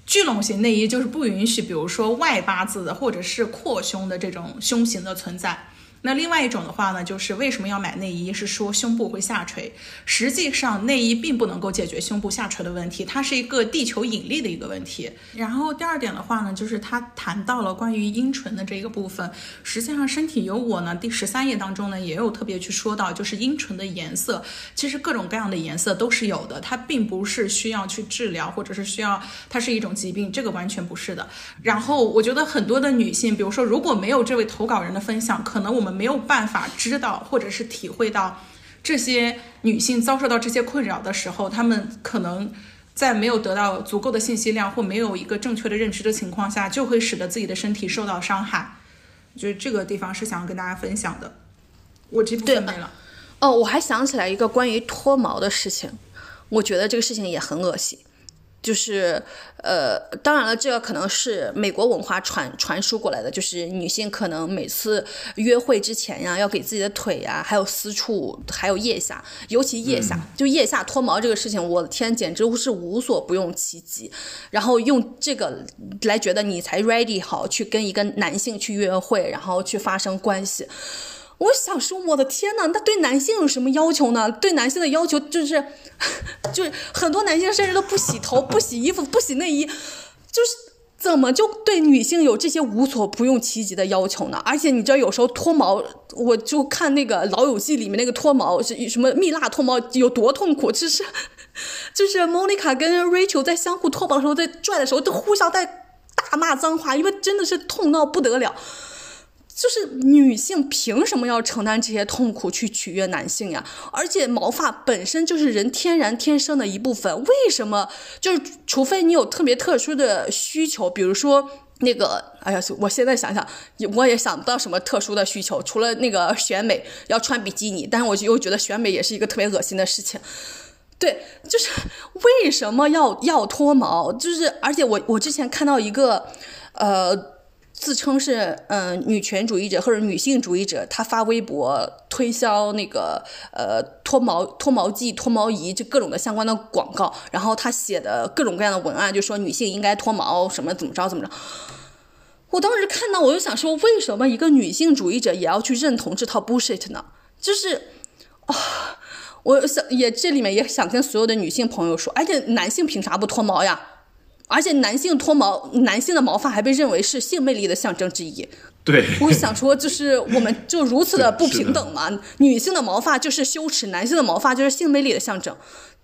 聚拢型内衣就是不允许，比如说外八字的或者是扩胸的这种胸型的存在。那另外一种的话呢，就是为什么要买内衣？是说胸部会下垂。实际上，内衣并不能够解决胸部下垂的问题，它是一个地球引力的一个问题。然后第二点的话呢，就是他谈到了关于阴唇的这个部分。实际上，身体有我呢，第十三页当中呢，也有特别去说到，就是阴唇的颜色，其实各种各样的颜色都是有的，它并不是需要去治疗，或者是需要它是一种疾病，这个完全不是的。然后我觉得很多的女性，比如说如果没有这位投稿人的分享，可能我们。没有办法知道或者是体会到这些女性遭受到这些困扰的时候，她们可能在没有得到足够的信息量或没有一个正确的认知的情况下，就会使得自己的身体受到伤害。我觉得这个地方是想要跟大家分享的。我这部分没了。
哦，我还想起来一个关于脱毛的事情，我觉得这个事情也很恶心。就是，呃，当然了，这个可能是美国文化传传输过来的。就是女性可能每次约会之前呀，要给自己的腿呀，还有私处，还有腋下，尤其腋下，就腋下脱毛这个事情，我的天，简直是无所不用其极。然后用这个来觉得你才 ready 好去跟一个男性去约会，然后去发生关系。我想说，我的天呐，那对男性有什么要求呢？对男性的要求就是，就是很多男性甚至都不洗头、不洗衣服、不洗内衣，就是怎么就对女性有这些无所不用其极的要求呢？而且你知道，有时候脱毛，我就看那个《老友记》里面那个脱毛是什么蜜蜡脱毛有多痛苦，就是 就是莫妮卡跟 Rachel 在相互脱毛的时候，在拽的时候都互相在大骂脏话，因为真的是痛到不得了。就是女性凭什么要承担这些痛苦去取悦男性呀？而且毛发本身就是人天然天生的一部分，为什么就是除非你有特别特殊的需求，比如说那个，哎呀，我现在想想，我也想不到什么特殊的需求，除了那个选美要穿比基尼，但是我就又觉得选美也是一个特别恶心的事情。对，就是为什么要要脱毛？就是而且我我之前看到一个，呃。自称是嗯女权主义者或者女性主义者，他发微博推销那个呃脱毛脱毛剂、脱毛仪，就各种的相关的广告。然后他写的各种各样的文案，就说女性应该脱毛，什么怎么着怎么着。我当时看到，我就想说，为什么一个女性主义者也要去认同这套 bullshit 呢？就是啊，我想也这里面也想跟所有的女性朋友说，而且男性凭啥不脱毛呀？而且男性脱毛，男性的毛发还被认为是性魅力的象征之一。
对，
我想说，就是我们就如此的不平等嘛？女性的毛发就是羞耻，男性的毛发就是性魅力的象征，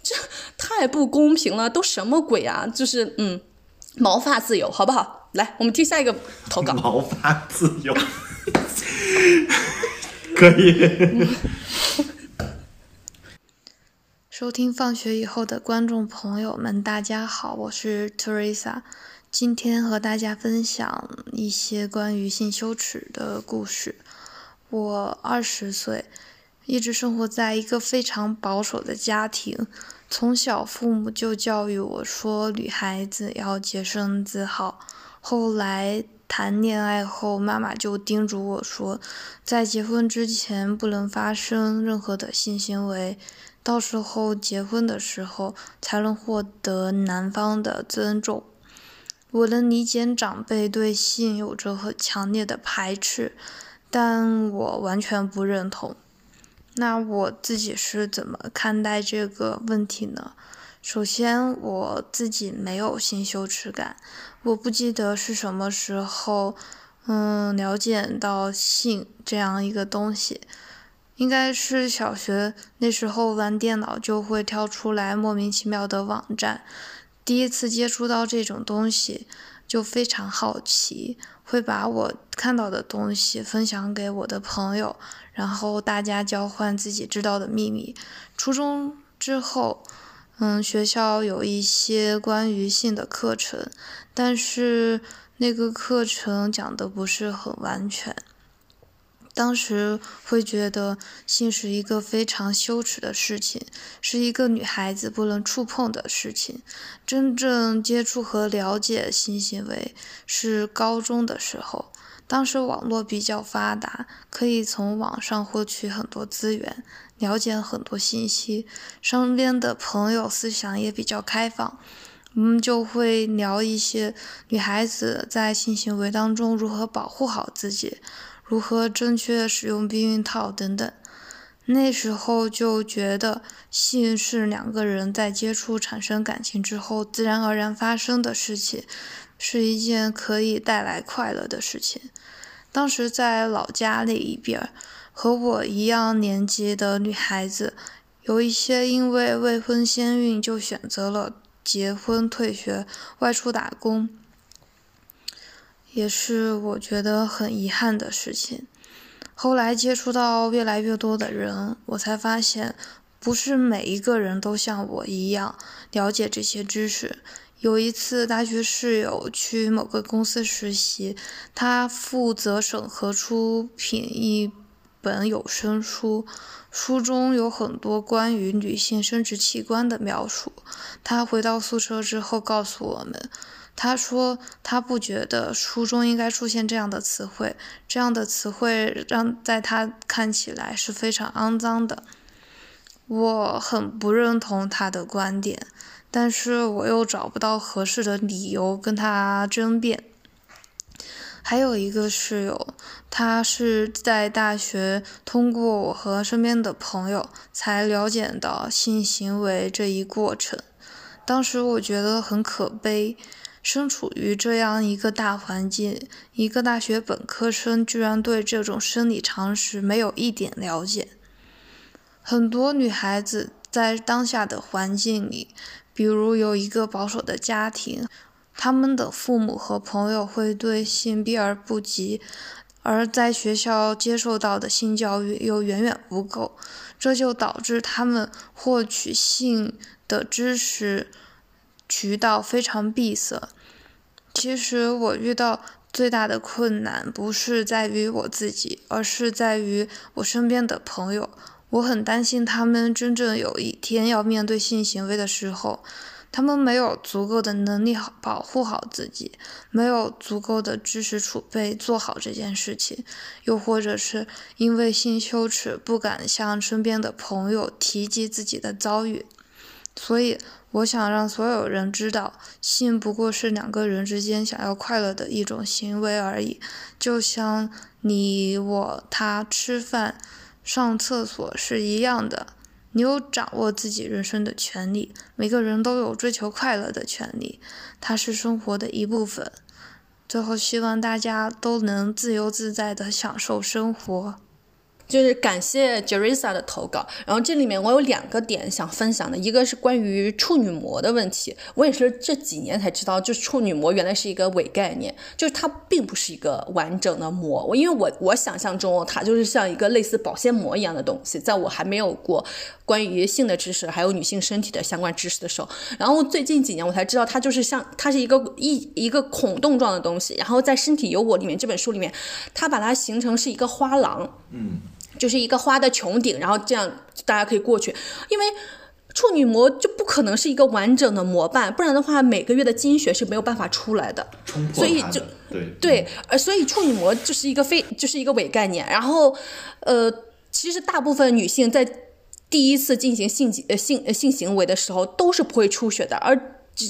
这太不公平了！都什么鬼啊？就是嗯，毛发自由，好不好？来，我们听下一个投稿。
毛发自由，可以。
收听放学以后的观众朋友们，大家好，我是 Teresa，今天和大家分享一些关于性羞耻的故事。我二十岁，一直生活在一个非常保守的家庭，从小父母就教育我说女孩子要洁身自好。后来谈恋爱后，妈妈就叮嘱我说，在结婚之前不能发生任何的性行为。到时候结婚的时候才能获得男方的尊重。我能理解长辈对性有着很强烈的排斥，但我完全不认同。那我自己是怎么看待这个问题呢？首先，我自己没有性羞耻感，我不记得是什么时候，嗯，了解到性这样一个东西。应该是小学那时候玩电脑就会跳出来莫名其妙的网站，第一次接触到这种东西就非常好奇，会把我看到的东西分享给我的朋友，然后大家交换自己知道的秘密。初中之后，嗯，学校有一些关于性的课程，但是那个课程讲的不是很完全。当时会觉得性是一个非常羞耻的事情，是一个女孩子不能触碰的事情。真正接触和了解性行为是高中的时候，当时网络比较发达，可以从网上获取很多资源，了解很多信息。身边的朋友思想也比较开放，我们就会聊一些女孩子在性行为当中如何保护好自己。如何正确使用避孕套等等，那时候就觉得性是两个人在接触产生感情之后自然而然发生的事情，是一件可以带来快乐的事情。当时在老家那一边，和我一样年纪的女孩子，有一些因为未婚先孕就选择了结婚、退学、外出打工。也是我觉得很遗憾的事情。后来接触到越来越多的人，我才发现，不是每一个人都像我一样了解这些知识。有一次，大学室友去某个公司实习，他负责审核出品一本有声书，书中有很多关于女性生殖器官的描述。他回到宿舍之后告诉我们。他说，他不觉得书中应该出现这样的词汇，这样的词汇让在他看起来是非常肮脏的。我很不认同他的观点，但是我又找不到合适的理由跟他争辩。还有一个室友，他是在大学通过我和身边的朋友才了解到性行为这一过程，当时我觉得很可悲。身处于这样一个大环境，一个大学本科生居然对这种生理常识没有一点了解。很多女孩子在当下的环境里，比如有一个保守的家庭，他们的父母和朋友会对性避而不及，而在学校接受到的性教育又远远不够，这就导致他们获取性的知识渠道非常闭塞。其实我遇到最大的困难不是在于我自己，而是在于我身边的朋友。我很担心他们真正有一天要面对性行为的时候，他们没有足够的能力保护好自己，没有足够的知识储备做好这件事情，又或者是因为性羞耻不敢向身边的朋友提及自己的遭遇，所以。我想让所有人知道，性不过是两个人之间想要快乐的一种行为而已，就像你、我、他吃饭、上厕所是一样的。你有掌握自己人生的权利，每个人都有追求快乐的权利，它是生活的一部分。最后，希望大家都能自由自在的享受生活。
就是感谢 Jerisa 的投稿，然后这里面我有两个点想分享的，一个是关于处女膜的问题，我也是这几年才知道，就是处女膜原来是一个伪概念，就是它并不是一个完整的膜。我因为我我想象中它就是像一个类似保鲜膜一样的东西，在我还没有过关于性的知识，还有女性身体的相关知识的时候，然后最近几年我才知道它就是像它是一个一一个孔洞状的东西，然后在《身体有我》里面这本书里面，它把它形成是一个花廊，
嗯。
就是一个花的穹顶，然后这样大家可以过去，因为处女膜就不可能是一个完整的膜瓣，不然的话每个月的经血是没有办法出来的，所以就
对
对，呃，所以处女膜就是一个非就是一个伪概念。然后，呃，其实大部分女性在第一次进行性呃性呃性行为的时候都是不会出血的，而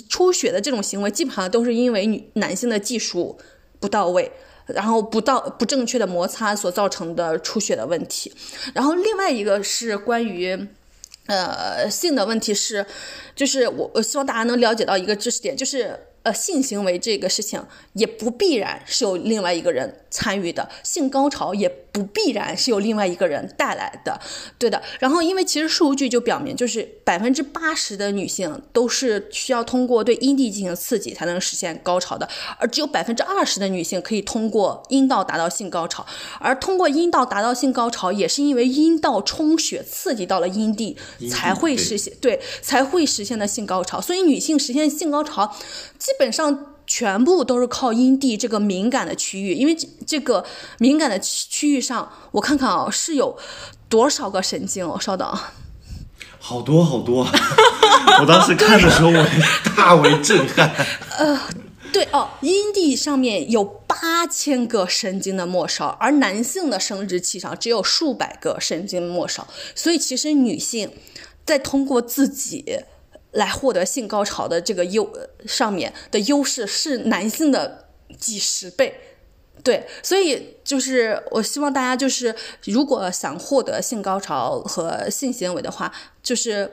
出血的这种行为基本上都是因为女男性的技术不到位。然后不到不正确的摩擦所造成的出血的问题，然后另外一个是关于，呃性的问题是，就是我我希望大家能了解到一个知识点，就是呃性行为这个事情也不必然是有另外一个人参与的，性高潮也。不必然是由另外一个人带来的，对的。然后，因为其实数据就表明，就是百分之八十的女性都是需要通过对阴蒂进行刺激才能实现高潮的，而只有百分之二十的女性可以通过阴道达到性高潮。而通过阴道达到性高潮，也是因为阴道充血刺激到了阴蒂，才会实现对才会实现的性高潮。所以，女性实现性高潮，基本上。全部都是靠阴蒂这个敏感的区域，因为这个敏感的区域上，我看看啊，是有多少个神经哦？稍等，
好多好多，我当时看的时候，我大为震撼。
呃，对哦，阴蒂上面有八千个神经的末梢，而男性的生殖器上只有数百个神经末梢，所以其实女性在通过自己。来获得性高潮的这个优上面的优势是男性的几十倍，对，所以就是我希望大家就是如果想获得性高潮和性行为的话，就是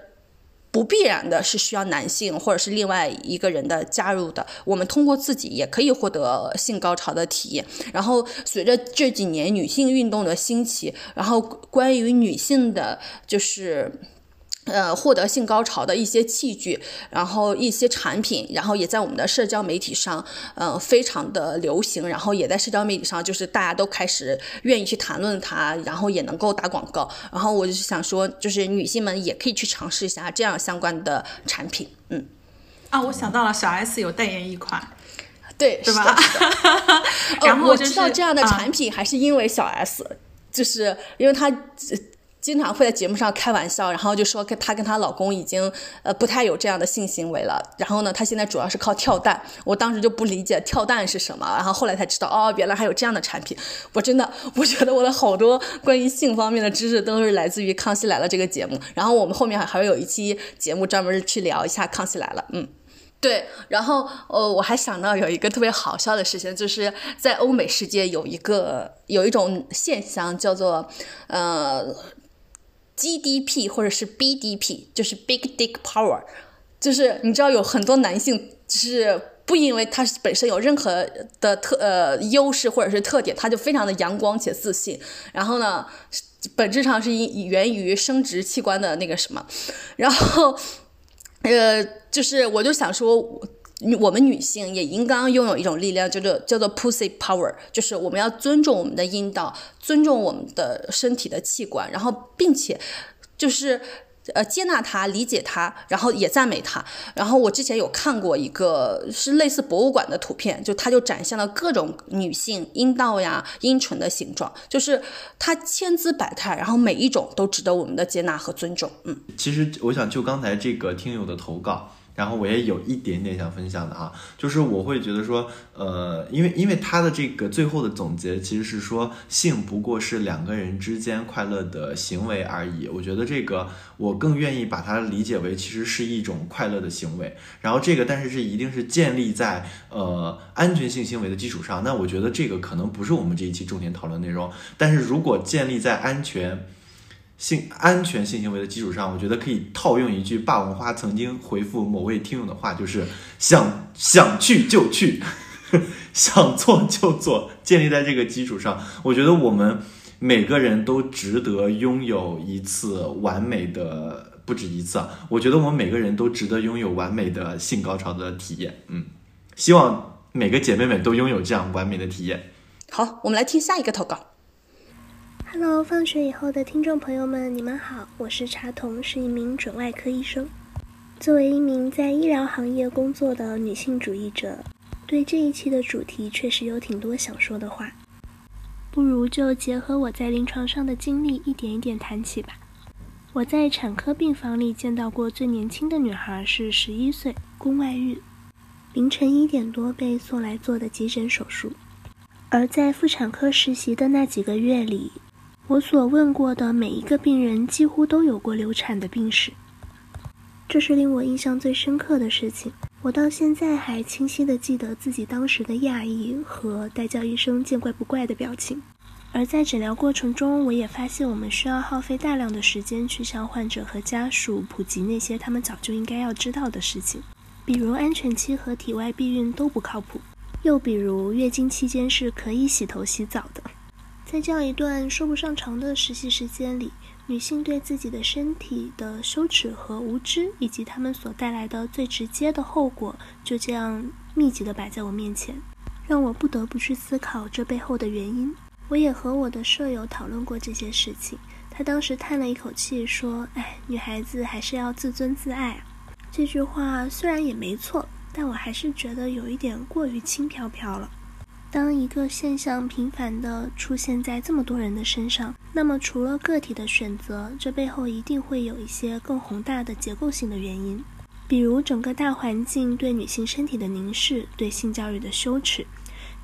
不必然的是需要男性或者是另外一个人的加入的，我们通过自己也可以获得性高潮的体验。然后随着这几年女性运动的兴起，然后关于女性的就是。呃，获得性高潮的一些器具，然后一些产品，然后也在我们的社交媒体上，呃，非常的流行，然后也在社交媒体上，就是大家都开始愿意去谈论它，然后也能够打广告。然后我就是想说，就是女性们也可以去尝试一下这样相关的产品。嗯，
啊，我想到了，小 S 有代言一款，
对，
是吧？
然后我知道这样的产品还是因为小 S，就是因为她。经常会在节目上开玩笑，然后就说跟她跟她老公已经呃不太有这样的性行为了。然后呢，她现在主要是靠跳蛋。我当时就不理解跳蛋是什么，然后后来才知道哦，原来还有这样的产品。我真的，我觉得我的好多关于性方面的知识都是来自于《康熙来了》这个节目。然后我们后面还还会有一期节目专门去聊一下《康熙来了》。嗯，对。然后呃，我还想到有一个特别好笑的事情，就是在欧美世界有一个有一种现象叫做呃。GDP 或者是 BDP，就是 Big Dick Power，就是你知道有很多男性是不因为他本身有任何的特呃优势或者是特点，他就非常的阳光且自信。然后呢，本质上是因源于生殖器官的那个什么。然后呃，就是我就想说。我们女性也应当拥有一种力量，叫做叫做 pussy power，就是我们要尊重我们的阴道，尊重我们的身体的器官，然后并且就是呃接纳它，理解它，然后也赞美它。然后我之前有看过一个是类似博物馆的图片，就它就展现了各种女性阴道呀、阴唇的形状，就是它千姿百态，然后每一种都值得我们的接纳和尊重。嗯，
其实我想就刚才这个听友的投稿。然后我也有一点点想分享的哈，就是我会觉得说，呃，因为因为他的这个最后的总结其实是说，性不过是两个人之间快乐的行为而已。我觉得这个我更愿意把它理解为其实是一种快乐的行为。然后这个但是是一定是建立在呃安全性行为的基础上。那我觉得这个可能不是我们这一期重点讨论内容。但是如果建立在安全。性安全性行为的基础上，我觉得可以套用一句霸王花曾经回复某位听友的话，就是想想去就去，想做就做。建立在这个基础上，我觉得我们每个人都值得拥有一次完美的，不止一次。我觉得我们每个人都值得拥有完美的性高潮的体验。嗯，希望每个姐妹们都拥有这样完美的体验。
好，我们来听下一个投稿。
Hello，放学以后的听众朋友们，你们好，我是茶童，是一名准外科医生。作为一名在医疗行业工作的女性主义者，对这一期的主题确实有挺多想说的话。不如就结合我在临床上的经历，一点一点谈起吧。我在产科病房里见到过最年轻的女孩是十一岁，宫外孕，凌晨一点多被送来做的急诊手术。而在妇产科实习的那几个月里，我所问过的每一个病人几乎都有过流产的病史，这是令我印象最深刻的事情。我到现在还清晰地记得自己当时的讶异和带叫一声“见怪不怪”的表情。而在诊疗过程中，我也发现我们需要耗费大量的时间去向患者和家属普及那些他们早就应该要知道的事情，比如安全期和体外避孕都不靠谱，又比如月经期间是可以洗头洗澡的。在这样一段说不上长的实习时间里，女性对自己的身体的羞耻和无知，以及他们所带来的最直接的后果，就这样密集地摆在我面前，让我不得不去思考这背后的原因。我也和我的舍友讨论过这些事情，他当时叹了一口气说：“哎，女孩子还是要自尊自爱。”这句话虽然也没错，但我还是觉得有一点过于轻飘飘了。当一个现象频繁地出现在这么多人的身上，那么除了个体的选择，这背后一定会有一些更宏大的结构性的原因，比如整个大环境对女性身体的凝视，对性教育的羞耻，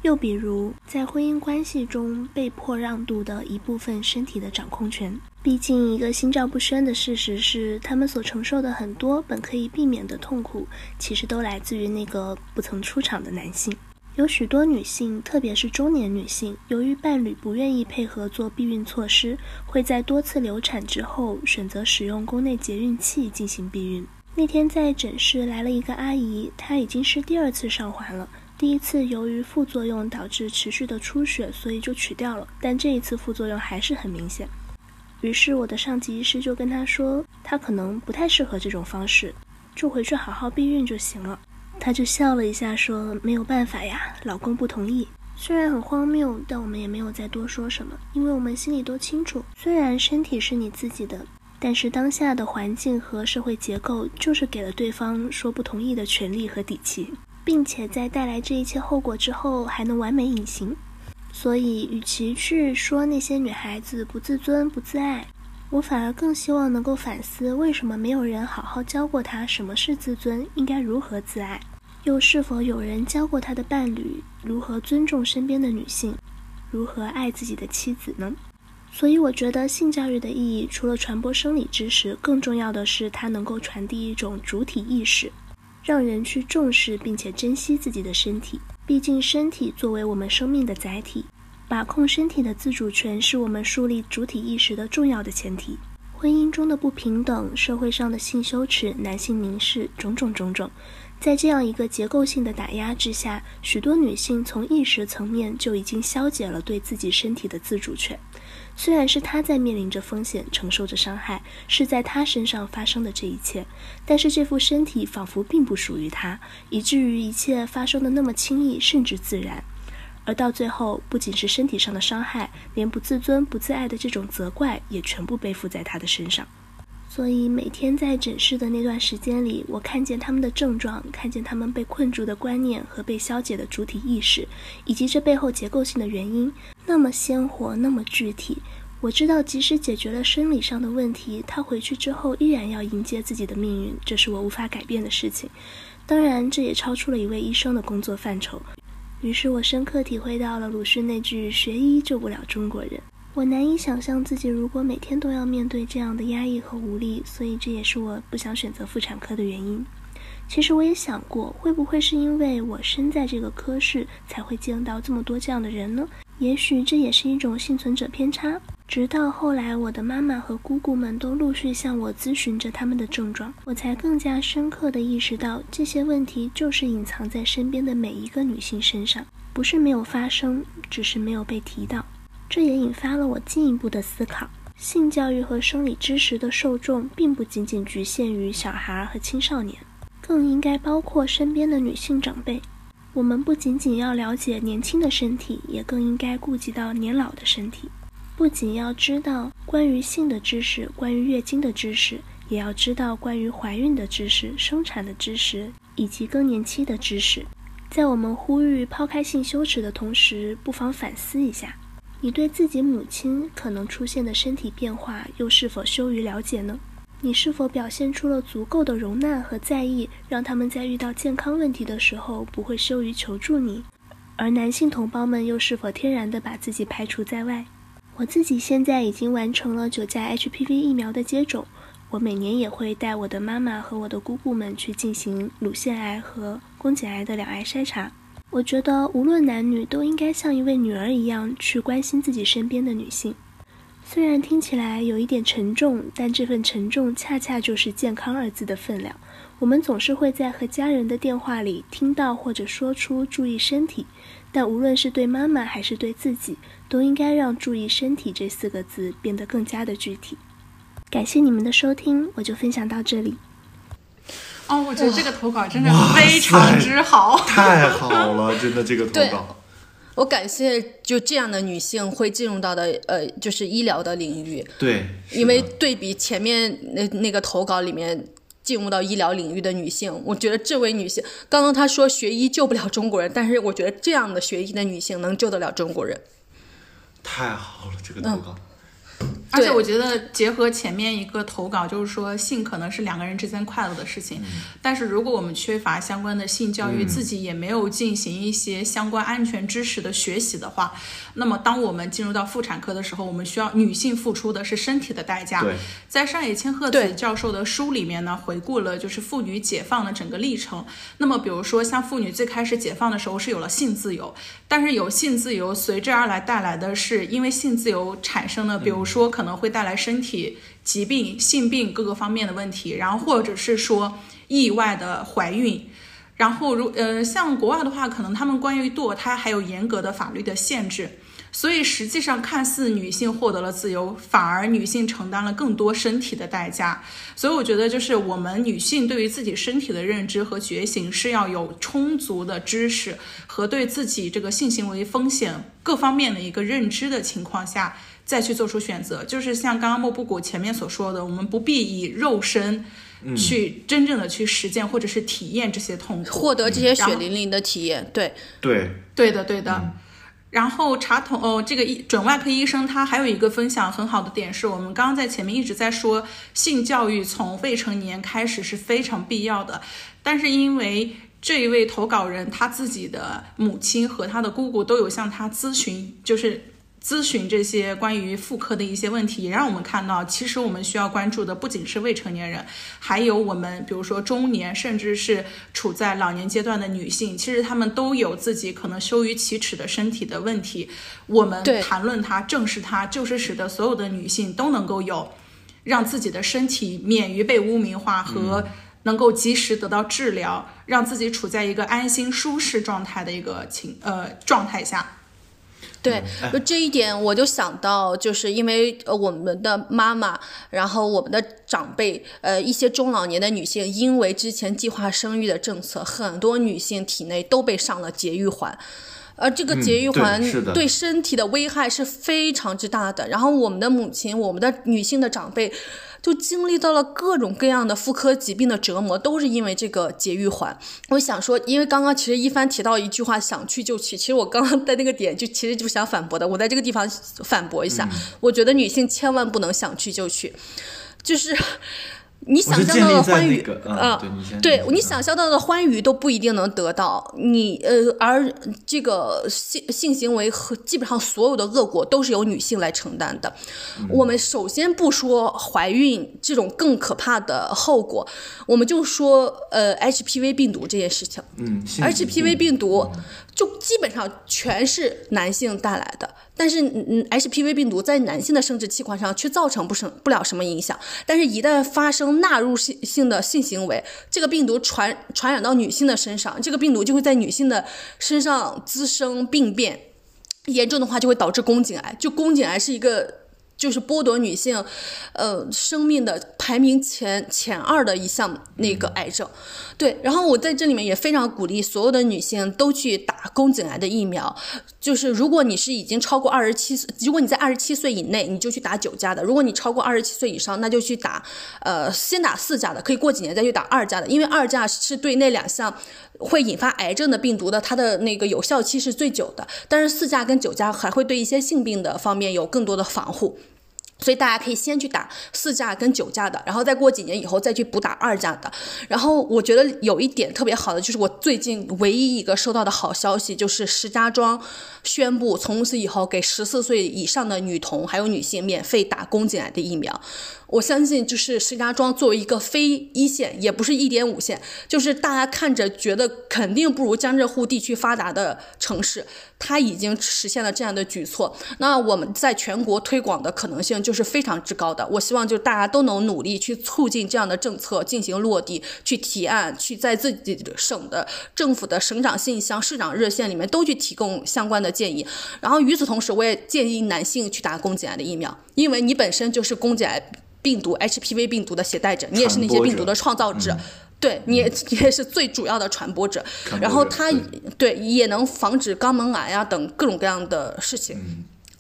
又比如在婚姻关系中被迫让渡的一部分身体的掌控权。毕竟，一个心照不宣的事实是，他们所承受的很多本可以避免的痛苦，其实都来自于那个不曾出场的男性。有许多女性，特别是中年女性，由于伴侣不愿意配合做避孕措施，会在多次流产之后选择使用宫内节孕器进行避孕。那天在诊室来了一个阿姨，她已经是第二次上环了。第一次由于副作用导致持续的出血，所以就取掉了。但这一次副作用还是很明显。于是我的上级医师就跟她说，她可能不太适合这种方式，就回去好好避孕就行了。她就笑了一下，说：“没有办法呀，老公不同意。”虽然很荒谬，但我们也没有再多说什么，因为我们心里都清楚，虽然身体是你自己的，但是当下的环境和社会结构就是给了对方说不同意的权利和底气，并且在带来这一切后果之后还能完美隐形。所以，与其去说那些女孩子不自尊、不自爱，我反而更希望能够反思，为什么没有人好好教过她什么是自尊，应该如何自爱。又是否有人教过他的伴侣如何尊重身边的女性，如何爱自己的妻子呢？所以我觉得性教育的意义，除了传播生理知识，更重要的是它能够传递一种主体意识，让人去重视并且珍惜自己的身体。毕竟身体作为我们生命的载体，把控身体的自主权是我们树立主体意识的重要的前提。婚姻中的不平等，社会上的性羞耻、男性凝视，种种种种。在这样一个结构性的打压之下，许多女性从意识层面就已经消解了对自己身体的自主权。虽然是她在面临着风险，承受着伤害，是在她身上发生的这一切，但是这副身体仿佛并不属于她，以至于一切发生的那么轻易，甚至自然。而到最后，不仅是身体上的伤害，连不自尊、不自爱的这种责怪，也全部背负在她的身上。所以每天在诊室的那段时间里，我看见他们的症状，看见他们被困住的观念和被消解的主体意识，以及这背后结构性的原因，那么鲜活，那么具体。我知道，即使解决了生理上的问题，他回去之后依然要迎接自己的命运，这是我无法改变的事情。当然，这也超出了一位医生的工作范畴。于是我深刻体会到了鲁迅那句“学医救不了中国人”。我难以想象自己如果每天都要面对这样的压抑和无力，所以这也是我不想选择妇产科的原因。其实我也想过，会不会是因为我身在这个科室，才会见到这么多这样的人呢？也许这也是一种幸存者偏差。直到后来，我的妈妈和姑姑们都陆续向我咨询着他们的症状，我才更加深刻地意识到，这些问题就是隐藏在身边的每一个女性身上，不是没有发生，只是没有被提到。这也引发了我进一步的思考：性教育和生理知识的受众，并不仅仅局限于小孩和青少年，更应该包括身边的女性长辈。我们不仅仅要了解年轻的身体，也更应该顾及到年老的身体。不仅要知道关于性的知识，关于月经的知识，也要知道关于怀孕的知识、生产的知识以及更年期的知识。在我们呼吁抛开性羞耻的同时，不妨反思一下。你对自己母亲可能出现的身体变化，又是否羞于了解呢？你是否表现出了足够的容纳和在意，让他们在遇到健康问题的时候不会羞于求助你？而男性同胞们又是否天然的把自己排除在外？我自己现在已经完成了九价 HPV 疫苗的接种，我每年也会带我的妈妈和我的姑姑们去进行乳腺癌和宫颈癌的两癌筛查。我觉得无论男女都应该像一位女儿一样去关心自己身边的女性。虽然听起来有一点沉重，但这份沉重恰恰就是“健康”二字的分量。我们总是会在和家人的电话里听到或者说出“注意身体”，但无论是对妈妈还是对自己，都应该让“注意身体”这四个字变得更加的具体。感谢你们的收听，我就分享到这里。
哦，我觉得这个投稿真的非常之好，
太好了，真的这个投稿。
我感谢就这样的女性会进入到的呃，就是医疗的领域。
对，
因为对比前面那那个投稿里面。进入到医疗领域的女性。我觉得这位女性，刚刚她说学医救不了中国人，但是我觉得这样的学医的女性能救得了中国人。
太好了，这个投稿。
而且我觉得结合前面一个投稿，就是说性可能是两个人之间快乐的事情，但是如果我们缺乏相关的性教育，自己也没有进行一些相关安全知识的学习的话，那么当我们进入到妇产科的时候，我们需要女性付出的是身体的代价。在上野千鹤子教授的书里面呢，回顾了就是妇女解放的整个历程。那么比如说像妇女最开始解放的时候是有了性自由，但是有性自由随之而来带来的是因为性自由产生了，比如说可能会带来身体疾病、性病各个方面的问题，然后或者是说意外的怀孕，然后如呃像国外的话，可能他们关于堕胎还有严格的法律的限制，所以实际上看似女性获得了自由，反而女性承担了更多身体的代价。所以我觉得就是我们女性对于自己身体的认知和觉醒是要有充足的知识和对自己这个性行为风险各方面的一个认知的情况下。再去做出选择，就是像刚刚莫布谷前面所说的，我们不必以肉身去真正的去实践或者是体验这些痛苦，
获得这些血淋淋的体验。对
对
对的对的。然后查统哦，这个医准外科医生他还有一个分享很好的点是，我们刚刚在前面一直在说性教育从未成年开始是非常必要的，但是因为这一位投稿人他自己的母亲和他的姑姑都有向他咨询，就是。咨询这些关于妇科的一些问题，也让我们看到，其实我们需要关注的不仅是未成年人，还有我们，比如说中年，甚至是处在老年阶段的女性，其实她们都有自己可能羞于启齿的身体的问题。我们谈论它，正视它，就是使得所有的女性都能够有让自己的身体免于被污名化和能够及时得到治疗，让自己处在一个安心舒适状态的一个情呃状态下。
对，就这一点，我就想到，就是因为呃，我们的妈妈，然后我们的长辈，呃，一些中老年的女性，因为之前计划生育的政策，很多女性体内都被上了节育环，而这个节育环对身体的危害是非常之大的。然后我们的母亲，我们的女性的长辈。就经历到了各种各样的妇科疾病的折磨，都是因为这个节育环。我想说，因为刚刚其实一帆提到一句话，想去就去。其实我刚刚在那个点就其实就想反驳的，我在这个地方反驳一下。我觉得女性千万不能想去就去，就是。你想象到的欢愉
啊，
对你想象到的欢愉都不一定能得到你呃，而这个性性行为和基本上所有的恶果都是由女性来承担的。我们首先不说怀孕这种更可怕的后果，我们就说呃 HPV 病毒这件事情。
嗯
，HPV 病毒就基本上全是男性带来的。但是，嗯，HPV 病毒在男性的生殖器官上却造成不生不了什么影响。但是，一旦发生纳入性性的性行为，这个病毒传传染到女性的身上，这个病毒就会在女性的身上滋生病变，严重的话就会导致宫颈癌。就宫颈癌是一个。就是剥夺女性，呃，生命的排名前前二的一项那个癌症，对。然后我在这里面也非常鼓励所有的女性都去打宫颈癌的疫苗。就是如果你是已经超过二十七岁，如果你在二十七岁以内，你就去打九价的；如果你超过二十七岁以上，那就去打，呃，先打四价的，可以过几年再去打二价的，因为二价是对那两项会引发癌症的病毒的，它的那个有效期是最久的。但是四价跟九价还会对一些性病的方面有更多的防护。所以大家可以先去打四价跟九价的，然后再过几年以后再去补打二价的。然后我觉得有一点特别好的，就是我最近唯一一个收到的好消息，就是石家庄宣布从此以后给十四岁以上的女童还有女性免费打宫颈癌的疫苗。我相信，就是石家庄作为一个非一线，也不是一点五线，就是大家看着觉得肯定不如江浙沪地区发达的城市，它已经实现了这样的举措。那我们在全国推广的可能性就是非常之高的。我希望就大家都能努力去促进这样的政策进行落地，去提案，去在自己省的政府的省长信箱、市长热线里面都去提供相关的建议。然后与此同时，我也建议男性去打宫颈癌的疫苗，因为你本身就是宫颈癌。病毒 HPV 病毒的携带者，你也是那些病毒的创造者，对你也 你也是最主要的传播者。然后它对也能防止肛门癌啊等各种各样的事情。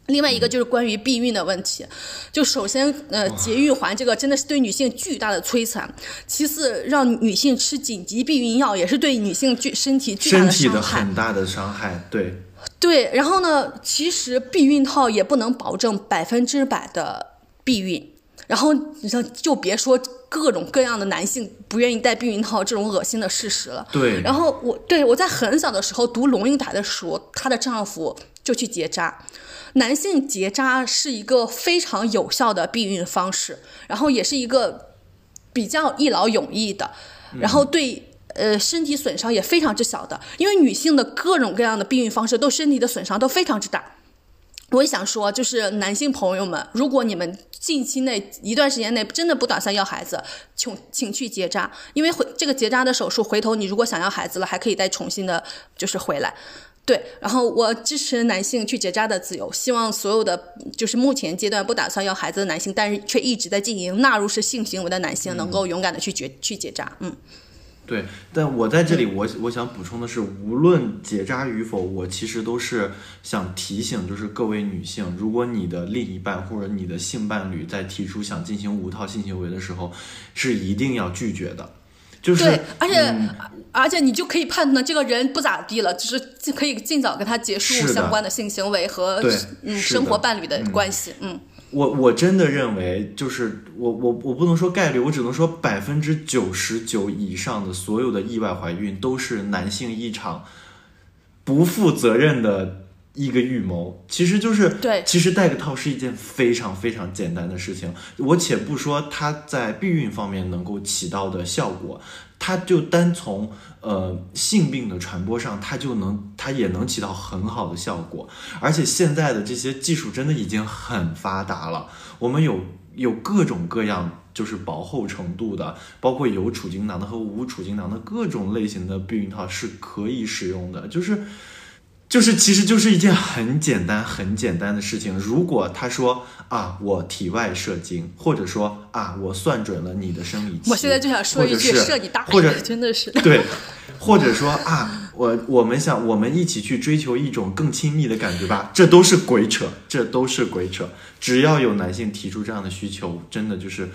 另外一个就是关于避孕的问题，就首先，呃，节育环这个真的是对女性巨大的摧残。其次，让女性吃紧急避孕药也是对女性巨身体巨大的
身体的
伤害。
很大的伤害，对，
对，然后呢，其实避孕套也不能保证百分之百的避孕。然后你像就别说各种各样的男性不愿意戴避孕套这种恶心的事实了。
对
然后我对我在很小的时候读龙应台的书，她的丈夫就去结扎。男性结扎是一个非常有效的避孕方式，然后也是一个比较一劳永逸的，然后对呃身体损伤也非常之小的，因为女性的各种各样的避孕方式都身体的损伤都非常之大。我也想说，就是男性朋友们，如果你们近期内一段时间内真的不打算要孩子，请请去结扎，因为回这个结扎的手术，回头你如果想要孩子了，还可以再重新的，就是回来。对，然后我支持男性去结扎的自由，希望所有的就是目前阶段不打算要孩子的男性，但是却一直在进行纳入式性行为的男性，能够勇敢的去结去结扎。嗯，
对，但我在这里我，我想补充的是，无论结扎与否，我其实都是想提醒，就是各位女性，如果你的另一半或者你的性伴侣在提出想进行无套性行为的时候，是一定要拒绝的。就是
对，而且、
嗯
而且你就可以判断这个人不咋地了，就是可以尽早跟他结束相关的性行为和嗯生活伴侣的关系。嗯
我我真的认为，就是我我我不能说概率，我只能说百分之九十九以上的所有的意外怀孕都是男性一场不负责任的一个预谋。其实就是
对
其实戴个套是一件非常非常简单的事情。我且不说它在避孕方面能够起到的效果，它就单从呃性病的传播上，它就能它也能起到很好的效果。而且现在的这些技术真的已经很发达了，我们有有各种各样。就是薄厚程度的，包括有储精囊的和无储精囊的各种类型的避孕套是可以使用的，就是就是其实就是一件很简单很简单的事情。如果他说啊我体外射精，或者说啊我算准了你的生理期，
我现在就想说一句射你大
或者
真的是
对，或者说啊，我我们想我们一起去追求一种更亲密的感觉吧，这都是鬼扯，这都是鬼扯。只要有男性提出这样的需求，真的就是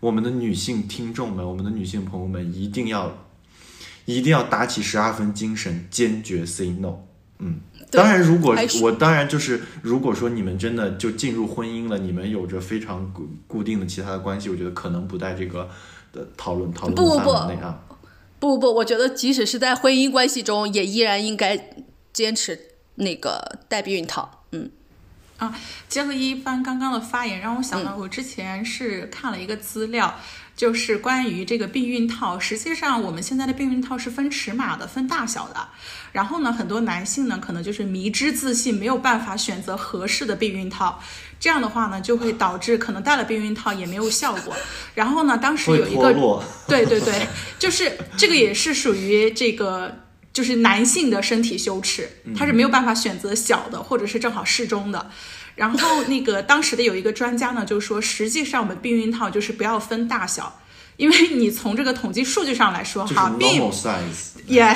我们的女性听众们，我们的女性朋友们一定要一定要打起十二分精神，坚决 say no。嗯，当然，如果我当然就是，如果说你们真的就进入婚姻了，你们有着非常固固定的其他的关系，我觉得可能不带这个的讨论讨论
不不
范围内啊。
不不，我觉得即使是在婚姻关系中，也依然应该坚持那个戴避孕套。嗯，
啊，结合一帆刚刚的发言，让我想到我之前是看了一个资料，就是关于这个避孕套。实际上，我们现在的避孕套是分尺码的，分大小的。然后呢，很多男性呢，可能就是迷之自信，没有办法选择合适的避孕套。这样的话呢，就会导致可能戴了避孕套也没有效果。然后呢，当时有一个对对对，就是这个也是属于这个就是男性的身体羞耻，他是没有办法选择小的或者是正好适中的。然后那个当时的有一个专家呢，就说实际上我们避孕套就是不要分大小，因为你从这个统计数据上来说，哈，并
normal size。
也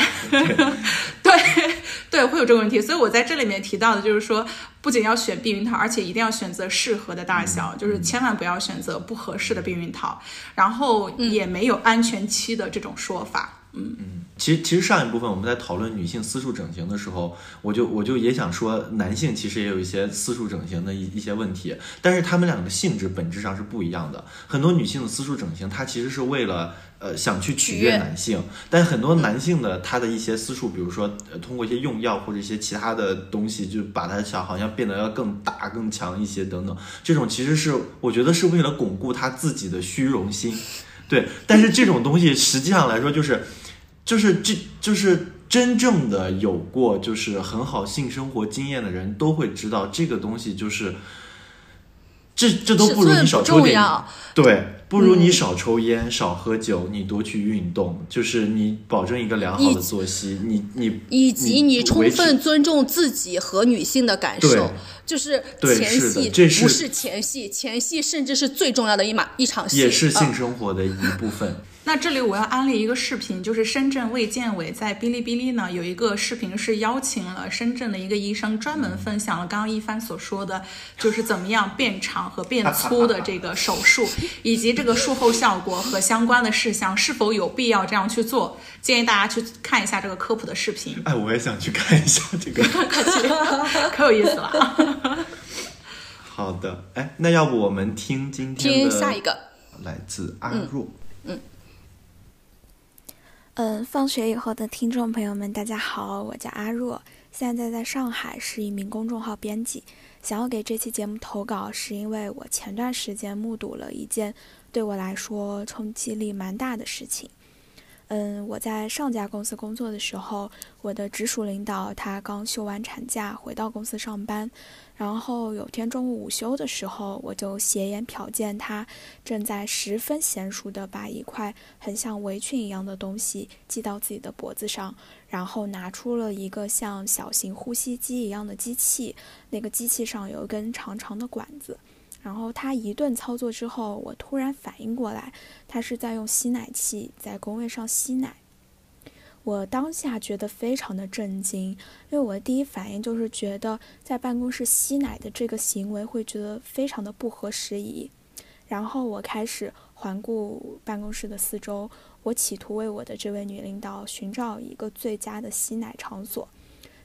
对 对会有这个问题，所以我在这里面提到的就是说，不仅要选避孕套，而且一定要选择适合的大小，就是千万不要选择不合适的避孕套，然后也没有安全期的这种说法。嗯，
其实，其实上一部分我们在讨论女性私处整形的时候，我就我就也想说，男性其实也有一些私处整形的一一些问题，但是他们两个的性质本质上是不一样的。很多女性的私处整形，它其实是为了呃想去取悦男性，但很多男性的他的一些私处，比如说、呃、通过一些用药或者一些其他的东西，就把它想好像变得要更大、更强一些等等，这种其实是我觉得是为了巩固他自己的虚荣心。对，但是这种东西实际上来说，就是，就是这就是真正的有过就是很好性生活经验的人都会知道，这个东西就是，这这都不如你少抽
尺寸不
点
重要，
对，不如你少抽烟、少喝酒，你多去运动，就是你保证一个良好的作息，你你
以及你充分尊重自己和女性的感受，就是前戏
这是
不是前戏，前戏甚至是最重要的一码一场戏，
也是性
嗯
生活的一部分。
那这里我要安利一个视频，就是深圳卫健委在哔哩哔哩呢有一个视频是邀请了深圳的一个医生，专门分享了刚刚一帆所说的，就是怎么样变长和变粗的这个手术，以及这个术后效果和相关的事项是否有必要这样去做，建议大家去看一下这个科普的视频。
哎，我也想去看一下这个，
可有意思了。
好的，哎，那要不我们听今
天的下一个，
来自阿若。
嗯。
嗯，嗯放学以后的听众朋友们，大家好，我叫阿若，现在在上海是一名公众号编辑。想要给这期节目投稿，是因为我前段时间目睹了一件对我来说冲击力蛮大的事情。嗯，我在上家公司工作的时候，我的直属领导他刚休完产假回到公司上班。然后有天中午午休的时候，我就斜眼瞟见他正在十分娴熟地把一块很像围裙一样的东西系到自己的脖子上，然后拿出了一个像小型呼吸机一样的机器，那个机器上有一根长长的管子。然后他一顿操作之后，我突然反应过来，他是在用吸奶器在工位上吸奶。我当下觉得非常的震惊，因为我的第一反应就是觉得在办公室吸奶的这个行为会觉得非常的不合时宜。然后我开始环顾办公室的四周，我企图为我的这位女领导寻找一个最佳的吸奶场所。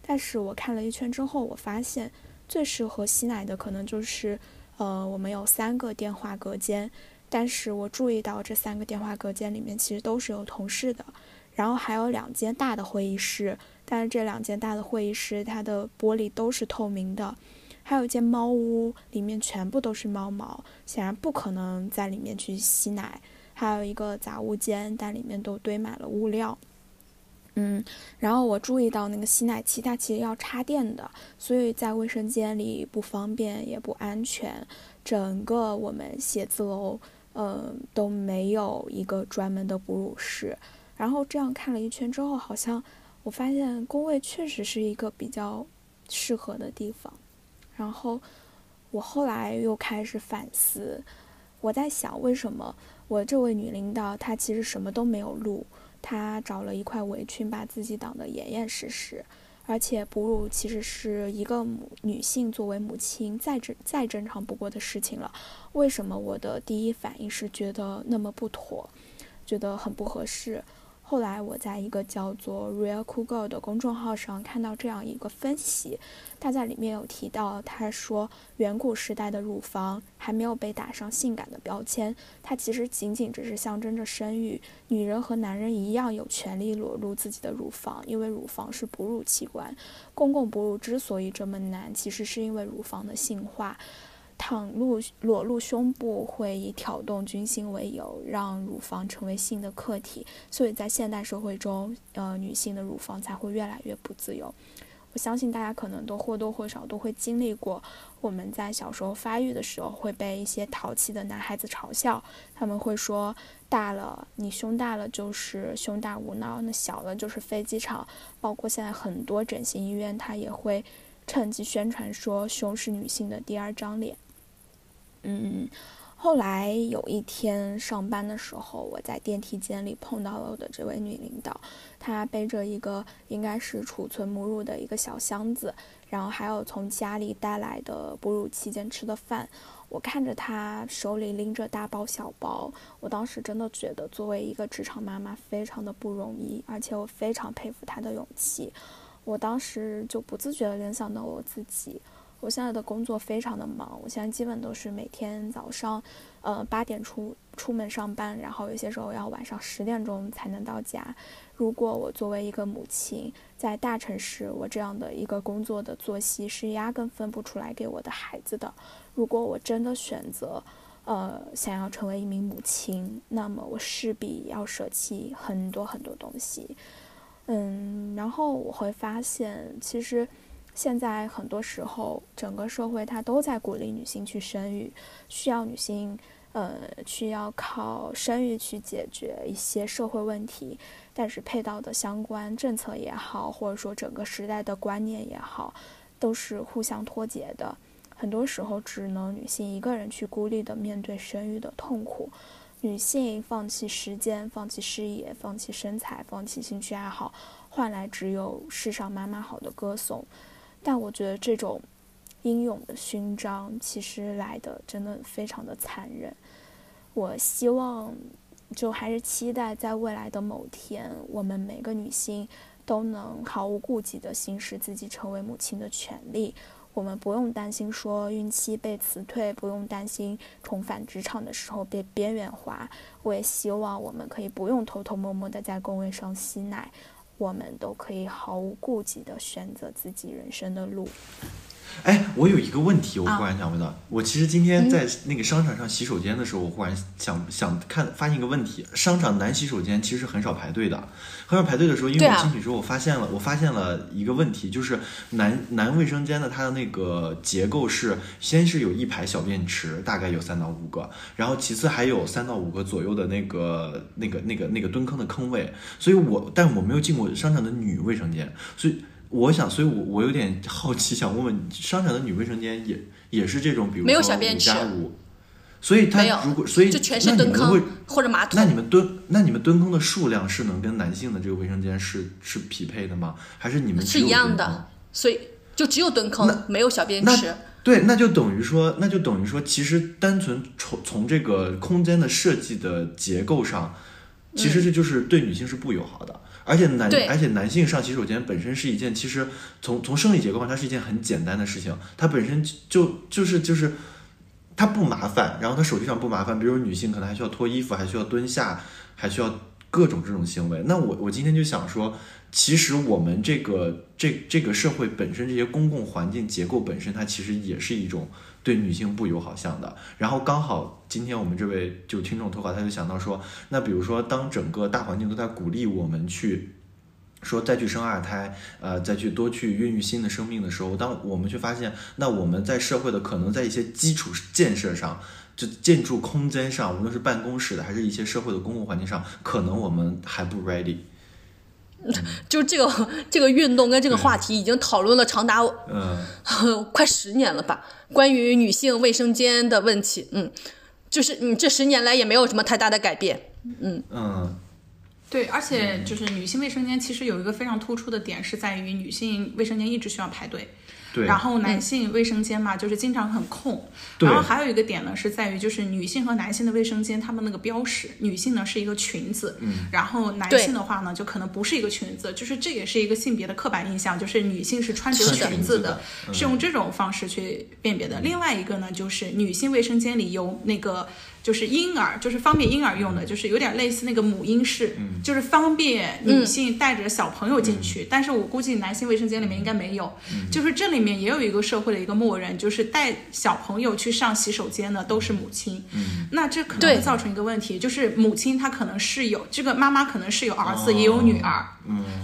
但是我看了一圈之后，我发现最适合吸奶的可能就是，呃，我们有三个电话隔间，但是我注意到这三个电话隔间里面其实都是有同事的。然后还有两间大的会议室，但是这两间大的会议室它的玻璃都是透明的，还有一间猫屋，里面全部都是猫毛，显然不可能在里面去吸奶。还有一个杂物间，但里面都堆满了物料。嗯，然后我注意到那个吸奶器它其实要插电的，所以在卫生间里不方便也不安全。整个我们写字楼，呃，都没有一个专门的哺乳室。然后这样看了一圈之后，好像我发现工位确实是一个比较适合的地方。然后我后来又开始反思，我在想为什么我这位女领导她其实什么都没有录，她找了一块围裙把自己挡得严严实实，而且哺乳其实是一个母女性作为母亲再正再正常不过的事情了，为什么我的第一反应是觉得那么不妥，觉得很不合适？后来我在一个叫做 Real Cool Girl 的公众号上看到这样一个分析，他在里面有提到，他说远古时代的乳房还没有被打上性感的标签，它其实仅仅只是象征着生育。女人和男人一样有权利裸露自己的乳房，因为乳房是哺乳器官。公共哺乳之所以这么难，其实是因为乳房的性化。袒露裸露胸部会以挑动军心为由，让乳房成为性的客体，所以在现代社会中，呃，女性的乳房才会越来越不自由。我相信大家可能都或多或少都会经历过，我们在小时候发育的时候会被一些淘气的男孩子嘲笑，他们会说大了你胸大了就是胸大无脑，那小了就是飞机场。包括现在很多整形医院，它也会趁机宣传说胸是女性的第二张脸。嗯，后来有一天上班的时候，我在电梯间里碰到了我的这位女领导，她背着一个应该是储存母乳的一个小箱子，然后还有从家里带来的哺乳期间吃的饭。我看着她手里拎着大包小包，我当时真的觉得作为一个职场妈妈非常的不容易，而且我非常佩服她的勇气。我当时就不自觉地联想到我自己。我现在的工作非常的忙，我现在基本都是每天早上，呃八点出出门上班，然后有些时候要晚上十点钟才能到家。如果我作为一个母亲，在大城市，我这样的一个工作的作息是压根分不出来给我的孩子的。如果我真的选择，呃想要成为一名母亲，那么我势必要舍弃很多很多东西。嗯，然后我会发现，其实。现在很多时候，整个社会它都在鼓励女性去生育，需要女性，呃，需要靠生育去解决一些社会问题。但是配套的相关政策也好，或者说整个时代的观念也好，都是互相脱节的。很多时候，只能女性一个人去孤立的面对生育的痛苦。女性放弃时间、放弃事业、放弃身材、放弃兴趣爱好，换来只有世上妈妈好的歌颂。但我觉得这种英勇的勋章，其实来的真的非常的残忍。我希望，就还是期待在未来的某天，我们每个女性都能毫无顾忌地行使自己成为母亲的权利。我们不用担心说孕期被辞退，不用担心重返职场的时候被边缘化。我也希望我们可以不用偷偷摸摸的在工位上吸奶，我们都可以毫无顾忌的选择自己人生的路。
哎，我有一个问题，我忽然想问到，我其实今天在那个商场上洗手间的时候，我忽然想想看，发现一个问题：商场男洗手间其实很少排队的，很少排队的时候，因为我进去之后，我发现了，我发现了一个问题，就是男男卫生间的它的那个结构是，先是有一排小便池，大概有三到五个，然后其次还有三到五个左右的那个那个那个那个蹲坑的坑位，所以我，但我没有进过商场的女卫生间，所以。我想，所以，我我有点好奇，想问问，商场的女卫生间也也是这种，比如说五加五，所以它如果所以
就全是蹲坑或者马桶，
那你们蹲那你们蹲坑的数量是能跟男性的这个卫生间是是匹配的吗？还是你们
是一样的？所以就只有蹲坑，没有小便池。
对，那就等于说，那就等于说，其实单纯从从这个空间的设计的结构上，其实这就是对女性是不友好的。而且男，而且男性上洗手间本身是一件，其实从从生理结构上，它是一件很简单的事情，它本身就就是就是，它不麻烦，然后它手机上不麻烦。比如女性可能还需要脱衣服，还需要蹲下，还需要各种这种行为。那我我今天就想说，其实我们这个这这个社会本身这些公共环境结构本身，它其实也是一种。对女性不友好向的，然后刚好今天我们这位就听众投稿，他就想到说，那比如说当整个大环境都在鼓励我们去说再去生二胎，呃，再去多去孕育新的生命的时候，当我们去发现，那我们在社会的可能在一些基础建设上，就建筑空间上，无论是办公室的还是一些社会的公共环境上，可能我们还不 ready。
就这个这个运动跟这个话题已经讨论了长达
嗯
快十年了吧？关于女性卫生间的问题，嗯，就是你这十年来也没有什么太大的改变，
嗯嗯，
对，而且就是女性卫生间其实有一个非常突出的点是在于女性卫生间一直需要排队。然后男性卫生间嘛，就是经常很空。然后还有一个点呢，是在于就是女性和男性的卫生间，他们那个标识，女性呢是一个裙子，
嗯，
然后男性的话呢，就可能不是一个裙子，就是这也是一个性别的刻板印象，就是女性是穿着裙子的，是用这种方式去辨别的。另外一个呢，就是女性卫生间里有那个。就是婴儿，就是方便婴儿用的，就是有点类似那个母婴室，就是方便女性带着小朋友进去。但是我估计男性卫生间里面应该没有。就是这里面也有一个社会的一个默认，就是带小朋友去上洗手间的都是母亲。那这可能会造成一个问题，就是母亲她可能是有这个妈妈可能是有儿子也有女儿。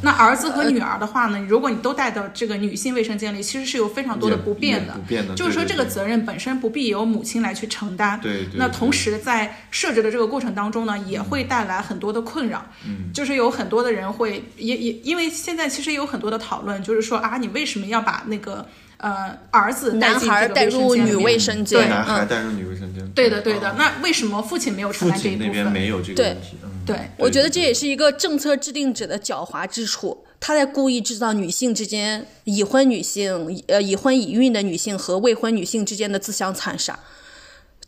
那儿子和女儿的话呢，如果你都带到这个女性卫生间里，其实是有非常多的不便的。
不便的。
就是说这个责任本身不必由母亲来去承担。
对。
那同时。在设置的这个过程当中呢，也会带来很多的困扰。
嗯，
就是有很多的人会也也因为现在其实有很多的讨论，就是说啊，你为什么要把那个呃儿子
男孩带入女卫生间？
对，男孩带入女卫生间。
对的，对的。那为什么父亲没有承担这一部分？
那边没有这个问题。
对，
我觉得这也是一个政策制定者的狡猾之处，他在故意制造女性之间已婚女性呃已婚已孕的女性和未婚女性之间的自相残杀，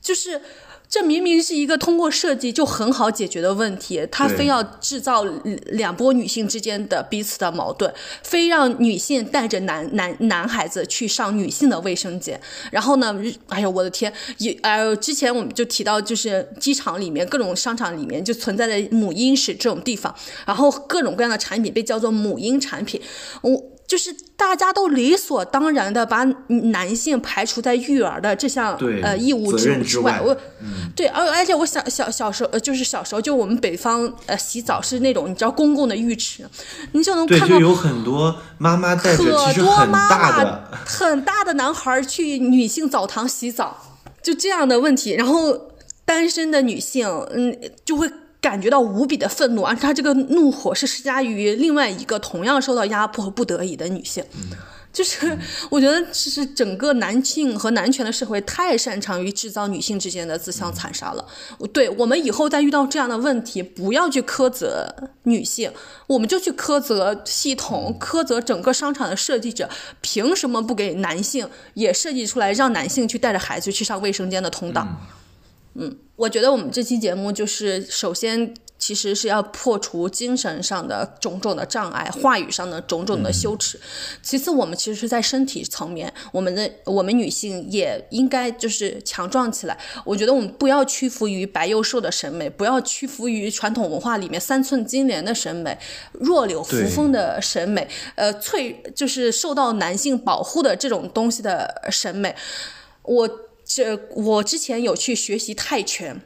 就是。这明明是一个通过设计就很好解决的问题，他非要制造两波女性之间的彼此的矛盾，非让女性带着男男男孩子去上女性的卫生间，然后呢，哎呀，我的天，也哎，之前我们就提到，就是机场里面各种商场里面就存在的母婴室这种地方，然后各种各样的产品被叫做母婴产品，我。就是大家都理所当然的把男性排除在育儿的这项呃义务之
之
外，我对，而而且我小小小时候就是小时候就我们北方呃洗澡是那种你知道公共的浴池，你就能看到
就有很多妈妈带着其实很大的
很大的男孩去女性澡堂洗澡，就这样的问题，然后单身的女性嗯就会。感觉到无比的愤怒，而且他这个怒火是施加于另外一个同样受到压迫和不得已的女性。就是我觉得，其实整个男性和男权的社会太擅长于制造女性之间的自相残杀了。对我们以后再遇到这样的问题，不要去苛责女性，我们就去苛责系统，苛责整个商场的设计者，凭什么不给男性也设计出来，让男性去带着孩子去上卫生间的通道？嗯，我觉得我们这期节目就是首先。其实是要破除精神上的种种的障碍，话语上的种种的羞耻。其次，我们其实是在身体层面，我们的我们女性也应该就是强壮起来。我觉得我们不要屈服于白幼瘦的审美，不要屈服于传统文化里面三寸金莲的审美、弱柳扶风的审美，呃，脆就是受到男性保护的这种东西的审美。我这我之前有去学习泰拳，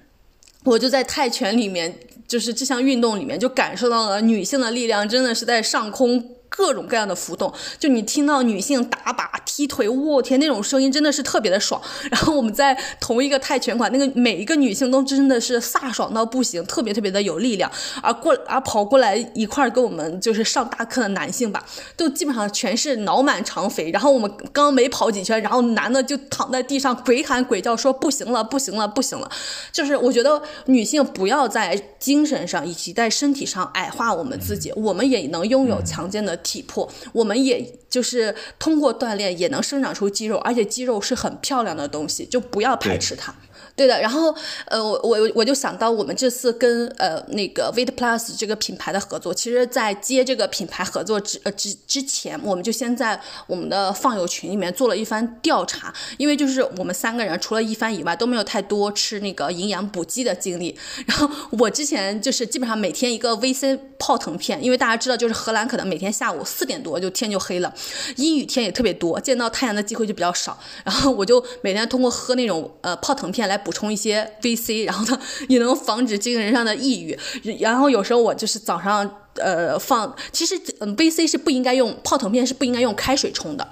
我就在泰拳里面。就是这项运动里面，就感受到了女性的力量，真的是在上空。各种各样的浮动，就你听到女性打靶、踢腿、我天那种声音，真的是特别的爽。然后我们在同一个泰拳馆，那个每一个女性都真的是飒爽到不行，特别特别的有力量。而过而跑过来一块跟我们就是上大课的男性吧，都基本上全是脑满肠肥。然后我们刚没跑几圈，然后男的就躺在地上鬼喊鬼叫，说不行了，不行了，不行了。就是我觉得女性不要在精神上以及在身体上矮化我们自己，我们也能拥有强健的。体魄，我们也就是通过锻炼也能生长出肌肉，而且肌肉是很漂亮的东西，就不要排斥它。对的，然后呃，我我我就想到我们这次跟呃那个 Vit Plus 这个品牌的合作，其实，在接这个品牌合作之呃之之前，我们就先在我们的放友群里面做了一番调查，因为就是我们三个人除了一番以外，都没有太多吃那个营养补剂的经历。然后我之前就是基本上每天一个 VC 泡腾片，因为大家知道，就是荷兰可能每天下午四点多就天就黑了，阴雨天也特别多，见到太阳的机会就比较少。然后我就每天通过喝那种呃泡腾片来。补充一些 VC，然后呢 也能防止精神上的抑郁。然后有时候我就是早上呃放，其实嗯 VC 是不应该用泡腾片是不应该用开水冲的。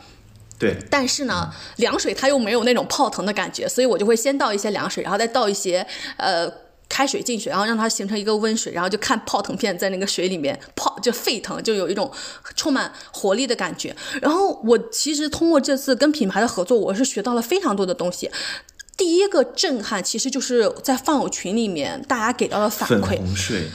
对。
但是呢，凉水它又没有那种泡腾的感觉，所以我就会先倒一些凉水，然后再倒一些呃开水进去，然后让它形成一个温水，然后就看泡腾片在那个水里面泡就沸腾，就有一种充满活力的感觉。然后我其实通过这次跟品牌的合作，我是学到了非常多的东西。第一个震撼，其实就是在放友群里面大家给到的反馈。
粉红税。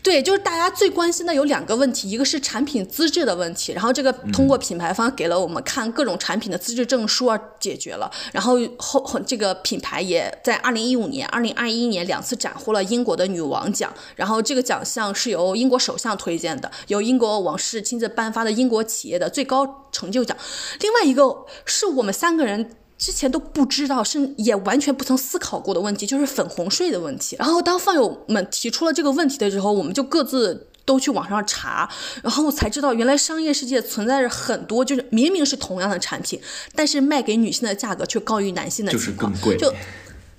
对，就是大家最关心的有两个问题，一个是产品资质的问题，然后这个通过品牌方给了我们看各种产品的资质证书啊，解决了。然后后这个品牌也在二零一五年、二零二一年两次斩获了英国的女王奖，然后这个奖项是由英国首相推荐的，由英国王室亲自颁发的英国企业的最高成就奖。另外一个是我们三个人。之前都不知道，是也完全不曾思考过的问题，就是粉红税的问题。然后当饭友们提出了这个问题的时候，我们就各自都去网上查，然后才知道原来商业世界存在着很多，就是明明是同样的产品，但是卖给女性的价格却高于男性的情况，就。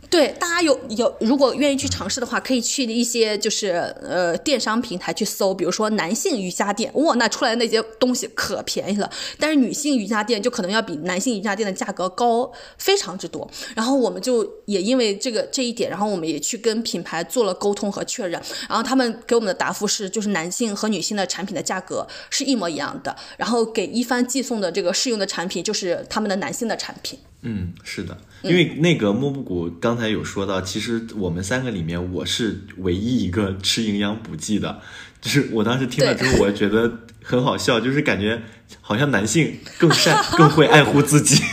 对，大家有有如果愿意去尝试的话，可以去一些就是呃电商平台去搜，比如说男性瑜伽垫，哇，那出来的那些东西可便宜了。但是女性瑜伽垫就可能要比男性瑜伽垫的价格高非常之多。然后我们就也因为这个这一点，然后我们也去跟品牌做了沟通和确认。然后他们给我们的答复是，就是男性和女性的产品的价格是一模一样的。然后给一帆寄送的这个试用的产品就是他们的男性的产品。
嗯，是的，因为那个莫布谷刚才有说到，其实我们三个里面，我是唯一一个吃营养补剂的，就是我当时听了之后，我觉得很好笑，就是感觉好像男性更善、更会爱护自己。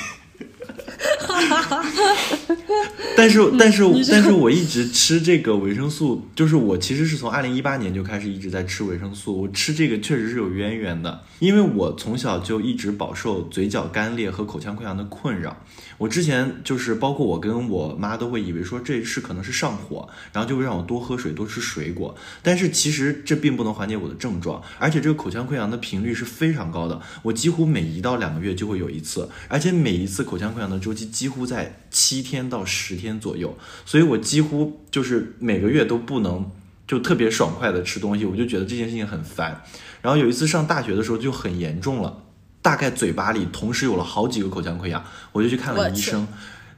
但是，但是，但是我一直吃这个维生素，就是我其实是从二零一八年就开始一直在吃维生素。我吃这个确实是有渊源的，因为我从小就一直饱受嘴角干裂和口腔溃疡的困扰。我之前就是包括我跟我妈都会以为说这是可能是上火，然后就会让我多喝水、多吃水果。但是其实这并不能缓解我的症状，而且这个口腔溃疡的频率是非常高的，我几乎每一到两个月就会有一次，而且每一次口腔溃疡的周期几乎在七天到十。天左右，所以我几乎就是每个月都不能就特别爽快的吃东西，我就觉得这件事情很烦。然后有一次上大学的时候就很严重了，大概嘴巴里同时有了好几个口腔溃疡，我就去看了医生。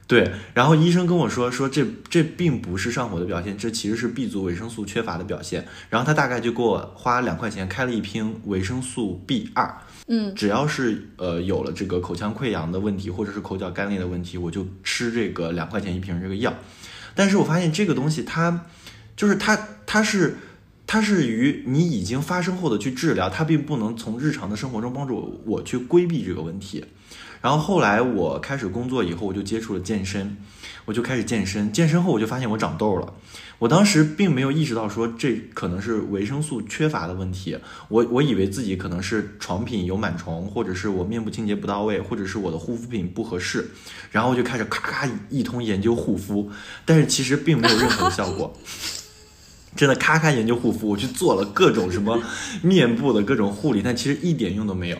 对，然后医生跟我说说这这并不是上火的表现，这其实是 B 族维生素缺乏的表现。然后他大概就给我花两块钱开了一瓶维生素 B 二，
嗯，
只要是呃有了这个口腔溃疡的问题或者是口角干裂的问题，我就吃这个两块钱一瓶这个药。但是我发现这个东西它就是它它是它是于你已经发生后的去治疗，它并不能从日常的生活中帮助我我去规避这个问题。然后后来我开始工作以后，我就接触了健身，我就开始健身。健身后我就发现我长痘了。我当时并没有意识到说这可能是维生素缺乏的问题，我我以为自己可能是床品有螨虫，或者是我面部清洁不到位，或者是我的护肤品不合适。然后我就开始咔咔一通研究护肤，但是其实并没有任何的效果。真的咔咔研究护肤，我去做了各种什么面部的各种护理，但其实一点用都没有。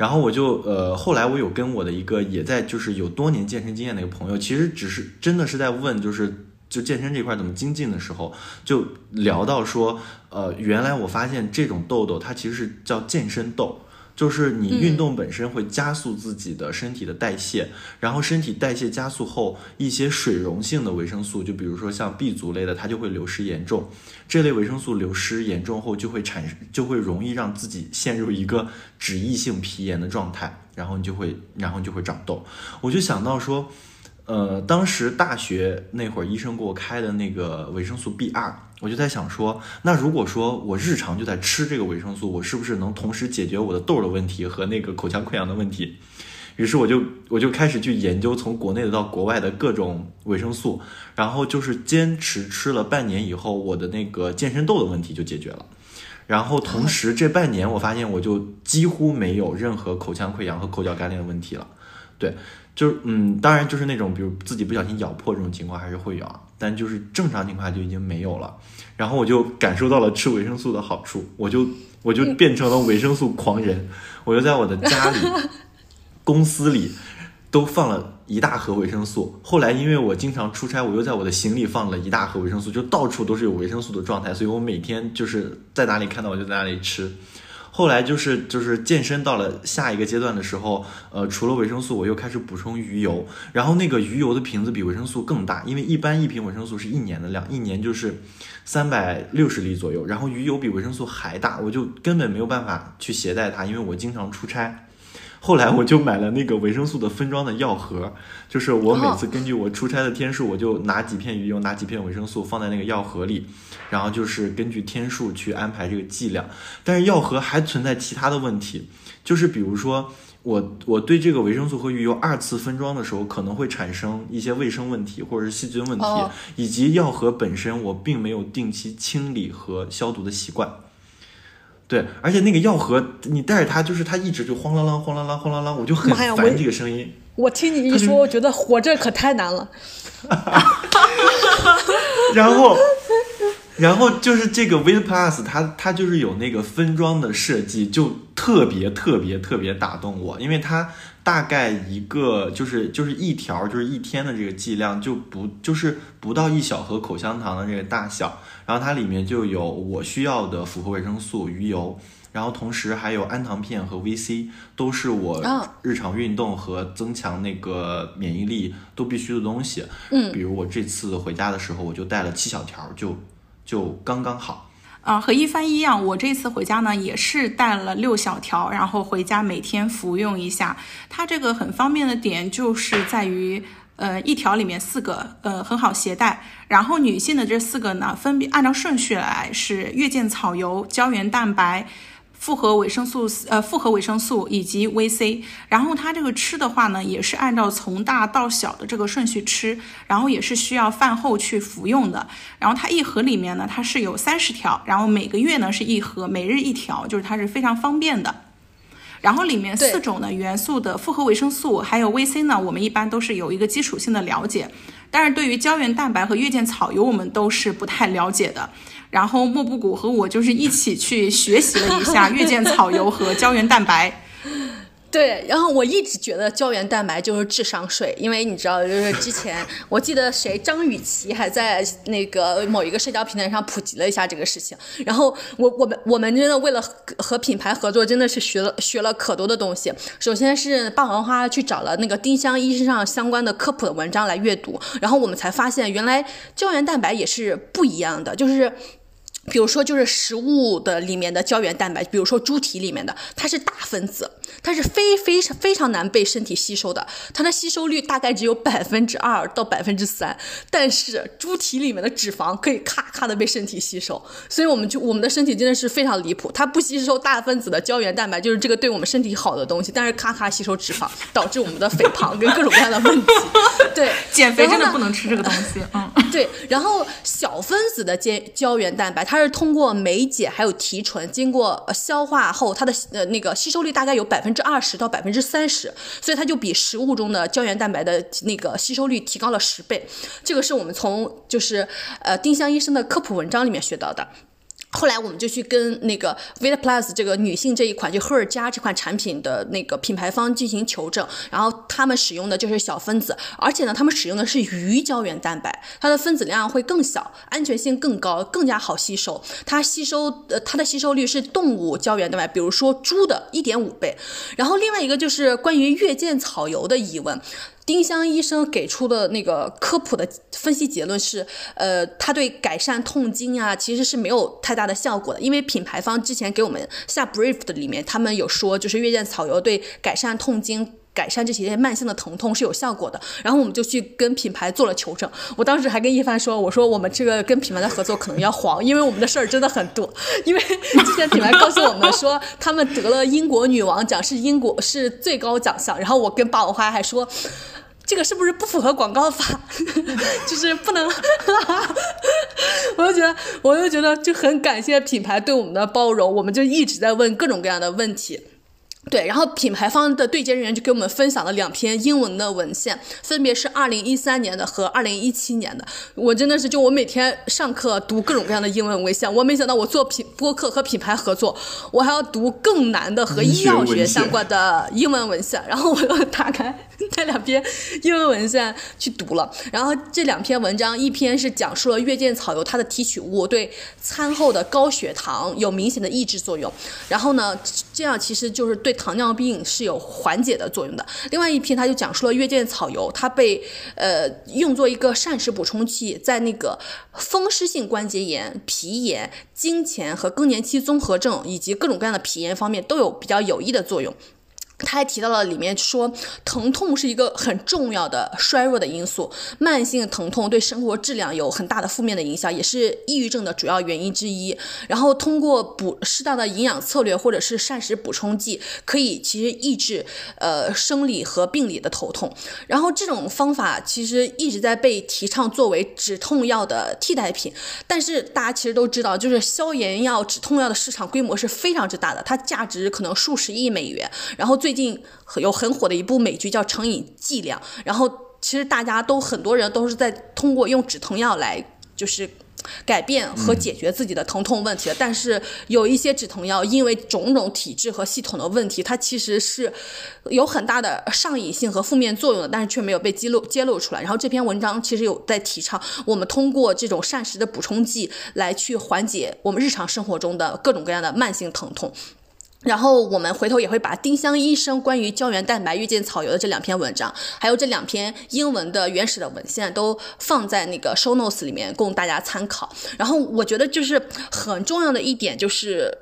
然后我就呃，后来我有跟我的一个也在就是有多年健身经验的一个朋友，其实只是真的是在问，就是就健身这块怎么精进的时候，就聊到说，呃，原来我发现这种痘痘它其实是叫健身痘。就是你运动本身会加速自己的身体的代谢，然后身体代谢加速后，一些水溶性的维生素，就比如说像 B 族类的，它就会流失严重。这类维生素流失严重后，就会产生，就会容易让自己陷入一个脂溢性皮炎的状态，然后你就会，然后你就会长痘。我就想到说。呃，当时大学那会儿，医生给我开的那个维生素 B 二，我就在想说，那如果说我日常就在吃这个维生素，我是不是能同时解决我的痘的问题和那个口腔溃疡的问题？于是我就我就开始去研究从国内的到国外的各种维生素，然后就是坚持吃了半年以后，我的那个健身痘的问题就解决了。然后同时这半年，我发现我就几乎没有任何口腔溃疡和口角干裂的问题了。对。就是嗯，当然就是那种，比如自己不小心咬破这种情况还是会有啊，但就是正常情况下就已经没有了。然后我就感受到了吃维生素的好处，我就我就变成了维生素狂人，我就在我的家里、公司里都放了一大盒维生素。后来因为我经常出差，我又在我的行李放了一大盒维生素，就到处都是有维生素的状态，所以我每天就是在哪里看到我就在哪里吃。后来就是就是健身到了下一个阶段的时候，呃，除了维生素，我又开始补充鱼油。然后那个鱼油的瓶子比维生素更大，因为一般一瓶维生素是一年的量，一年就是三百六十粒左右。然后鱼油比维生素还大，我就根本没有办法去携带它，因为我经常出差。后来我就买了那个维生素的分装的药盒，就是我每次根据我出差的天数，我就拿几片鱼油，拿几片维生素放在那个药盒里，然后就是根据天数去安排这个剂量。但是药盒还存在其他的问题，就是比如说我我对这个维生素和鱼油二次分装的时候，可能会产生一些卫生问题或者是细菌问题，以及药盒本身我并没有定期清理和消毒的习惯。对，而且那个药盒，你带着它，就是它一直就晃啷啷、晃啷啷、晃啷啷，我就很烦这个声音。
我听你一说，我觉得活着可太难了。
然后，然后就是这个 V Plus，它它就是有那个分装的设计，就特别特别特别打动我，因为它大概一个就是就是一条就是一天的这个剂量，就不就是不到一小盒口香糖的这个大小。然后它里面就有我需要的复合维生素、鱼油，然后同时还有氨糖片和 VC，都是我日常运动和增强那个免疫力都必须的东西。
嗯，
比如我这次回家的时候，我就带了七小条，就就刚刚好。
啊，和一帆一样，我这次回家呢也是带了六小条，然后回家每天服用一下。它这个很方便的点就是在于。呃，一条里面四个，呃，很好携带。然后女性的这四个呢，分别按照顺序来是月见草油、胶原蛋白、复合维生素，呃，复合维生素以及 VC。然后它这个吃的话呢，也是按照从大到小的这个顺序吃，然后也是需要饭后去服用的。然后它一盒里面呢，它是有三十条，然后每个月呢是一盒，每日一条，就是它是非常方便的。然后里面四种的元素的复合维生素还有 VC 呢，我们一般都是有一个基础性的了解，但是对于胶原蛋白和月见草油，我们都是不太了解的。然后莫布谷和我就是一起去学习了一下月见草油和胶原蛋白。
对，然后我一直觉得胶原蛋白就是智商税，因为你知道，就是之前我记得谁张雨绮还在那个某一个社交平台上普及了一下这个事情。然后我我们我们真的为了和品牌合作，真的是学了学了可多的东西。首先是霸王花去找了那个丁香医生上相关的科普的文章来阅读，然后我们才发现原来胶原蛋白也是不一样的，就是。比如说，就是食物的里面的胶原蛋白，比如说猪蹄里面的，它是大分子，它是非非常非常难被身体吸收的，它的吸收率大概只有百分之二到百分之三。但是猪蹄里面的脂肪可以咔咔的被身体吸收，所以我们就我们的身体真的是非常离谱，它不吸收大分子的胶原蛋白，就是这个对我们身体好的东西，但是咔咔吸收脂肪，导致我们的肥胖跟各种各样的问题。对，
减肥真的不能吃这个东西。嗯，
对。然后小分子的胶胶原蛋白，它是通过酶解还有提纯，经过消化后，它的呃那个吸收率大概有百百分之二十到百分之三十，所以它就比食物中的胶原蛋白的那个吸收率提高了十倍。这个是我们从就是呃丁香医生的科普文章里面学到的。后来我们就去跟那个 Vita Plus 这个女性这一款就赫尔加这款产品的那个品牌方进行求证，然后他们使用的就是小分子，而且呢，他们使用的是鱼胶原蛋白，它的分子量会更小，安全性更高，更加好吸收。它吸收呃它的吸收率是动物胶原蛋白，比如说猪的一点五倍。然后另外一个就是关于月见草油的疑问。丁香医生给出的那个科普的分析结论是，呃，它对改善痛经啊，其实是没有太大的效果的。因为品牌方之前给我们下 brief 的里面，他们有说，就是月见草油对改善痛经、改善这些慢性的疼痛是有效果的。然后我们就去跟品牌做了求证。我当时还跟一帆说，我说我们这个跟品牌的合作可能要黄，因为我们的事儿真的很多。因为之前品牌告诉我们说，他们得了英国女王奖，是英国是最高奖项。然后我跟霸王花还说。这个是不是不符合广告法？就是不能，我就觉得，我就觉得就很感谢品牌对我们的包容，我们就一直在问各种各样的问题。对，然后品牌方的对接人员就给我们分享了两篇英文的文献，分别是二零一三年的和二零一七年的。我真的是，就我每天上课读各种各样的英文文献，我没想到我做品播客和品牌合作，我还要读更难的和医药学相关的英文文献。然后我又打开 那两篇英文文献去读了。然后这两篇文章，一篇是讲述了月见草油它的提取物对餐后的高血糖有明显的抑制作用。然后呢，这样其实就是对。糖尿病是有缓解的作用的。另外一篇，他就讲述了月见草油，它被呃用作一个膳食补充剂，在那个风湿性关节炎、皮炎、经前和更年期综合症以及各种各样的皮炎方面都有比较有益的作用。他还提到了里面说，疼痛是一个很重要的衰弱的因素，慢性疼痛对生活质量有很大的负面的影响，也是抑郁症的主要原因之一。然后通过补适当的营养策略或者是膳食补充剂，可以其实抑制呃生理和病理的头痛。然后这种方法其实一直在被提倡作为止痛药的替代品。但是大家其实都知道，就是消炎药、止痛药的市场规模是非常之大的，它价值可能数十亿美元。然后最最近有很火的一部美剧叫《成瘾剂量》，然后其实大家都很多人都是在通过用止疼药来就是改变和解决自己的疼痛问题的。但是有一些止疼药因为种种体质和系统的问题，它其实是有很大的上瘾性和负面作用的，但是却没有被揭露揭露出来。然后这篇文章其实有在提倡我们通过这种膳食的补充剂来去缓解我们日常生活中的各种各样的慢性疼痛。然后我们回头也会把丁香医生关于胶原蛋白、遇见草油的这两篇文章，还有这两篇英文的原始的文献都放在那个 show notes 里面供大家参考。然后我觉得就是很重要的一点就是。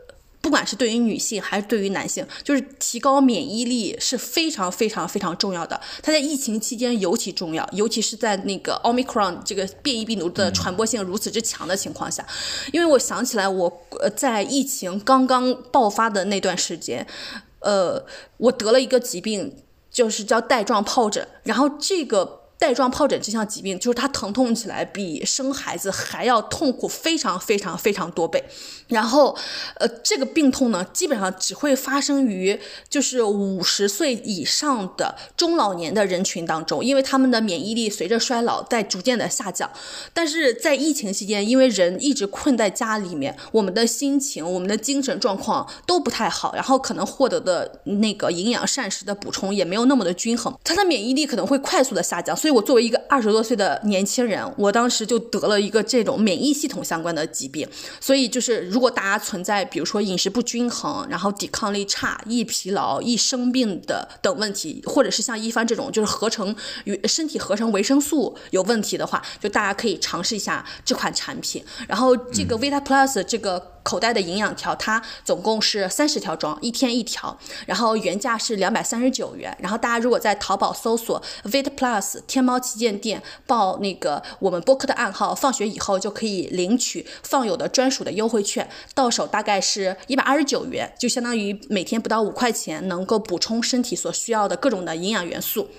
不管是对于女性还是对于男性，就是提高免疫力是非常非常非常重要的。它在疫情期间尤其重要，尤其是在那个奥密克戎这个变异病毒的传播性如此之强的情况下。因为我想起来，我呃在疫情刚刚爆发的那段时间，呃，我得了一个疾病，就是叫带状疱疹。然后这个带状疱疹这项疾病，就是它疼痛起来比生孩子还要痛苦，非常非常非常多倍。然后，呃，这个病痛呢，基本上只会发生于就是五十岁以上的中老年的人群当中，因为他们的免疫力随着衰老在逐渐的下降。但是在疫情期间，因为人一直困在家里面，我们的心情、我们的精神状况都不太好，然后可能获得的那个营养膳食的补充也没有那么的均衡，他的免疫力可能会快速的下降。所以，我作为一个二十多岁的年轻人，我当时就得了一个这种免疫系统相关的疾病。所以，就是如果大家存在比如说饮食不均衡，然后抵抗力差、易疲劳、易生病的等问题，或者是像一帆这种就是合成与身体合成维生素有问题的话，就大家可以尝试一下这款产品。然后，这个 Vita Plus 这个。口袋的营养条，它总共是三十条装，一天一条，然后原价是两百三十九元。然后大家如果在淘宝搜索 Vit Plus 天猫旗舰店，报那个我们播客的暗号，放学以后就可以领取放友的专属的优惠券，到手大概是一百二十九元，就相当于每天不到五块钱，能够补充身体所需要的各种的营养元素。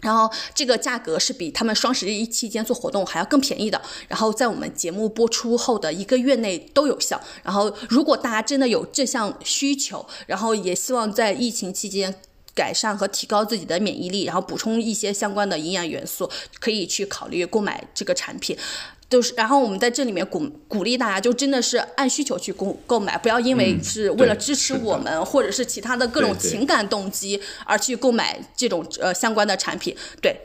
然后这个价格是比他们双十一期间做活动还要更便宜的。然后在我们节目播出后的一个月内都有效。然后如果大家真的有这项需求，然后也希望在疫情期间改善和提高自己的免疫力，然后补充一些相关的营养元素，可以去考虑购买这个产品。就是，然后我们在这里面鼓鼓励大家，就真的是按需求去购购买，不要因为是为了支持我们，或者是其他的各种情感动机而去购买这种呃相关的产品。对。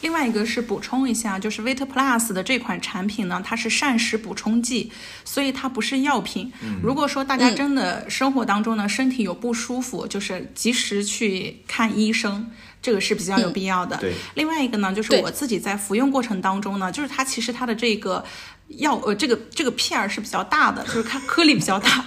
另外一个是补充一下，就是 Vita Plus 的这款产品呢，它是膳食补充剂，所以它不是药品。如果说大家真的生活当中呢身体有不舒服，就是及时去看医生。这个是比较有必要的。
对，
另外一个呢，就是我自己在服用过程当中呢，就是它其实它的这个药呃，这个这个片儿是比较大的，就是它颗粒比较大，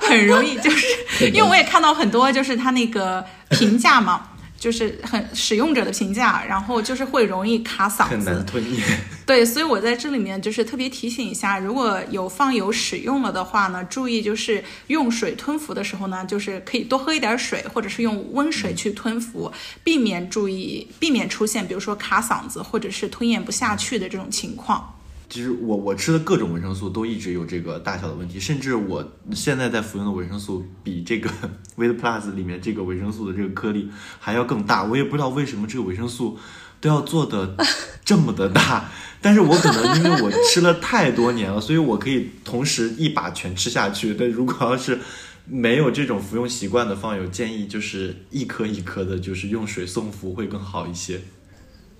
很容易就是因为我也看到很多就是它那个评价嘛。就是很使用者的评价，然后就是会容易卡嗓子，
很难吞咽。
对，所以我在这里面就是特别提醒一下，如果有放油使用了的话呢，注意就是用水吞服的时候呢，就是可以多喝一点水，或者是用温水去吞服，避免注意避免出现比如说卡嗓子或者是吞咽不下去的这种情况。
其实我我吃的各种维生素都一直有这个大小的问题，甚至我现在在服用的维生素比这个 Vit Plus 里面这个维生素的这个颗粒还要更大。我也不知道为什么这个维生素都要做的 这么的大，但是我可能因为我吃了太多年了，所以我可以同时一把全吃下去。但如果要是没有这种服用习惯的放友，建议就是一颗一颗的，就是用水送服会更好一些。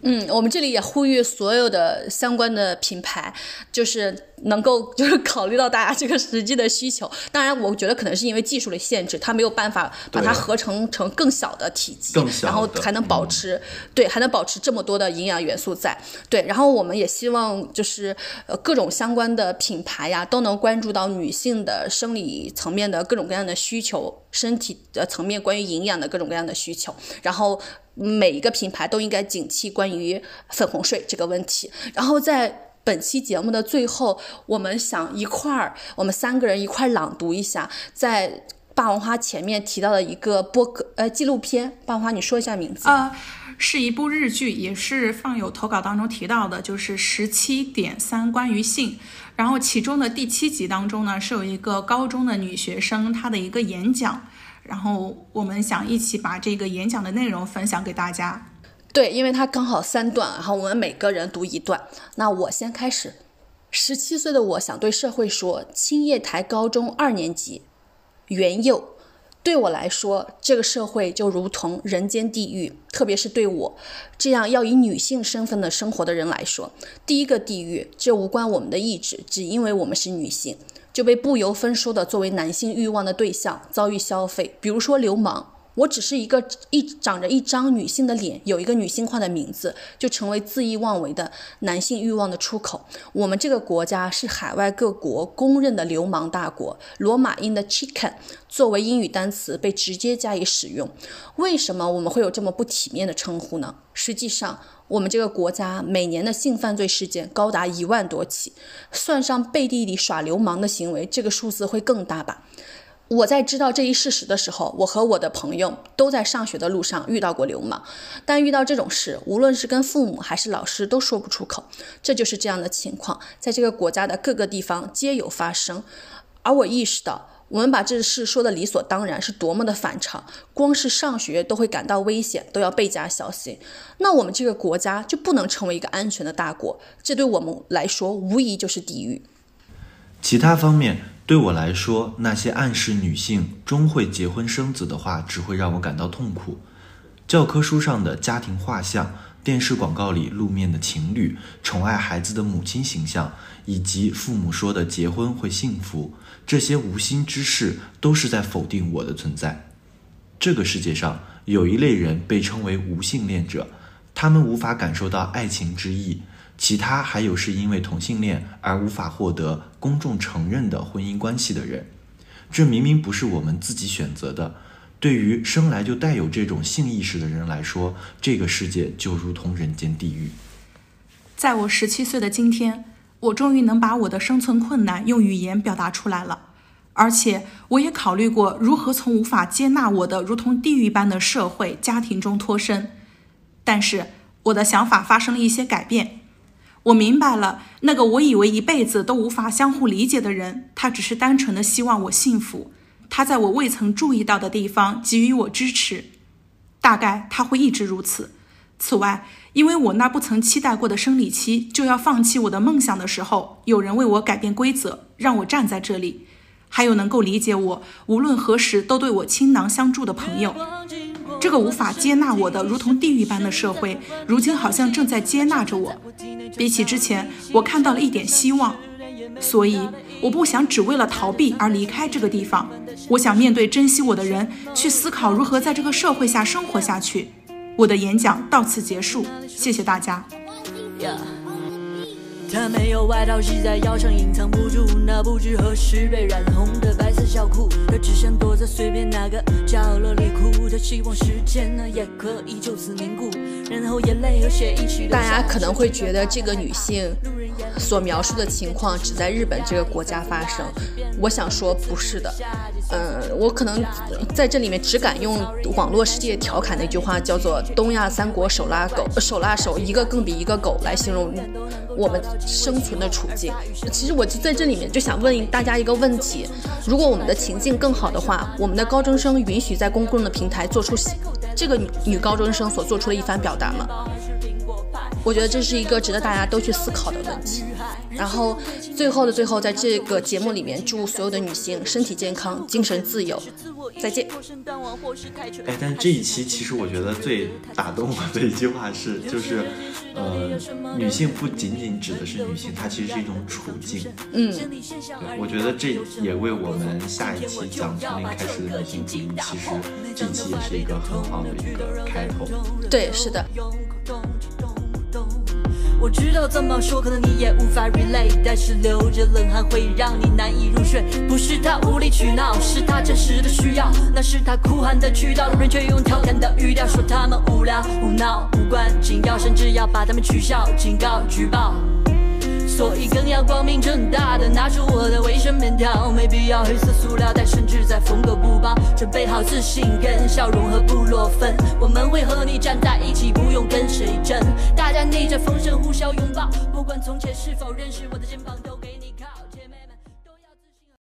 嗯，我们这里也呼吁所有的相关的品牌，就是能够就是考虑到大家这个实际的需求。当然，我觉得可能是因为技术的限制，它没有办法把它合成成更小的体积，然后还能保持对，还能保持这么多的营养元素在。对，然后我们也希望就是呃各种相关的品牌呀，都能关注到女性的生理层面的各种各样的需求，身体的层面关于营养的各种各样的需求，然后。每一个品牌都应该警惕关于粉红税这个问题。然后在本期节目的最后，我们想一块儿，我们三个人一块儿朗读一下，在霸王花前面提到的一个播客呃纪录片。霸王花，你说一下名字。
呃，是一部日剧，也是放有投稿当中提到的，就是十七点三关于性。然后其中的第七集当中呢，是有一个高中的女学生她的一个演讲。然后我们想一起把这个演讲的内容分享给大家。
对，因为它刚好三段，然后我们每个人读一段。那我先开始。十七岁的我想对社会说：青叶台高中二年级，袁佑，对我来说，这个社会就如同人间地狱，特别是对我这样要以女性身份的生活的人来说，第一个地狱，这无关我们的意志，只因为我们是女性。就被不由分说的作为男性欲望的对象遭遇消费，比如说流氓。我只是一个一长着一张女性的脸，有一个女性化的名字，就成为恣意妄为的男性欲望的出口。我们这个国家是海外各国公认的流氓大国，罗马音的 chicken 作为英语单词被直接加以使用。为什么我们会有这么不体面的称呼呢？实际上。我们这个国家每年的性犯罪事件高达一万多起，算上背地里耍流氓的行为，这个数字会更大吧？我在知道这一事实的时候，我和我的朋友都在上学的路上遇到过流氓，但遇到这种事，无论是跟父母还是老师都说不出口。这就是这样的情况，在这个国家的各个地方皆有发生。而我意识到，我们把这事说的理所当然，是多么的反常。光是上学都会感到危险，都要倍加小心。那我们这个国家就不能成为一个安全的大国？这对我们来说，无疑就是地狱。
其他方面。对我来说，那些暗示女性终会结婚生子的话，只会让我感到痛苦。教科书上的家庭画像、电视广告里露面的情侣、宠爱孩子的母亲形象，以及父母说的结婚会幸福，这些无心之事都是在否定我的存在。这个世界上有一类人被称为无性恋者，他们无法感受到爱情之意。其他还有是因为同性恋而无法获得公众承认的婚姻关系的人，这明明不是我们自己选择的。对于生来就带有这种性意识的人来说，这个世界就如同人间地狱。
在我十七岁的今天，我终于能把我的生存困难用语言表达出来了，而且我也考虑过如何从无法接纳我的如同地狱般的社会家庭中脱身，但是我的想法发生了一些改变。我明白了，那个我以为一辈子都无法相互理解的人，他只是单纯的希望我幸福。他在我未曾注意到的地方给予我支持，大概他会一直如此。此外，因为我那不曾期待过的生理期就要放弃我的梦想的时候，有人为我改变规则，让我站在这里。还有能够理解我，无论何时都对我倾囊相助的朋友。这个无法接纳我的如同地狱般的社会，如今好像正在接纳着我。比起之前，我看到了一点希望。所以，我不想只为了逃避而离开这个地方。我想面对珍惜我的人，去思考如何在这个社会下生活下去。我的演讲到此结束，谢谢大家。他没有外套系在腰上，隐藏不住那不知何时被染红的白色小裤。他只想躲在随便哪个角落里哭。的希望时间呢也可以就此凝固，然后眼泪和血一起。大家可能会觉得这个女性所描述的情况只在日本这个国家发生。我想说不是的，嗯，我可能在这里面只敢用网络世界调侃的一句话，叫做“东亚三国手拉狗，手拉手，一个更比一个狗”来形容我们。生存的处境，其实我就在这里面就想问大家一个问题：如果我们的情境更好的话，我们的高中生允许在公共的平台做出这个女女高中生所做出的一番表达吗？我觉得这是一个值得大家都去思考的问题。然后最后的最后，在这个节目里面，祝所有的女性身体健康、精神自由。再见。
哎，但这一期其实我觉得最打动我的一句话是，就是，呃，女性不仅仅指的是女性，它其实是一种处境。
嗯，
我觉得这也为我们下一期讲从零开始的女性主义，其实这一期也是一个很好的一个开头。
对，是的。
我知道这么说，可能你也无法 relate，但是流着冷汗会让你难以入睡。不是他无理取闹，是他真实的需要，那是他哭喊的渠道。路人却用调侃的语调说他们无聊、无闹、无关紧要，甚至要把他们取笑、警告、举报。所以更要光明正大的拿出我的卫生棉条，没必要黑色塑料袋，甚至在缝个布包，准备好自信跟笑容和布洛芬，我们会和你站在一起，不用跟谁争，大家逆着风声呼啸拥抱，不管从前是否认识，我的肩膀都给你靠。